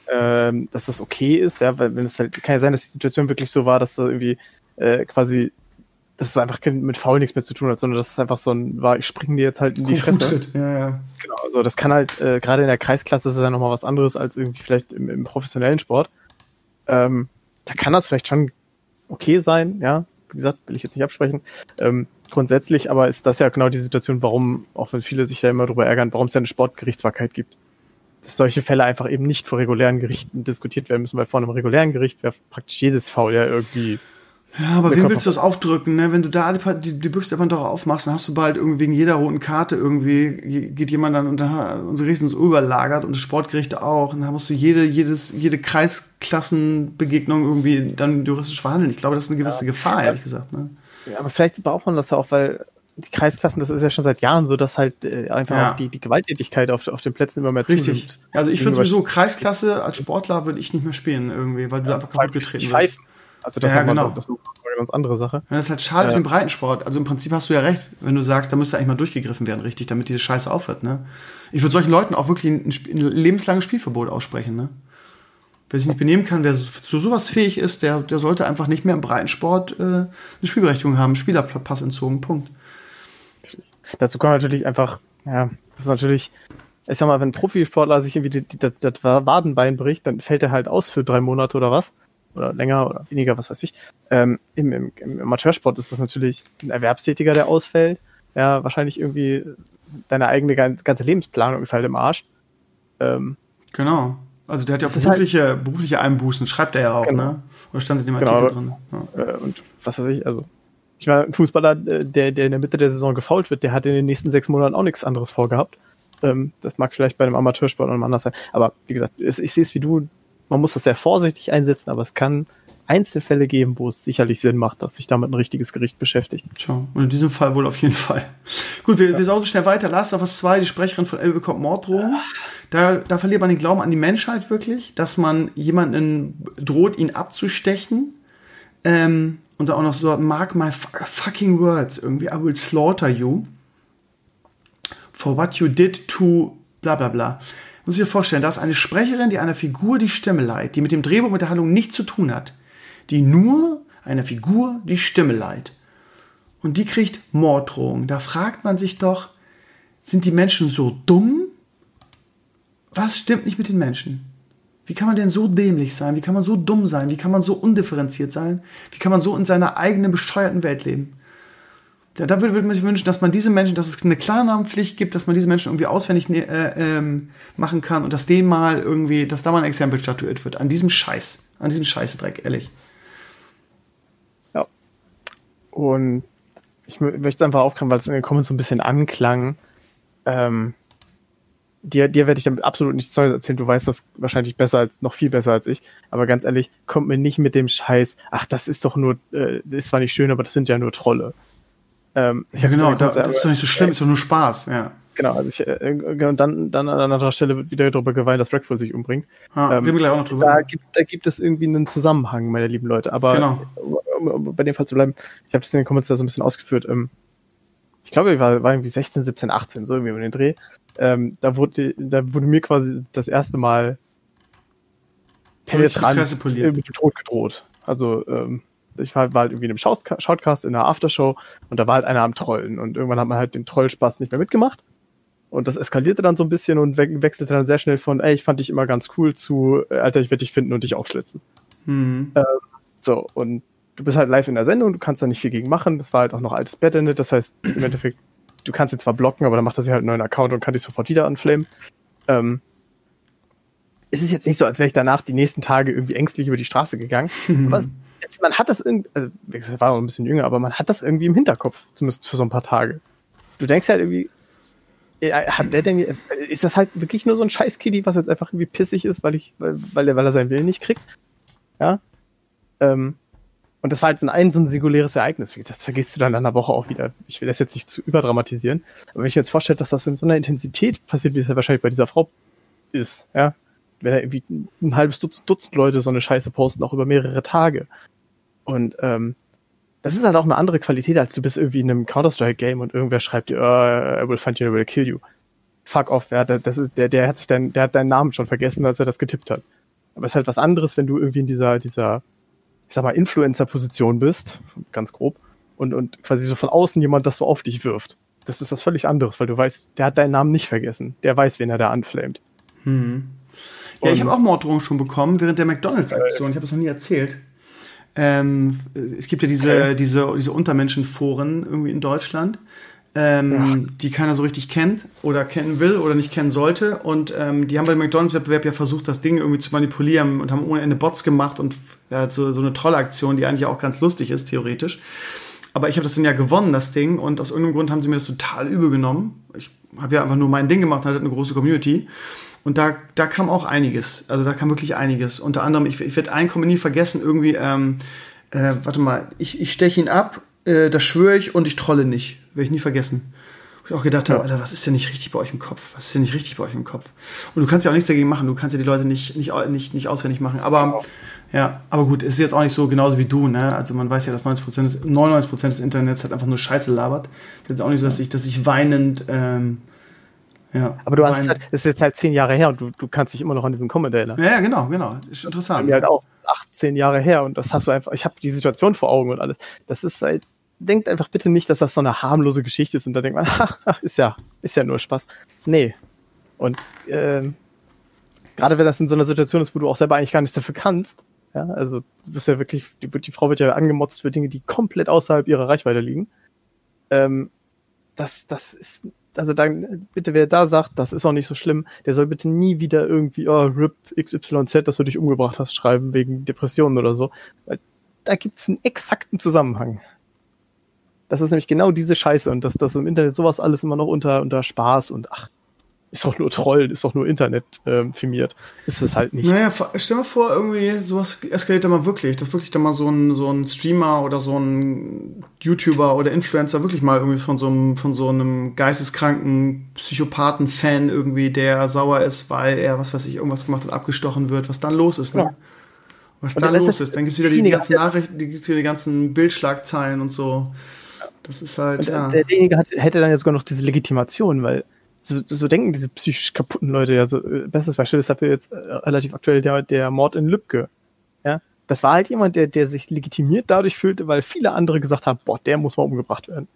Ähm, dass das okay ist, ja, weil wenn es halt, kann ja sein, dass die Situation wirklich so war, dass da irgendwie äh, quasi dass es einfach mit Foul nichts mehr zu tun hat, sondern dass es einfach so ein war, ich springe dir jetzt halt in die Fresse. Ja, ja. Genau, also das kann halt, äh, gerade in der Kreisklasse ist es ja nochmal was anderes als irgendwie vielleicht im, im professionellen Sport. Ähm, da kann das vielleicht schon okay sein, ja. Wie gesagt, will ich jetzt nicht absprechen. Ähm, grundsätzlich aber ist das ja genau die Situation, warum, auch wenn viele sich ja immer darüber ärgern, warum es ja eine Sportgerichtsbarkeit gibt. Dass solche Fälle einfach eben nicht vor regulären Gerichten diskutiert werden müssen, weil vor einem regulären Gericht wäre praktisch jedes Foul ja irgendwie ja, aber wem willst du das aufdrücken, ne? Wenn du da die, die Büchse der Pandora aufmachst, dann hast du bald irgendwie wegen jeder roten Karte irgendwie, geht jemand dann unter unsere Riesen überlagert und das Sportgericht auch. Und dann musst du jede, jedes, jede Kreisklassenbegegnung irgendwie dann juristisch verhandeln. Ich glaube, das ist eine gewisse ja. Gefahr, ehrlich gesagt, ne? Ja, aber vielleicht braucht man das ja auch, weil die Kreisklassen, das ist ja schon seit Jahren so, dass halt äh, einfach ja. die, die Gewalttätigkeit auf, auf den Plätzen immer mehr Richtig. zunimmt. Also ich würde sowieso Kreisklasse als Sportler würde ich nicht mehr spielen irgendwie, weil du ja, einfach kaputt getreten wirst. Also das, ja, genau. das ist eine ganz andere Sache. Ja, das ist halt schade äh, für den Breitensport. Also im Prinzip hast du ja recht, wenn du sagst, da müsste eigentlich mal durchgegriffen werden, richtig, damit diese Scheiße aufhört. Ne? Ich würde solchen Leuten auch wirklich ein, ein lebenslanges Spielverbot aussprechen. Ne? Wer sich nicht benehmen kann, wer zu sowas fähig ist, der, der sollte einfach nicht mehr im Breitensport äh, eine Spielberechtigung haben, Spielerpass entzogen, Punkt. Dazu kommt natürlich einfach, ja, das ist natürlich, ich sag mal, wenn ein Profisportler sich irgendwie das Wadenbein bricht, dann fällt er halt aus für drei Monate oder was oder länger oder weniger, was weiß ich. Ähm, im, im, Im Amateursport ist das natürlich ein Erwerbstätiger, der ausfällt. Ja, wahrscheinlich irgendwie deine eigene ganze Lebensplanung ist halt im Arsch. Ähm, genau. Also der hat ja auch berufliche, halt, berufliche Einbußen, schreibt er ja auch, genau. ne? Oder stand in dem genau, Artikel genau, drin. Ja. Äh, und was weiß ich, also ich meine, ein Fußballer, äh, der, der in der Mitte der Saison gefault wird, der hat in den nächsten sechs Monaten auch nichts anderes vorgehabt. Ähm, das mag vielleicht bei einem Amateursport noch anders sein. Aber wie gesagt, ich sehe es wie du, man muss das sehr vorsichtig einsetzen, aber es kann Einzelfälle geben, wo es sicherlich Sinn macht, dass sich damit ein richtiges Gericht beschäftigt. Tja, und in diesem Fall wohl auf jeden Fall. Gut, wir, ja. wir saugen schnell weiter. Last of Us 2, die Sprecherin von Elbe bekommt Morddrohungen. Da, da verliert man den Glauben an die Menschheit wirklich, dass man jemanden droht, ihn abzustechen. Ähm, und dann auch noch so, mark my fucking words, irgendwie, I will slaughter you for what you did to bla bla bla muss ich dir vorstellen, da ist eine Sprecherin, die einer Figur die Stimme leiht, die mit dem Drehbuch, mit der Handlung nichts zu tun hat, die nur einer Figur die Stimme leiht. Und die kriegt Morddrohungen. Da fragt man sich doch, sind die Menschen so dumm? Was stimmt nicht mit den Menschen? Wie kann man denn so dämlich sein? Wie kann man so dumm sein? Wie kann man so undifferenziert sein? Wie kann man so in seiner eigenen bescheuerten Welt leben? da, da würde, würde man sich wünschen, dass man diese Menschen, dass es eine Klarnamenpflicht gibt, dass man diese Menschen irgendwie auswendig äh, ähm, machen kann und dass denen mal irgendwie, dass da mal ein Exempel statuiert wird. An diesem Scheiß. An diesem Scheißdreck, ehrlich. Und ich möchte es einfach aufgreifen, weil es in den Comments so ein bisschen anklang. Ähm, dir, dir werde ich damit absolut nichts Neues erzählen. Du weißt das wahrscheinlich besser als, noch viel besser als ich. Aber ganz ehrlich, kommt mir nicht mit dem Scheiß, ach, das ist doch nur, äh, das ist zwar nicht schön, aber das sind ja nur Trolle. Ähm, ja, genau, da, das ist doch nicht so schlimm, ist doch nur Spaß, ja. Genau, also ich, äh, genau, dann, dann an anderer Stelle wird wieder darüber geweint, dass Dragful sich umbringt. Ah, ähm, wir gleich auch noch drüber. Da gibt, da gibt es irgendwie einen Zusammenhang, meine lieben Leute. Aber genau. um, um bei dem Fall zu bleiben, ich habe das in den Kommentaren so ein bisschen ausgeführt. Ähm, ich glaube, ich war, war irgendwie 16, 17, 18, so irgendwie um den Dreh. Ähm, da, wurde, da wurde mir quasi das erste Mal penetrant mit dem Tod gedroht. Also ähm, ich war, war halt irgendwie in einem Shoutcast in einer Aftershow und da war halt einer am Trollen und irgendwann hat man halt den Trollspaß nicht mehr mitgemacht. Und das eskalierte dann so ein bisschen und we wechselte dann sehr schnell von, ey, ich fand dich immer ganz cool zu, äh, Alter, ich werde dich finden und dich aufschlitzen. Mhm. Ähm, so, und du bist halt live in der Sendung, du kannst da nicht viel gegen machen. Das war halt auch noch altes Battlenet, das heißt, im Endeffekt, du kannst ihn zwar blocken, aber dann macht er sich halt einen neuen Account und kann dich sofort wieder anflamen. Ähm, es ist jetzt nicht so, als wäre ich danach die nächsten Tage irgendwie ängstlich über die Straße gegangen. Mhm. Aber es, man hat das irgendwie, also, ich war auch ein bisschen jünger, aber man hat das irgendwie im Hinterkopf, zumindest für so ein paar Tage. Du denkst halt irgendwie, hat der denn, ist das halt wirklich nur so ein Scheiß-Kitty, was jetzt einfach irgendwie pissig ist, weil ich, weil, weil er, weil er seinen Willen nicht kriegt? Ja. Ähm, und das war halt so ein, so ein singuläres Ereignis. Das vergisst du dann in einer Woche auch wieder. Ich will das jetzt nicht zu überdramatisieren. Aber wenn ich mir jetzt vorstelle, dass das in so einer Intensität passiert, wie es ja wahrscheinlich bei dieser Frau ist, ja, wenn da irgendwie ein halbes Dutzend, Dutzend Leute so eine Scheiße posten, auch über mehrere Tage. Und ähm, das ist halt auch eine andere Qualität, als du bist irgendwie in einem Counter-Strike-Game und irgendwer schreibt dir, oh, I will find you, I will kill you. Fuck off, ja, das ist, der, der hat sich dein, der hat deinen Namen schon vergessen, als er das getippt hat. Aber es ist halt was anderes, wenn du irgendwie in dieser, dieser, ich sag mal, Influencer-Position bist, ganz grob, und, und quasi so von außen jemand das so auf dich wirft. Das ist was völlig anderes, weil du weißt, der hat deinen Namen nicht vergessen. Der weiß, wen er da anflamet. Hm. Ja, ich habe auch Morddrohungen schon bekommen während der McDonalds-Aktion. Ich habe das noch nie erzählt. Ähm, es gibt ja diese, okay. diese, diese Untermenschenforen irgendwie in Deutschland, ähm, ja. die keiner so richtig kennt oder kennen will oder nicht kennen sollte. Und ähm, die haben beim McDonalds-Wettbewerb ja versucht, das Ding irgendwie zu manipulieren und haben ohne Ende Bots gemacht und ja, so, so eine Trollaktion, die eigentlich auch ganz lustig ist, theoretisch. Aber ich habe das dann ja gewonnen, das Ding, und aus irgendeinem Grund haben sie mir das total übel genommen. Ich habe ja einfach nur mein Ding gemacht, hatte eine große Community. Und da, da kam auch einiges. Also da kam wirklich einiges. Unter anderem, ich, ich werde einen Kommen nie vergessen, irgendwie, ähm, äh, warte mal, ich, ich steche ihn ab, äh, das schwöre ich und ich trolle nicht. Werde ich nie vergessen. Wo ich auch gedacht habe, Alter, was ist denn nicht richtig bei euch im Kopf? Was ist denn nicht richtig bei euch im Kopf? Und du kannst ja auch nichts dagegen machen. Du kannst ja die Leute nicht, nicht, nicht, nicht auswendig machen. Aber, ja, aber gut, es ist jetzt auch nicht so genauso wie du, ne? Also man weiß ja, dass 90 des, 99% des Internets halt einfach nur Scheiße labert. Das ist auch nicht so, dass ich, dass ich weinend, ähm, ja. Aber du hast halt, es ist jetzt halt zehn Jahre her und du, du kannst dich immer noch an diesen Comment erinnern. Ja, genau, genau. Ist interessant. Mir halt auch acht, zehn Jahre her und das hast du einfach, ich habe die Situation vor Augen und alles. Das ist halt, denkt einfach bitte nicht, dass das so eine harmlose Geschichte ist und da denkt man, ach, ist ja, ist ja nur Spaß. Nee. Und ähm, gerade wenn das in so einer Situation ist, wo du auch selber eigentlich gar nichts dafür kannst, ja, also du bist ja wirklich, die, die Frau wird ja angemotzt für Dinge, die komplett außerhalb ihrer Reichweite liegen. Ähm, das, das ist also dann bitte wer da sagt, das ist auch nicht so schlimm, der soll bitte nie wieder irgendwie, oh, RIP XYZ, dass du dich umgebracht hast, schreiben wegen Depressionen oder so. Weil da gibt's einen exakten Zusammenhang. Das ist nämlich genau diese Scheiße und dass das im Internet sowas alles immer noch unter, unter Spaß und ach, ist doch nur Troll, ist doch nur Internet ähm, firmiert. Ist es halt nicht. Naja, stell mal vor, irgendwie sowas eskaliert da mal wirklich, dass wirklich da mal so ein, so ein Streamer oder so ein YouTuber oder Influencer wirklich mal irgendwie von so einem, von so einem geisteskranken Psychopathen-Fan irgendwie, der sauer ist, weil er, was weiß ich, irgendwas gemacht hat, abgestochen wird, was dann los ist, ne? Ja. Was dann los ist, dann gibt's wieder die, die ganzen Nachrichten, die gibt's wieder die ganzen Bildschlagzeilen und so. Das ist halt, und ja. Derjenige hat, hätte dann ja sogar noch diese Legitimation, weil so, so denken diese psychisch kaputten Leute ja so. Äh, bestes Beispiel ist dafür jetzt äh, relativ aktuell der, der Mord in Lübcke. Ja, das war halt jemand, der, der sich legitimiert dadurch fühlte, weil viele andere gesagt haben, boah, der muss mal umgebracht werden.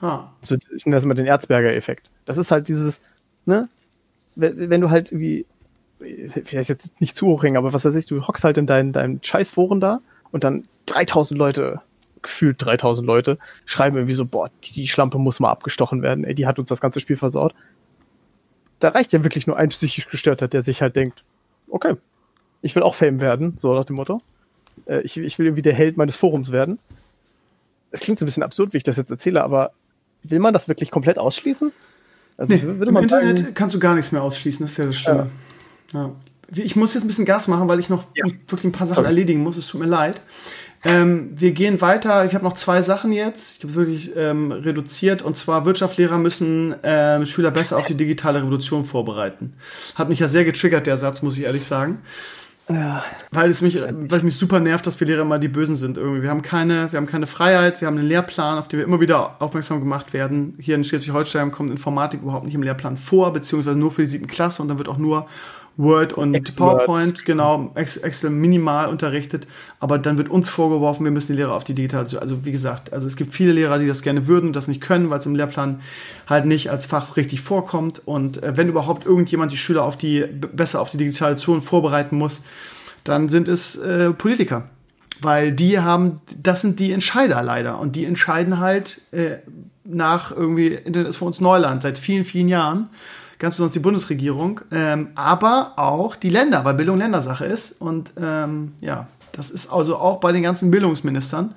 Ha. Also, ich nenne das mal den Erzberger-Effekt. Das ist halt dieses, ne, wenn, wenn du halt irgendwie, vielleicht jetzt nicht zu hoch hängen, aber was weiß ich, du hockst halt in deinen, deinen Scheißforen da und dann 3000 Leute gefühlt 3000 Leute schreiben irgendwie so, boah, die, Schlampe muss mal abgestochen werden, ey, die hat uns das ganze Spiel versaut. Da reicht ja wirklich nur ein psychisch Gestörter, der sich halt denkt, okay, ich will auch Fame werden, so nach dem Motto. Äh, ich, ich will irgendwie der Held meines Forums werden. Es klingt so ein bisschen absurd, wie ich das jetzt erzähle, aber will man das wirklich komplett ausschließen? Also, nee, Im Internet sagen, kannst du gar nichts mehr ausschließen, das ist ja das Schlimme. Ja. Ja. Ich muss jetzt ein bisschen Gas machen, weil ich noch ja. wirklich ein paar Sachen Sorry. erledigen muss. Es tut mir leid. Ähm, wir gehen weiter. Ich habe noch zwei Sachen jetzt. Ich habe wirklich ähm, reduziert. Und zwar Wirtschaftslehrer müssen ähm, Schüler besser auf die digitale Revolution vorbereiten. Hat mich ja sehr getriggert, der Satz, muss ich ehrlich sagen. Ja. Weil es mich, weil es mich super nervt, dass wir Lehrer mal die Bösen sind irgendwie. Wir haben keine, wir haben keine Freiheit, wir haben einen Lehrplan, auf den wir immer wieder aufmerksam gemacht werden. Hier in Schleswig-Holstein kommt Informatik überhaupt nicht im Lehrplan vor, beziehungsweise nur für die siebten Klasse und dann wird auch nur Word und Excel PowerPoint, Word. genau, Excel minimal unterrichtet, aber dann wird uns vorgeworfen, wir müssen die Lehrer auf die Digitalisierung, also wie gesagt, also es gibt viele Lehrer, die das gerne würden und das nicht können, weil es im Lehrplan halt nicht als Fach richtig vorkommt. Und äh, wenn überhaupt irgendjemand die Schüler auf die, besser auf die Digitalisation vorbereiten muss, dann sind es äh, Politiker, weil die haben, das sind die Entscheider leider. Und die entscheiden halt äh, nach irgendwie, Internet ist für uns Neuland seit vielen, vielen Jahren ganz besonders die Bundesregierung, ähm, aber auch die Länder, weil Bildung Ländersache ist. Und ähm, ja, das ist also auch bei den ganzen Bildungsministern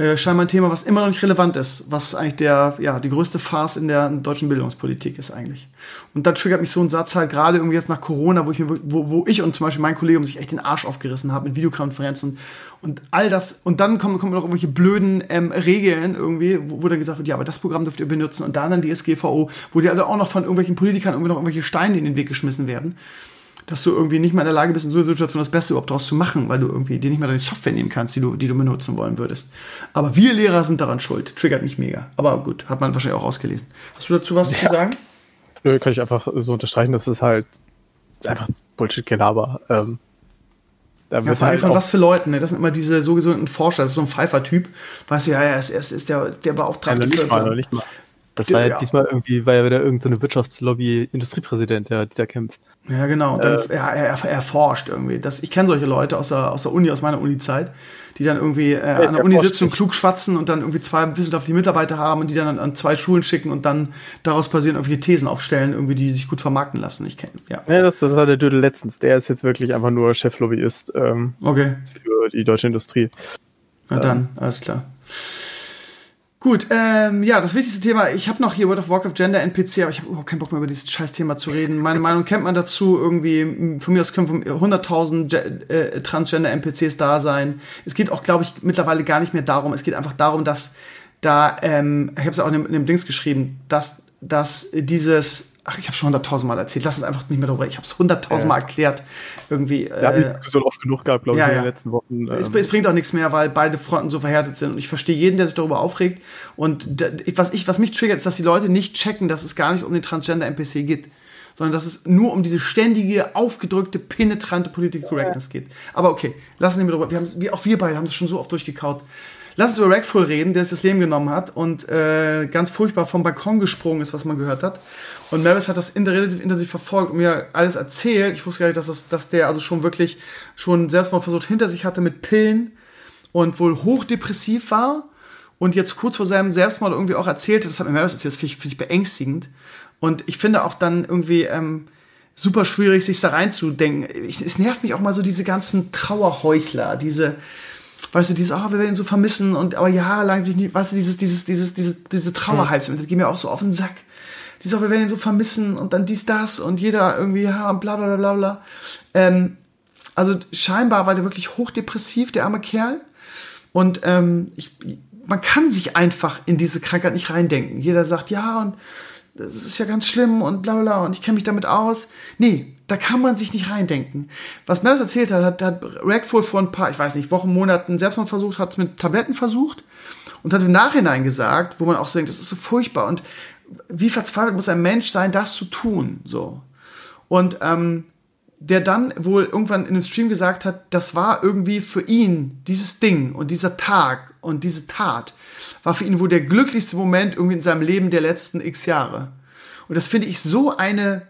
äh, scheinbar ein Thema, was immer noch nicht relevant ist, was eigentlich der, ja, die größte Farce in der deutschen Bildungspolitik ist eigentlich. Und dann triggert mich so ein Satz halt gerade irgendwie jetzt nach Corona, wo ich mir, wo, wo ich und zum Beispiel mein Kollege sich echt den Arsch aufgerissen haben mit Videokonferenzen und all das. Und dann kommen, kommen noch irgendwelche blöden ähm, Regeln irgendwie, wo, wo dann gesagt wird, ja, aber das Programm dürft ihr benutzen und dann dann die SGVO, wo die also auch noch von irgendwelchen Politikern irgendwie noch irgendwelche Steine in den Weg geschmissen werden dass du irgendwie nicht mal in der Lage bist, in so einer Situation das Beste überhaupt draus zu machen, weil du irgendwie dir nicht mal deine Software nehmen kannst, die du, die du benutzen wollen würdest. Aber wir Lehrer sind daran schuld. Triggert mich mega. Aber gut, hat man wahrscheinlich auch rausgelesen. Hast du dazu was ja. zu sagen? Nö, kann ich einfach so unterstreichen, das ist halt einfach Bullshit-Gelaber. Ähm, da ja, vor allem halt von was für Leuten, ne? Das sind immer diese sogenannten Forscher, das ist so ein Pfeifer-Typ. Weißt du, ja, ja, er ist, er ist der, der Beauftragte. Ja, nicht mal, nicht mal. Das war ja, ja, diesmal irgendwie, war ja wieder irgendeine Wirtschaftslobby-Industriepräsident, der Dieter Kempf. Ja, genau. Und dann, äh, er, er, er, forscht irgendwie. Das, ich kenne solche Leute aus der, aus der Uni, aus meiner Uni-Zeit, die dann irgendwie äh, an der Uni sitzen und klug schwatzen und dann irgendwie zwei wissenschaftliche Mitarbeiter haben und die dann an, an, zwei Schulen schicken und dann daraus basierend irgendwelche Thesen aufstellen, irgendwie, die sich gut vermarkten lassen. Ich kenne, ja. Ja, das, das war der Dödel letztens. Der ist jetzt wirklich einfach nur Cheflobbyist ähm, okay. für die deutsche Industrie. Na dann, ähm, alles klar. Gut, ähm, ja, das wichtigste Thema, ich habe noch hier World of Warcraft Gender NPC, aber ich habe überhaupt keinen Bock mehr über dieses scheiß Thema zu reden. Meine Meinung kennt man dazu, irgendwie, von mir aus können 100.000 äh, Transgender NPCs da sein. Es geht auch, glaube ich, mittlerweile gar nicht mehr darum, es geht einfach darum, dass da, ähm, ich habe es auch in dem, in dem Dings geschrieben, dass, dass dieses Ach, ich habe schon hunderttausendmal erzählt. Lass uns einfach nicht mehr darüber. Ich habe es hunderttausendmal ja. erklärt. Irgendwie. Wir äh, haben die Diskussion oft genug gehabt, glaube ich, ja, in den letzten Wochen. Es, ähm. es, bringt auch nichts mehr, weil beide Fronten so verhärtet sind. Und ich verstehe jeden, der sich darüber aufregt. Und was, ich, was mich triggert, ist, dass die Leute nicht checken, dass es gar nicht um den Transgender-NPC geht. Sondern dass es nur um diese ständige, aufgedrückte, penetrante Political Correctness geht. Aber okay, lassen wir darüber. Wir haben, wir, auch wir beide haben das schon so oft durchgekaut. Lass uns über Rackful reden, der sich das Leben genommen hat und äh, ganz furchtbar vom Balkon gesprungen ist, was man gehört hat. Und Maris hat das relativ intensiv verfolgt und mir alles erzählt. Ich wusste gar nicht, dass, das, dass der also schon wirklich schon Selbstmordversuch hinter sich hatte mit Pillen und wohl hochdepressiv war. Und jetzt kurz vor seinem Selbstmord irgendwie auch erzählte, das hat mir Maris erzählt, das finde ich, find ich beängstigend. Und ich finde auch dann irgendwie ähm, super schwierig, sich da reinzudenken. Ich, es nervt mich auch mal so diese ganzen Trauerheuchler, diese, weißt du, dieses, oh, wir werden ihn so vermissen und aber jahrelang sich nicht, weißt du, dieses, dieses, dieses, diese, diese Trauerhypes, das geht mir auch so auf den Sack. Dieses, oh, wir werden ihn so vermissen und dann dies, das und jeder irgendwie, ja, bla, bla, bla, bla. Ähm, also scheinbar war der wirklich hochdepressiv, der arme Kerl. Und ähm, ich, man kann sich einfach in diese Krankheit nicht reindenken. Jeder sagt, ja, und das ist ja ganz schlimm und bla bla und ich kenne mich damit aus. Nee, da kann man sich nicht reindenken. Was mir erzählt hat, hat, hat Rackful vor ein paar, ich weiß nicht, Wochen, Monaten Selbstmord versucht, hat es mit Tabletten versucht und hat im Nachhinein gesagt, wo man auch so denkt, das ist so furchtbar und wie verzweifelt muss ein Mensch sein, das zu tun, so. Und ähm, der dann wohl irgendwann in dem Stream gesagt hat, das war irgendwie für ihn dieses Ding und dieser Tag und diese Tat war für ihn wohl der glücklichste Moment irgendwie in seinem Leben der letzten x Jahre. Und das finde ich so eine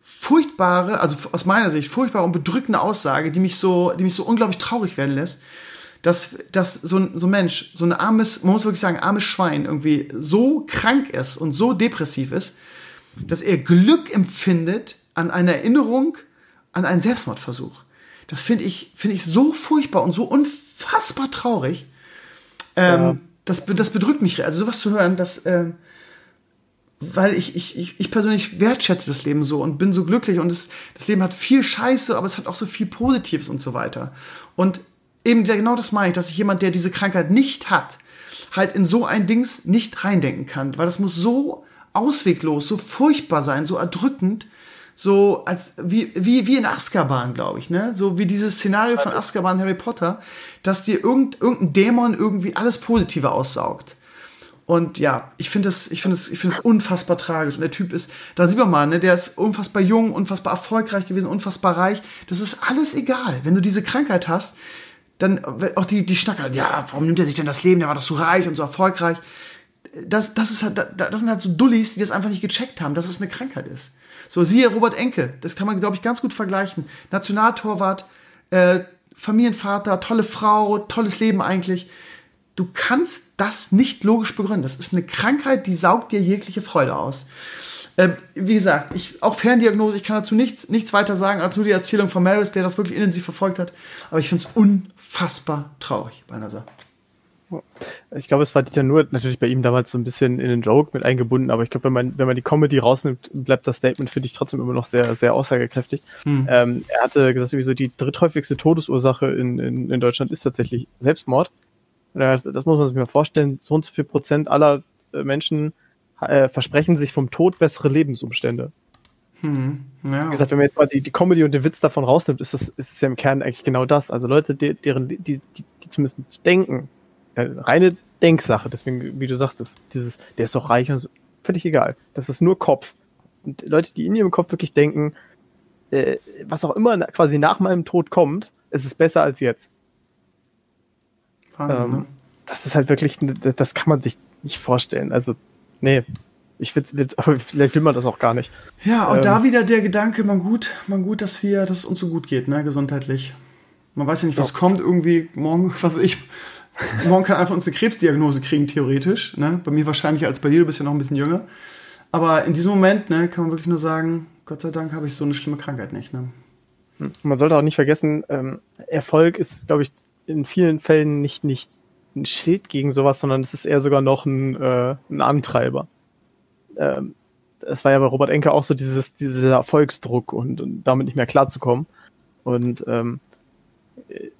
furchtbare, also aus meiner Sicht furchtbare und bedrückende Aussage, die mich so, die mich so unglaublich traurig werden lässt, dass, dass so ein, so ein Mensch, so ein armes, man muss wirklich sagen, armes Schwein irgendwie so krank ist und so depressiv ist, dass er Glück empfindet an einer Erinnerung an einen Selbstmordversuch. Das finde ich, finde ich so furchtbar und so unfassbar traurig. Ähm, ja. das, das bedrückt mich. Also sowas zu hören, das, ähm, weil ich, ich, ich persönlich wertschätze das Leben so und bin so glücklich und es, das Leben hat viel Scheiße, aber es hat auch so viel Positives und so weiter. Und eben genau das meine ich, dass ich jemand, der diese Krankheit nicht hat, halt in so ein Dings nicht reindenken kann, weil das muss so ausweglos, so furchtbar sein, so erdrückend, so als wie wie wie in Azkaban, glaube ich, ne? So wie dieses Szenario von Azkaban Harry Potter, dass dir irgend, irgendein Dämon irgendwie alles Positive aussaugt. Und ja, ich finde es, ich finde es, ich finde es unfassbar tragisch. Und der Typ ist, da sieht man mal, ne, der ist unfassbar jung, unfassbar erfolgreich gewesen, unfassbar reich. Das ist alles egal. Wenn du diese Krankheit hast, dann auch die, die Schnacker, ja, warum nimmt er sich denn das Leben? Der war doch so reich und so erfolgreich. Das, das ist halt, das sind halt so Dullis, die das einfach nicht gecheckt haben, dass es eine Krankheit ist. So, siehe Robert Enke, das kann man, glaube ich, ganz gut vergleichen. Nationaltorwart, äh, Familienvater, tolle Frau, tolles Leben eigentlich du kannst das nicht logisch begründen. Das ist eine Krankheit, die saugt dir jegliche Freude aus. Ähm, wie gesagt, ich, auch Ferndiagnose, ich kann dazu nichts, nichts weiter sagen, als nur die Erzählung von Maris, der das wirklich intensiv verfolgt hat. Aber ich finde es unfassbar traurig Sache. Ich glaube, es war ja nur natürlich bei ihm damals so ein bisschen in den Joke mit eingebunden, aber ich glaube, wenn man, wenn man die Comedy rausnimmt, bleibt das Statement, finde ich, trotzdem immer noch sehr, sehr aussagekräftig. Hm. Ähm, er hatte gesagt, sowieso die dritthäufigste Todesursache in, in, in Deutschland ist tatsächlich Selbstmord. Das muss man sich mal vorstellen, so und so viel Prozent aller äh, Menschen äh, versprechen sich vom Tod bessere Lebensumstände. Hm, ja. Wie gesagt, wenn man jetzt mal die, die Comedy und den Witz davon rausnimmt, ist das, ist es ja im Kern eigentlich genau das. Also Leute, die, deren, die, die, die zumindest denken, äh, reine Denksache, deswegen, wie du sagst, das, dieses, der ist doch reich und so, völlig egal. Das ist nur Kopf. Und Leute, die in ihrem Kopf wirklich denken, äh, was auch immer quasi nach meinem Tod kommt, ist es besser als jetzt. Wahnsinn, ähm, ne? Das ist halt wirklich, das kann man sich nicht vorstellen. Also, nee, ich will, will, vielleicht will man das auch gar nicht. Ja, und ähm, da wieder der Gedanke, man gut, man gut, dass wir, dass es uns so gut geht, ne, gesundheitlich. Man weiß ja nicht, was ja. kommt irgendwie morgen, was ich, morgen kann einfach uns eine Krebsdiagnose kriegen, theoretisch, ne, bei mir wahrscheinlich als bei dir, du bist ja noch ein bisschen jünger. Aber in diesem Moment, ne, kann man wirklich nur sagen, Gott sei Dank habe ich so eine schlimme Krankheit nicht, ne. Hm, man sollte auch nicht vergessen, ähm, Erfolg ist, glaube ich, in vielen Fällen nicht, nicht ein Schild gegen sowas, sondern es ist eher sogar noch ein, äh, ein Antreiber. Ähm, es war ja bei Robert Enke auch so dieses, dieser Erfolgsdruck und, und damit nicht mehr klarzukommen. Und ähm,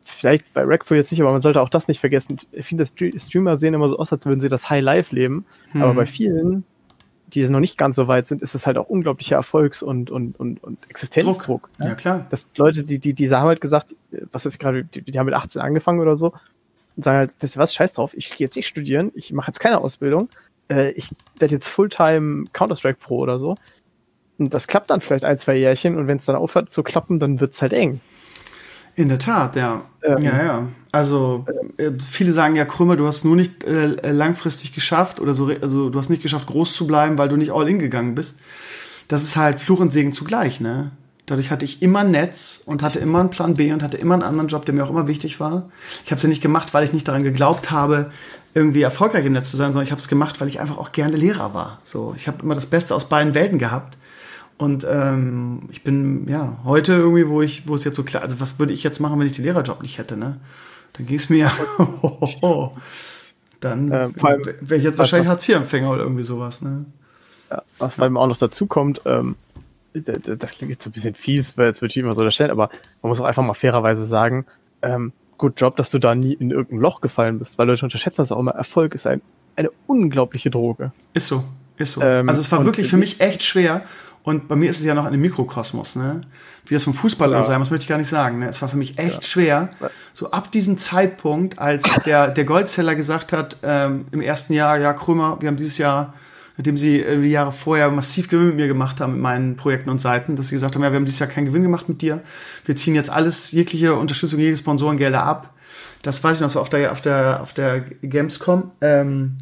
vielleicht bei Rackful jetzt nicht, aber man sollte auch das nicht vergessen. Viele Streamer sehen immer so aus, als würden sie das High Life leben. Hm. Aber bei vielen die noch nicht ganz so weit sind, ist es halt auch unglaublicher Erfolgs- und, und, und, und Existenzdruck. Ja, ja, klar. Dass Leute, die, die, die haben halt gesagt, was ist gerade, die, die haben mit 18 angefangen oder so, und sagen halt, weißt du was, scheiß drauf, ich gehe jetzt nicht studieren, ich mache jetzt keine Ausbildung, äh, ich werde jetzt Fulltime Counter-Strike Pro oder so. Und das klappt dann vielleicht ein, zwei Jährchen und wenn es dann aufhört zu klappen, dann wird's halt eng. In der Tat, ja. Ähm, ja, ja. Also äh, viele sagen ja, Krümmer, du hast nur nicht äh, langfristig geschafft oder so, also du hast nicht geschafft, groß zu bleiben, weil du nicht all in gegangen bist. Das ist halt Fluch und Segen zugleich, ne? Dadurch hatte ich immer ein Netz und hatte immer einen Plan B und hatte immer einen anderen Job, der mir auch immer wichtig war. Ich habe es ja nicht gemacht, weil ich nicht daran geglaubt habe, irgendwie erfolgreich im Netz zu sein, sondern ich habe es gemacht, weil ich einfach auch gerne Lehrer war. So, ich habe immer das Beste aus beiden Welten gehabt. Und ähm, ich bin ja heute irgendwie, wo ich, wo es jetzt so klar, also was würde ich jetzt machen, wenn ich den Lehrerjob nicht hätte, ne? Dann ging es mir, dann äh, wäre ich jetzt wahrscheinlich Hartz-IV-Empfänger oder irgendwie sowas, ne? Ja, was vor allem auch noch dazu kommt, ähm, das klingt jetzt so ein bisschen fies, weil jetzt wird immer so unterstellt, aber man muss auch einfach mal fairerweise sagen, ähm, gut Job, dass du da nie in irgendein Loch gefallen bist, weil Leute unterschätzen das auch immer. Erfolg ist ein, eine unglaubliche Droge. Ist so, ist so. Ähm, also es war wirklich für mich echt schwer und bei mir ist es ja noch ein Mikrokosmos, ne? Wie das vom Fußball ja. sein, das möchte ich gar nicht sagen. Ne? Es war für mich echt ja. schwer. So ab diesem Zeitpunkt, als der, der Goldseller gesagt hat, ähm, im ersten Jahr, ja, Krömer, wir haben dieses Jahr, nachdem sie äh, die Jahre vorher massiv Gewinn mit mir gemacht haben, mit meinen Projekten und Seiten, dass sie gesagt haben, ja, wir haben dieses Jahr keinen Gewinn gemacht mit dir. Wir ziehen jetzt alles, jegliche Unterstützung, jede Sponsorengelder ab. Das weiß ich noch, das war auf der, auf der, auf der Gamescom. Ähm,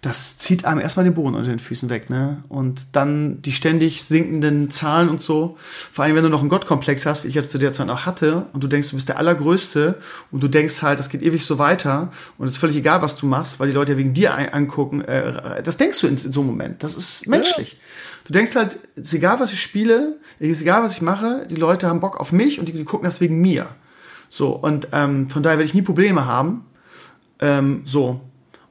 das zieht einem erstmal den Boden unter den Füßen weg, ne? Und dann die ständig sinkenden Zahlen und so. Vor allem, wenn du noch einen Gottkomplex hast, wie ich jetzt zu der Zeit auch hatte, und du denkst, du bist der Allergrößte, und du denkst halt, das geht ewig so weiter, und es ist völlig egal, was du machst, weil die Leute ja wegen dir angucken. Äh, das denkst du in, in so einem Moment. Das ist menschlich. Ja. Du denkst halt, es ist egal, was ich spiele, es ist egal, was ich mache, die Leute haben Bock auf mich und die, die gucken das wegen mir. So, und ähm, von daher werde ich nie Probleme haben. Ähm, so,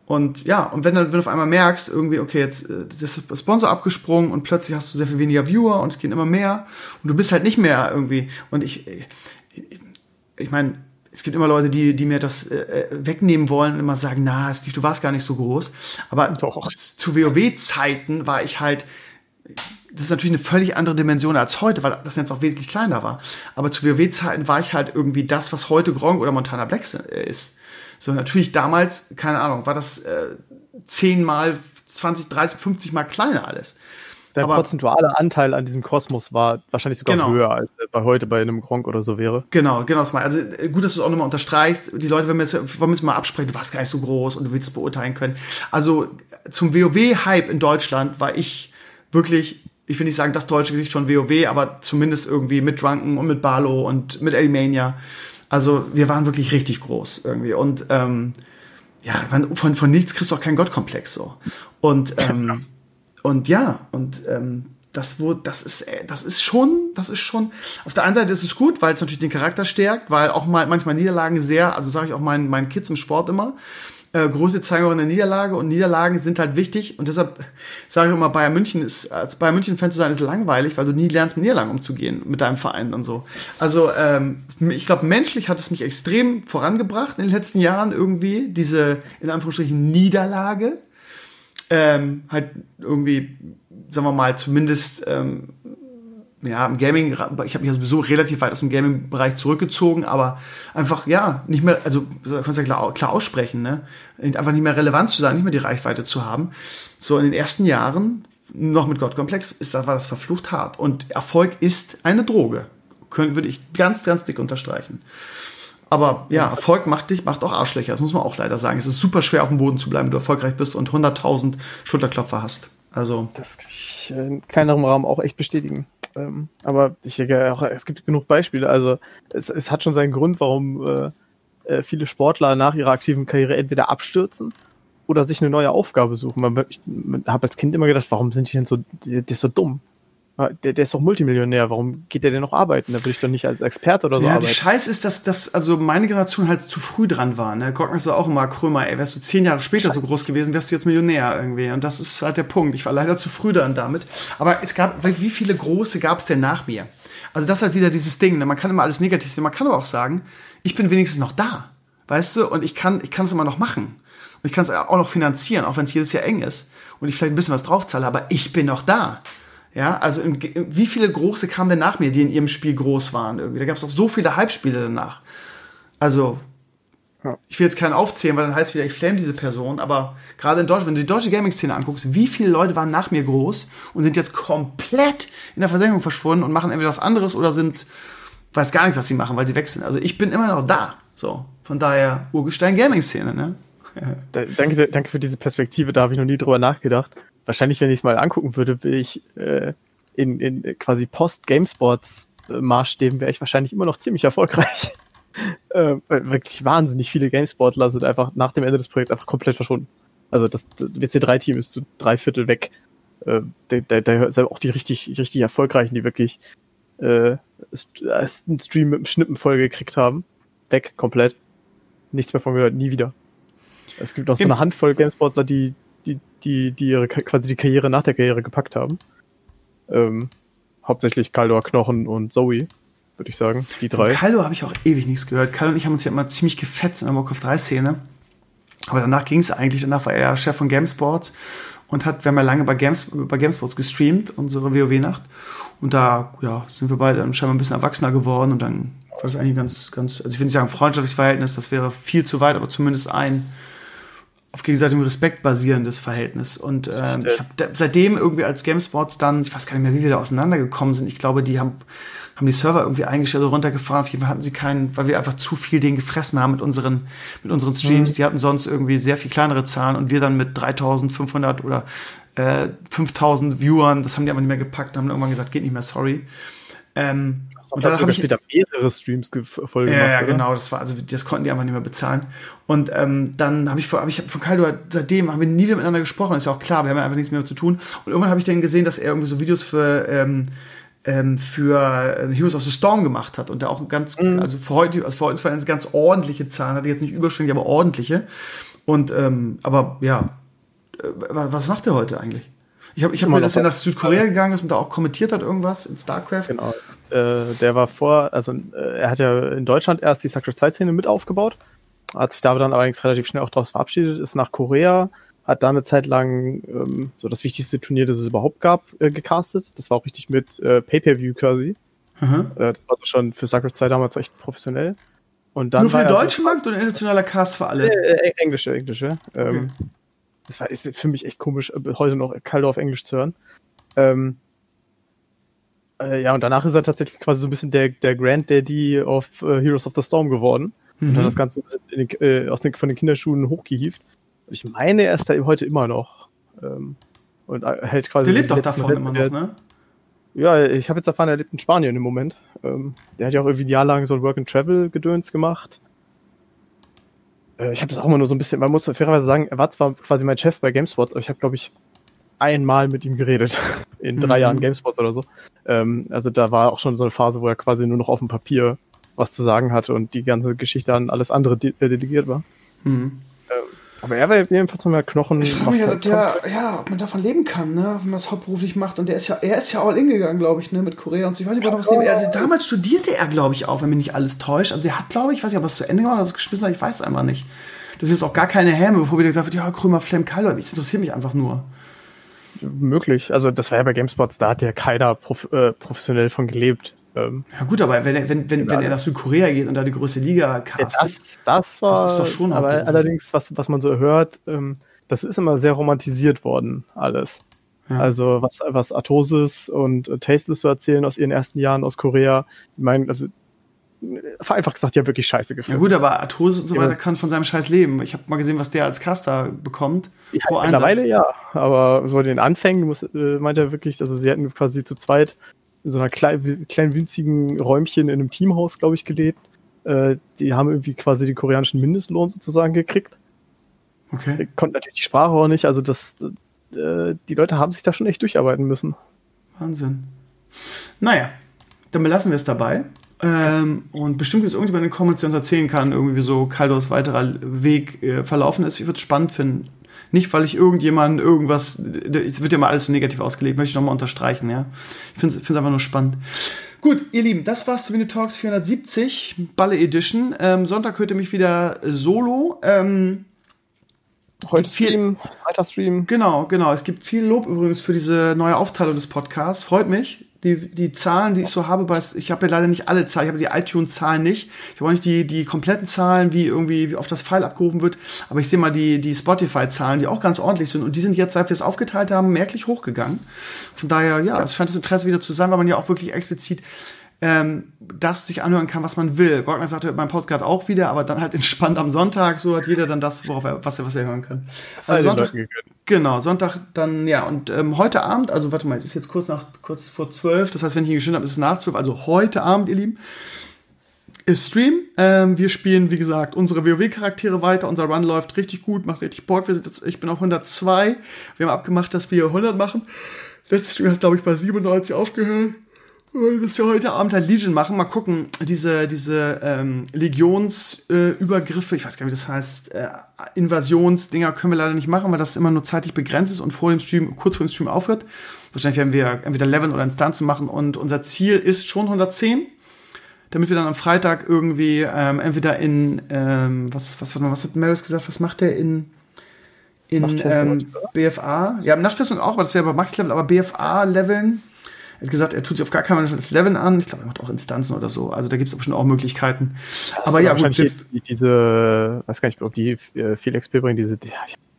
und ja, und wenn, wenn du auf einmal merkst, irgendwie, okay, jetzt äh, ist das Sponsor abgesprungen und plötzlich hast du sehr viel weniger Viewer und es gehen immer mehr und du bist halt nicht mehr irgendwie. Und ich, ich, ich meine, es gibt immer Leute, die, die mir das äh, wegnehmen wollen und immer sagen, na, Steve, du warst gar nicht so groß. Aber Doch. zu WoW-Zeiten war ich halt, das ist natürlich eine völlig andere Dimension als heute, weil das Netz auch wesentlich kleiner war. Aber zu WoW-Zeiten war ich halt irgendwie das, was heute Gronk oder Montana Black äh, ist. So, natürlich damals, keine Ahnung, war das äh, zehnmal, 20, 30, 50 mal kleiner alles. Der aber, prozentuale Anteil an diesem Kosmos war wahrscheinlich sogar genau. höher, als bei heute bei einem Gronk oder so wäre. Genau, genau. Also äh, gut, dass du es auch nochmal unterstreichst. Die Leute jetzt, wollen jetzt mal absprechen, du warst gar nicht so groß und du willst es beurteilen können. Also zum WoW-Hype in Deutschland war ich wirklich, ich will nicht sagen das deutsche Gesicht von WoW, aber zumindest irgendwie mit Drunken und mit Barlow und mit Elimania. Also wir waren wirklich richtig groß irgendwie. Und ähm, ja, von, von nichts kriegst du auch keinen Gottkomplex so. Und ähm, und ja, und ähm, das, wo, das, ist, äh, das ist schon, das ist schon, auf der einen Seite ist es gut, weil es natürlich den Charakter stärkt, weil auch mal manchmal Niederlagen sehr, also sage ich auch meinen, meinen Kids im Sport immer, äh, große zeigen auch eine Niederlage. Und Niederlagen sind halt wichtig. Und deshalb sage ich immer, Bayern München ist, als Bayern München-Fan zu sein, ist langweilig, weil du nie lernst, mit Niederlagen umzugehen, mit deinem Verein und so. Also ähm, ich glaube, menschlich hat es mich extrem vorangebracht in den letzten Jahren irgendwie, diese, in Anführungsstrichen, Niederlage, ähm, halt irgendwie, sagen wir mal, zumindest ähm, ja, im Gaming, ich habe mich ja sowieso relativ weit aus dem Gaming-Bereich zurückgezogen, aber einfach, ja, nicht mehr, also kannst ja klar, klar aussprechen, ne? Einfach nicht mehr relevant zu sein, nicht mehr die Reichweite zu haben. So in den ersten Jahren, noch mit Gottkomplex, ist, war das verflucht hart. Und Erfolg ist eine Droge. Können, würde ich ganz, ganz dick unterstreichen. Aber ja, Erfolg macht dich, macht auch Arschlöcher. Das muss man auch leider sagen. Es ist super schwer auf dem Boden zu bleiben, wenn du erfolgreich bist und 100.000 Schulterklopfer hast. Also. Das kann ich in kleinerem Rahmen auch echt bestätigen. Ähm, aber ich denke auch, es gibt genug Beispiele. Also es, es hat schon seinen Grund, warum äh, äh viele Sportler nach ihrer aktiven Karriere entweder abstürzen oder sich eine neue Aufgabe suchen. Man, ich, habe als Kind immer gedacht, warum sind die denn so, die, die so dumm? Der, der ist doch Multimillionär, warum geht der denn noch arbeiten? Da würde ich doch nicht als Experte oder so ja, arbeiten. Die Scheiß ist, dass, dass also meine Generation halt zu früh dran war. Ne? Gott ist auch immer Krömer, ey, wärst du zehn Jahre später so groß gewesen, wärst du jetzt Millionär irgendwie. Und das ist halt der Punkt. Ich war leider zu früh dran damit. Aber es gab, wie viele große gab es denn nach mir? Also das ist halt wieder dieses Ding. Ne? Man kann immer alles negativ sehen. Man kann aber auch sagen, ich bin wenigstens noch da. Weißt du? Und ich kann, ich kann es immer noch machen. Und ich kann es auch noch finanzieren, auch wenn es jedes Jahr eng ist. Und ich vielleicht ein bisschen was draufzahle, aber ich bin noch da. Ja, also in, wie viele große kamen denn nach mir, die in ihrem Spiel groß waren? Irgendwie? Da gab es auch so viele Halbspiele danach. Also, ja. ich will jetzt keinen aufzählen, weil dann heißt wieder, ich flame diese Person, aber gerade in Deutschland, wenn du die deutsche Gaming-Szene anguckst, wie viele Leute waren nach mir groß und sind jetzt komplett in der Versenkung verschwunden und machen entweder was anderes oder sind, weiß gar nicht, was sie machen, weil sie wechseln. Also ich bin immer noch da. So, von daher Urgestein Gaming-Szene, ne? danke, danke für diese Perspektive, da habe ich noch nie drüber nachgedacht wahrscheinlich, wenn ich es mal angucken würde, will ich äh, in, in quasi Post-Gamesports-Maßstäben wäre ich wahrscheinlich immer noch ziemlich erfolgreich. äh, wirklich wahnsinnig viele Gamesportler sind einfach nach dem Ende des Projekts einfach komplett verschwunden. Also das, das WC3-Team ist zu drei Viertel weg. Äh, da, da, da sind auch die richtig, richtig erfolgreichen, die wirklich äh, einen Stream mit einem Schnippen voll gekriegt haben. Weg, komplett. Nichts mehr von gehört, nie wieder. Es gibt noch so eine Handvoll Gamesportler, die die, die, ihre quasi die Karriere nach der Karriere gepackt haben. Ähm, hauptsächlich Kaldor, Knochen und Zoe, würde ich sagen. Die drei. Kaldor habe ich auch ewig nichts gehört. Kaldor und ich haben uns ja immer ziemlich gefetzt in der Warcraft 3 Szene. Aber danach ging es eigentlich, danach war er Chef von GameSports und hat, wir haben ja lange bei, Games, bei GameSports gestreamt, unsere WoW-Nacht. Und da, ja, sind wir beide scheinbar ein bisschen erwachsener geworden und dann war das eigentlich ganz, ganz, also ich will nicht sagen freundschaftliches Verhältnis, das wäre viel zu weit, aber zumindest ein, auf gegenseitigem Respekt basierendes Verhältnis. Und ähm, ich habe seitdem irgendwie als Gamesports dann, ich weiß gar nicht mehr, wie wir da auseinandergekommen sind. Ich glaube, die haben, haben die Server irgendwie eingestellt oder runtergefahren. Auf jeden Fall hatten sie keinen, weil wir einfach zu viel den gefressen haben mit unseren, mit unseren Streams. Mhm. Die hatten sonst irgendwie sehr viel kleinere Zahlen und wir dann mit 3500 oder äh, 5000 Viewern, das haben die einfach nicht mehr gepackt, haben irgendwann gesagt, geht nicht mehr, sorry. Ähm, und dann habe ich später mehrere Streams voll gemacht. Ja, ja genau, das war also das konnten die einfach nicht mehr bezahlen. Und ähm, dann habe ich hab ich von Kaldo seitdem haben wir nie miteinander gesprochen, ist ja auch klar, wir haben ja einfach nichts mehr zu tun. Und irgendwann habe ich dann gesehen, dass er irgendwie so Videos für ähm, ähm, für äh, Heroes of the Storm gemacht hat und da auch ganz, mhm. also für heute, also für heute war eine ganz ordentliche Zahlen, hatte jetzt nicht überschwänglich, aber ordentliche. Und ähm, aber ja, äh, was macht er heute eigentlich? Ich habe ich hab mir, dass er nach Südkorea gegangen ist und da auch kommentiert hat irgendwas in StarCraft. Genau. Äh, der war vor, also äh, er hat ja in Deutschland erst die StarCraft 2 Szene mit aufgebaut, hat sich da dann allerdings relativ schnell auch daraus verabschiedet, ist nach Korea, hat da eine Zeit lang ähm, so das wichtigste Turnier, das es überhaupt gab, äh, gecastet. Das war auch richtig mit äh, Pay-Per-View quasi. Mhm. Äh, das war also schon für StarCraft 2 damals echt professionell. Und dann Nur für den deutschen Markt oder internationaler Cast für alle? Äh, äh, englische, englische. Ähm, okay. Das war, ist für mich echt komisch, äh, heute noch Kaldo auf Englisch zu hören. Ähm, äh, ja, und danach ist er tatsächlich quasi so ein bisschen der, der Grand Daddy of uh, Heroes of the Storm geworden. Mhm. Und hat das Ganze den, äh, aus den, von den Kinderschuhen hochgehievt. Ich meine, er ist da heute immer noch. Ähm, und hält quasi. Der lebt doch davon immer noch, ne? Ja, ich habe jetzt erfahren, er lebt in Spanien im Moment. Ähm, der hat ja auch irgendwie jahrelang so ein Work-and-Travel-Gedöns gemacht. Äh, ich habe das auch immer nur so ein bisschen, man muss fairerweise sagen, er war zwar quasi mein Chef bei GameSpots, aber ich habe, glaube ich, einmal mit ihm geredet. In drei mhm. Jahren GameSpots oder so. Ähm, also da war auch schon so eine Phase, wo er quasi nur noch auf dem Papier was zu sagen hatte und die ganze Geschichte an alles andere de äh, delegiert war. Mhm. Aber er war jedenfalls noch mehr Knochen. Ich frage mich halt, ob, der, ja, ob man davon leben kann, ne? wenn man das hauptberuflich macht. Und der ist ja, er ist ja all in gegangen, glaube ich, ne? mit Korea und so. Ich weiß nicht, was dem, also damals studierte er, glaube ich, auch, wenn mich nicht alles täuscht. Also er hat, glaube ich, weiß nicht, ob er es zu Ende gemacht hat, geschmissen hat, ich weiß es einfach nicht. Das ist jetzt auch gar keine Häme, bevor wieder gesagt wird, ja, Krömer Flem Kalber, das interessiert mich einfach nur. Möglich. Also das war ja bei GameSpots, da hat ja keiner prof äh, professionell von gelebt. Ähm, ja gut, aber wenn, wenn, wenn, wenn er nach Südkorea geht und da die größte Liga castet, ja, das, das war, das ist doch schon aber allerdings, was, was man so hört, ähm, das ist immer sehr romantisiert worden, alles. Ja. Also was, was Atosis und äh, Tasteless so erzählen aus ihren ersten Jahren aus Korea, ich meine, also vereinfacht gesagt, ja wirklich scheiße gefressen. Ja gut, aber Atosis und so weiter kann von seinem Scheiß leben. Ich habe mal gesehen, was der als Caster bekommt. Ja, mittlerweile ja, aber so den Anfängen, muss, äh, meint er wirklich, also sie hätten quasi zu zweit in so einer klein, kleinen winzigen Räumchen in einem Teamhaus, glaube ich, gelebt. Äh, die haben irgendwie quasi den koreanischen Mindestlohn sozusagen gekriegt. Okay. Konnten natürlich die Sprache auch nicht, also das, äh, die Leute haben sich da schon echt durcharbeiten müssen. Wahnsinn. Naja, dann belassen wir es dabei. Ähm, und bestimmt gibt es irgendjemand in den Comments, der uns erzählen kann, irgendwie so Kaldos weiterer Weg äh, verlaufen ist. Ich würde es spannend finden, nicht, weil ich irgendjemanden irgendwas, es wird ja mal alles so negativ ausgelegt, möchte ich nochmal unterstreichen, ja. Ich finde es einfach nur spannend. Gut, ihr Lieben, das war's zu Video Talks 470, Balle Edition. Ähm, Sonntag hört ihr mich wieder solo. Ähm, Heute Stream, weiter Stream. Genau, genau. Es gibt viel Lob übrigens für diese neue Aufteilung des Podcasts. Freut mich die, die Zahlen, die ich so habe, bei, ich habe ja leider nicht alle Zahlen, ich habe die iTunes-Zahlen nicht. Ich habe auch nicht die, die kompletten Zahlen, wie irgendwie, wie oft das File abgerufen wird, aber ich sehe mal die, die Spotify-Zahlen, die auch ganz ordentlich sind und die sind jetzt, seit wir es aufgeteilt haben, merklich hochgegangen. Von daher, ja, es scheint das Interesse wieder zu sein, weil man ja auch wirklich explizit ähm, das sich anhören kann, was man will. Gottner sagte beim Podcast auch wieder, aber dann halt entspannt am Sonntag, so hat jeder dann das, worauf er, was er, was er hören kann. Also Sonntag, genau, Sonntag dann, ja, und ähm, heute Abend, also warte mal, es ist jetzt kurz nach, kurz vor zwölf, das heißt, wenn ich ihn geschnitten habe, ist es nach zwölf, also heute Abend, ihr Lieben, ist Stream. Ähm, wir spielen, wie gesagt, unsere WoW-Charaktere weiter. Unser Run läuft richtig gut, macht richtig Bock. Wir sind jetzt, ich bin auf 102. Wir haben abgemacht, dass wir 100 machen. Letztes Stream hat, glaube ich, bei 97 aufgehört dass wir heute Abend halt Legion machen. Mal gucken, diese, diese ähm, Legionsübergriffe, äh, ich weiß gar nicht, wie das heißt, äh, Invasionsdinger können wir leider nicht machen, weil das immer nur zeitlich begrenzt ist und vor dem Stream, kurz vor dem Stream aufhört. Wahrscheinlich werden wir entweder Leveln oder Instanzen machen und unser Ziel ist schon 110 damit wir dann am Freitag irgendwie ähm, entweder in ähm, was was was hat Maris gesagt? Was macht der in in ähm, BFA ja Nachtfestung auch aber das wäre bei Max Level aber BFA Leveln er hat gesagt, er tut sich auf gar keinen Fall das Leveln an. Ich glaube, er macht auch Instanzen oder so. Also da gibt es bestimmt auch Möglichkeiten. Das aber ja, gut. Die, diese, weiß gar nicht, ob die äh, viel XP bringen, diese, ja,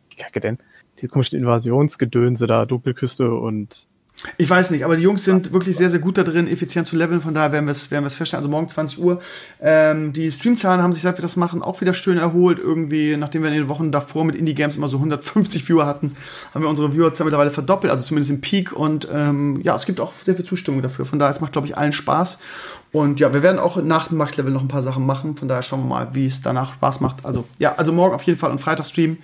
ich kacke denn, diese komischen Invasionsgedönse da, Doppelküste und ich weiß nicht, aber die Jungs sind wirklich sehr, sehr gut da drin, effizient zu leveln. Von daher werden wir es werden feststellen. Also morgen 20 Uhr. Ähm, die Streamzahlen haben sich, seit wir das machen, auch wieder schön erholt. Irgendwie, nachdem wir in den Wochen davor mit Indie-Games immer so 150 Viewer hatten, haben wir unsere Viewerzahl mittlerweile verdoppelt, also zumindest im Peak. Und ähm, ja, es gibt auch sehr viel Zustimmung dafür. Von daher, es macht, glaube ich, allen Spaß. Und ja, wir werden auch nach dem Max-Level noch ein paar Sachen machen. Von daher schauen wir mal, wie es danach Spaß macht. Also ja, also morgen auf jeden Fall und Freitag Stream.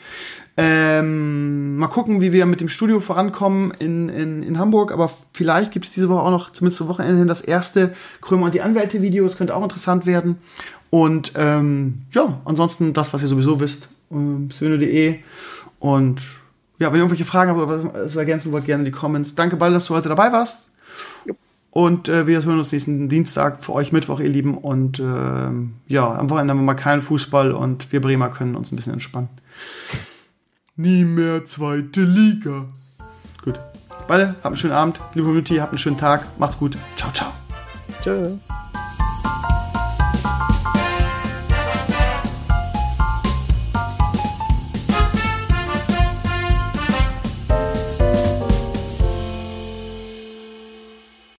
Ähm, mal gucken, wie wir mit dem Studio vorankommen in, in, in Hamburg. Aber vielleicht gibt es diese Woche auch noch, zumindest zum Wochenende hin, das erste Krömer und die Anwälte-Video. Das könnte auch interessant werden. Und ähm, ja, ansonsten das, was ihr sowieso wisst, ähm, swino.de. Und ja, wenn ihr irgendwelche Fragen habt oder was ergänzen wollt, gerne in die Comments. Danke, Ball, dass du heute dabei warst. Und äh, wir hören uns nächsten Dienstag für euch Mittwoch, ihr Lieben. Und äh, ja, am Wochenende haben wir mal keinen Fußball und wir Bremer können uns ein bisschen entspannen. Nie mehr zweite Liga. Gut. Beide, habt einen schönen Abend. Liebe Community, habt einen schönen Tag. Macht's gut. Ciao, ciao. Tschö.